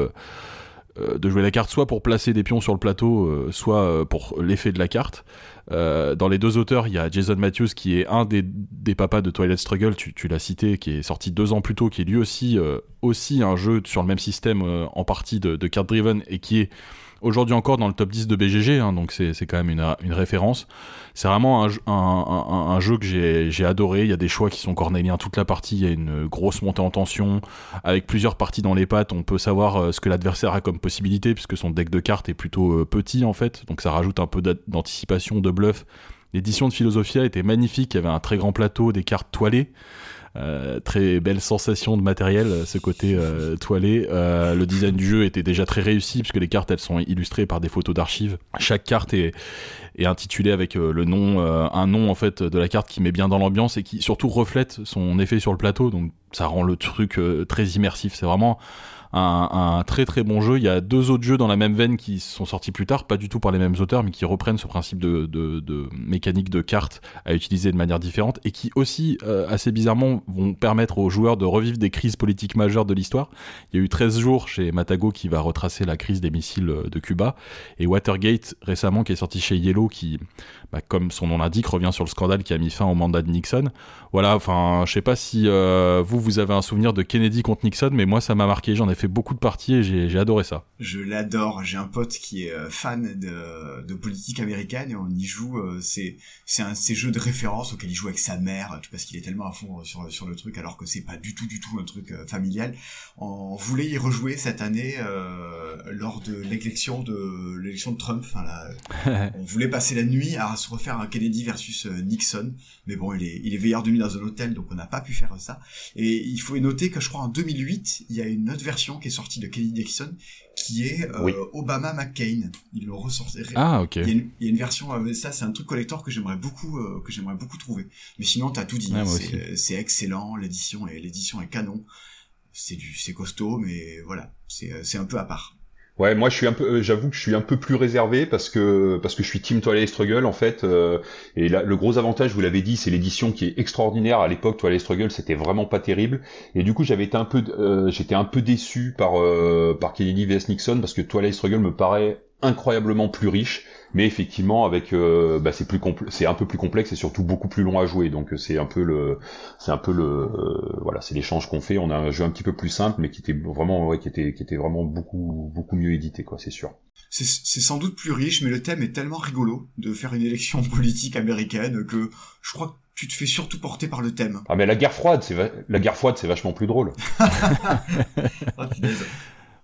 Euh, de jouer la carte soit pour placer des pions sur le plateau, euh, soit euh, pour l'effet de la carte. Dans les deux auteurs, il y a Jason Matthews qui est un des, des papas de Twilight Struggle, tu, tu l'as cité, qui est sorti deux ans plus tôt, qui est lui aussi aussi un jeu sur le même système en partie de, de card driven et qui est aujourd'hui encore dans le top 10 de BGG, hein, donc c'est quand même une, une référence. C'est vraiment un, un, un- jeu que j'ai adoré. Il y a des choix qui sont cornéliens toute la partie. Il y a une grosse montée en tension avec plusieurs parties dans les pattes. On peut savoir euh, ce que l'adversaire a comme possibilité puisque son deck de cartes est plutôt euh, petit en fait. Donc ça rajoute un peu d'a- d'anticipation, de bluff. L'édition de Philosophia était magnifique. Il y avait un très grand plateau, des cartes toilées. Euh, très belle sensation de matériel, euh, ce côté euh, toilé. Euh, le design du jeu était déjà très réussi puisque les cartes elles sont illustrées par des photos d'archives. Chaque carte est, est intitulée avec le nom, un nom en fait de la carte qui met bien dans l'ambiance et qui surtout reflète son effet sur le plateau. Donc ça rend le truc euh, très immersif. C'est vraiment un, très très bon jeu. Il y a deux autres jeux dans la même veine qui sont sortis plus tard, pas du tout par les mêmes auteurs, mais qui reprennent ce principe de mécanique de cartes à utiliser de manière différente et qui aussi, euh, assez bizarrement, vont permettre aux joueurs de revivre des crises politiques majeures de l'histoire. Il y a eu 13 jours chez Matago qui va retracer la crise des missiles euh, de Cuba et Watergate récemment qui est sorti chez Yellow qui, bah, comme son nom l'indique, revient sur le scandale qui a mis fin au mandat de Nixon. Voilà, enfin, je sais pas si euh, vous, vous avez un souvenir de Kennedy contre Nixon, mais moi, ça m'a marqué. J'en ai fait beaucoup de parties et j'ai adoré ça. Je l'adore. J'ai un pote qui est euh, fan de, de politique américaine et on y joue. Euh, c'est un ces jeux de référence auquel il joue avec sa mère, parce qu'il est tellement à fond sur sur le truc, alors que c'est pas du tout du tout un truc familial. On voulait y rejouer cette année lors de l'élection de l'élection de Trump. Enfin, là, (laughs) on voulait passer la nuit à se refaire un Kennedy versus Nixon, mais bon, il est il est veilleur de nuit dans un hôtel, donc on n'a pas pu faire ça. Et il faut noter que je crois en 2008, il y a une autre version qui est sortie de Kennedy Nixon, qui est euh, Obama McCain. Ils l'ont ressorti. Ah ok. Il y, a une, version, euh, ça c'est un truc collector que j'aimerais beaucoup, euh, que j'aimerais beaucoup trouver. Mais sinon t'as tout dit. c'est excellent, l'édition est l'édition est canon. C'est du, c'est costaud, mais voilà, c'est c'est un peu à part. Ouais, moi je suis un peu, euh, j'avoue que je suis un peu plus réservé parce que parce que je suis Team Twilight Struggle en fait. Euh, et là, le gros avantage, vous l'avez dit, c'est l'édition qui est extraordinaire. À l'époque, Twilight Struggle, c'était vraiment pas terrible. Et du coup, j'avais été un peu, euh, j'étais un peu déçu par par Kennedy vs Nixon parce que Twilight Struggle me paraît incroyablement plus riche mais effectivement avec euh, bah, c'est plus c'est un peu plus complexe et surtout beaucoup plus long à jouer donc euh, c'est un peu le c'est un peu le euh, voilà c'est l'échange qu'on fait on a un jeu un petit peu plus simple mais qui était vraiment ouais, qui était qui était vraiment beaucoup beaucoup mieux édité quoi c'est sûr c'est sans doute plus riche mais le thème est tellement rigolo de faire une élection (laughs) politique américaine que je crois que tu te fais surtout porter par le thème. Ah mais la guerre froide, c'est la guerre froide, c'est vachement plus drôle. (laughs) Ah,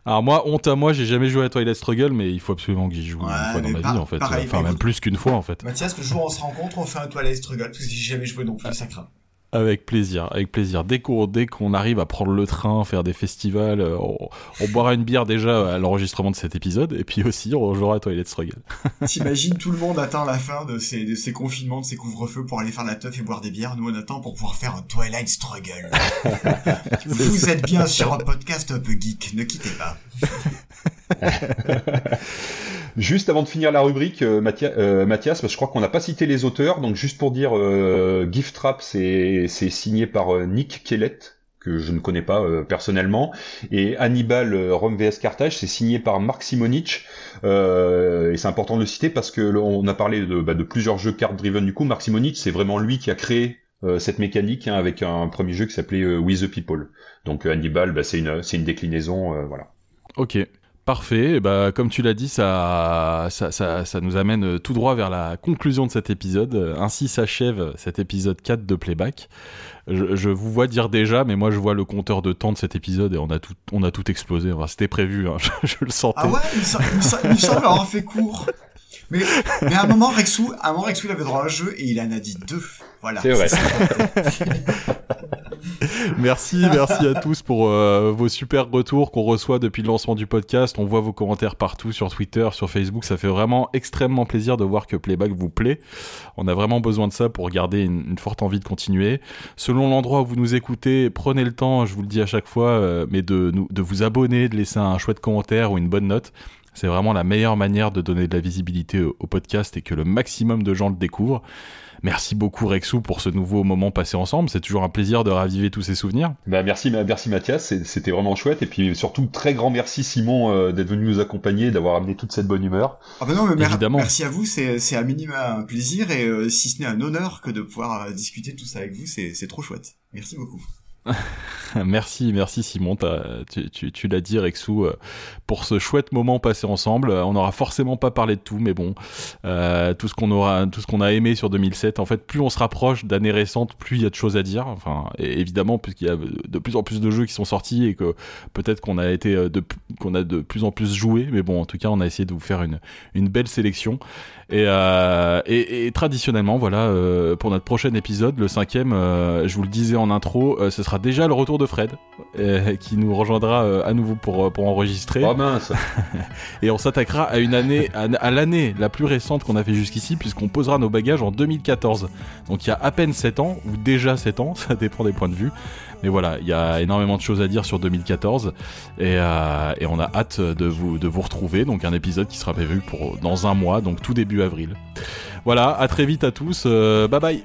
alors moi, honte à moi, j'ai jamais joué à Twilight Struggle, mais il faut absolument que j'y joue une fois dans ma vie en fait. enfin même plus qu'une fois en fait. Mathias, le jour où on se rencontre, on fait un Twilight Struggle parce que j'ai jamais joué non plus, ça craint. Avec plaisir, avec plaisir. Dès qu'on dès qu'on arrive à prendre le train, faire des festivals, euh, on, boira une bière déjà à l'enregistrement de cet épisode, et puis aussi on jouera à Toilet Struggle. (laughs) T'imagines tout le monde attend la fin de ces, de ces confinements, de ces couvre-feux pour aller faire la teuf et boire des bières. Nous on attend pour pouvoir faire un Twilight Struggle. (laughs) Vous êtes bien sur un podcast un peu geek, ne quittez pas. (laughs) Juste avant de finir la rubrique, euh, euh, Mathias, parce que je crois qu'on n'a pas cité les auteurs, donc juste pour dire, euh, Gift Trap, c'est signé par Nick Kellett, que je ne connais pas personnellement, et Hannibal Rome vs Carthage, c'est signé par Mark Simonich, et c'est important de le citer parce que on a parlé de, bah, de plusieurs jeux card driven du coup, Mark Simonich, c'est vraiment lui qui a créé cette mécanique hein, avec un premier jeu qui s'appelait We the People. Donc Hannibal, bah, c'est une, une déclinaison, voilà. Ok, Parfait, bah, comme tu l'as dit, ça, ça, ça, ça, nous amène tout droit vers la conclusion de cet épisode. Ainsi s'achève cet épisode 4 de Playback. Je, vous vois dire déjà, mais moi je vois le compteur de temps de cet épisode et on a tout, on a tout explosé. Enfin, C'était prévu, hein, (laughs) je, le sentais. Ah ouais, il, il, semble avoir fait court. Mais, mais à un moment, Rexou, à un moment, Rexou, il avait droit à un jeu et il en a dit deux. Voilà. C'est vrai. (laughs) (laughs) merci, merci à tous pour euh, vos super retours qu'on reçoit depuis le lancement du podcast. On voit vos commentaires partout sur Twitter, sur Facebook. Ça fait vraiment extrêmement plaisir de voir que Playback vous plaît. On a vraiment besoin de ça pour garder une, forte envie de continuer. Selon l'endroit où vous nous écoutez, prenez le temps, je vous le dis à chaque fois, euh, mais de, de vous abonner, de laisser un chouette commentaire ou une bonne note. C'est vraiment la meilleure manière de donner de la visibilité au podcast et que le maximum de gens le découvrent. Merci beaucoup Rexou pour ce nouveau moment passé ensemble. C'est toujours un plaisir de raviver tous ces souvenirs. Bah merci, merci Mathias, c'était vraiment chouette. Et puis surtout très grand merci Simon euh, d'être venu nous accompagner, d'avoir amené toute cette bonne humeur. Ah bah non, mais Évidemment. merci à vous, c'est à minima un plaisir et euh, si ce n'est un honneur que de pouvoir euh, discuter tout ça avec vous, c'est trop chouette. Merci beaucoup. (laughs) merci, merci Simon, tu, l'as dit Rexou, euh, pour ce chouette moment passé ensemble. On n'aura forcément pas parlé de tout, mais bon, euh, tout ce qu'on aura, a aimé sur 2007. En fait, plus on se rapproche d'années récentes, plus il y a de choses à dire. Enfin, évidemment, puisqu'il y a de plus en plus de jeux qui sont sortis et que peut-être qu'on a été euh, a de plus en plus joué, mais bon, en tout cas, on a essayé de vous faire une belle sélection. Et, euh, et, et, traditionnellement, voilà, euh, pour notre prochain épisode, le cinquième, euh, je vous le disais en intro, ce sera déjà le retour de Fred, (laughs) qui nous rejoindra à nouveau pour, pour enregistrer. Oh mince (laughs) Et on s'attaquera à une année, à, l'année la plus récente qu'on a fait jusqu'ici, puisqu'on posera nos bagages en 2014. Donc il y a à peine 7 ans, ou déjà 7 ans, (laughs) ça dépend des points de vue. Mais voilà, il y a énormément de choses à dire sur 2014 et, euh, et, on a hâte de vous, de vous retrouver. Donc un épisode qui sera prévu pour dans un mois, donc tout début avril. Voilà, à très vite à tous. Euh, bye bye.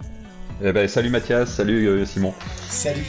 Eh ben, salut Mathias, salut euh, Simon. Salut.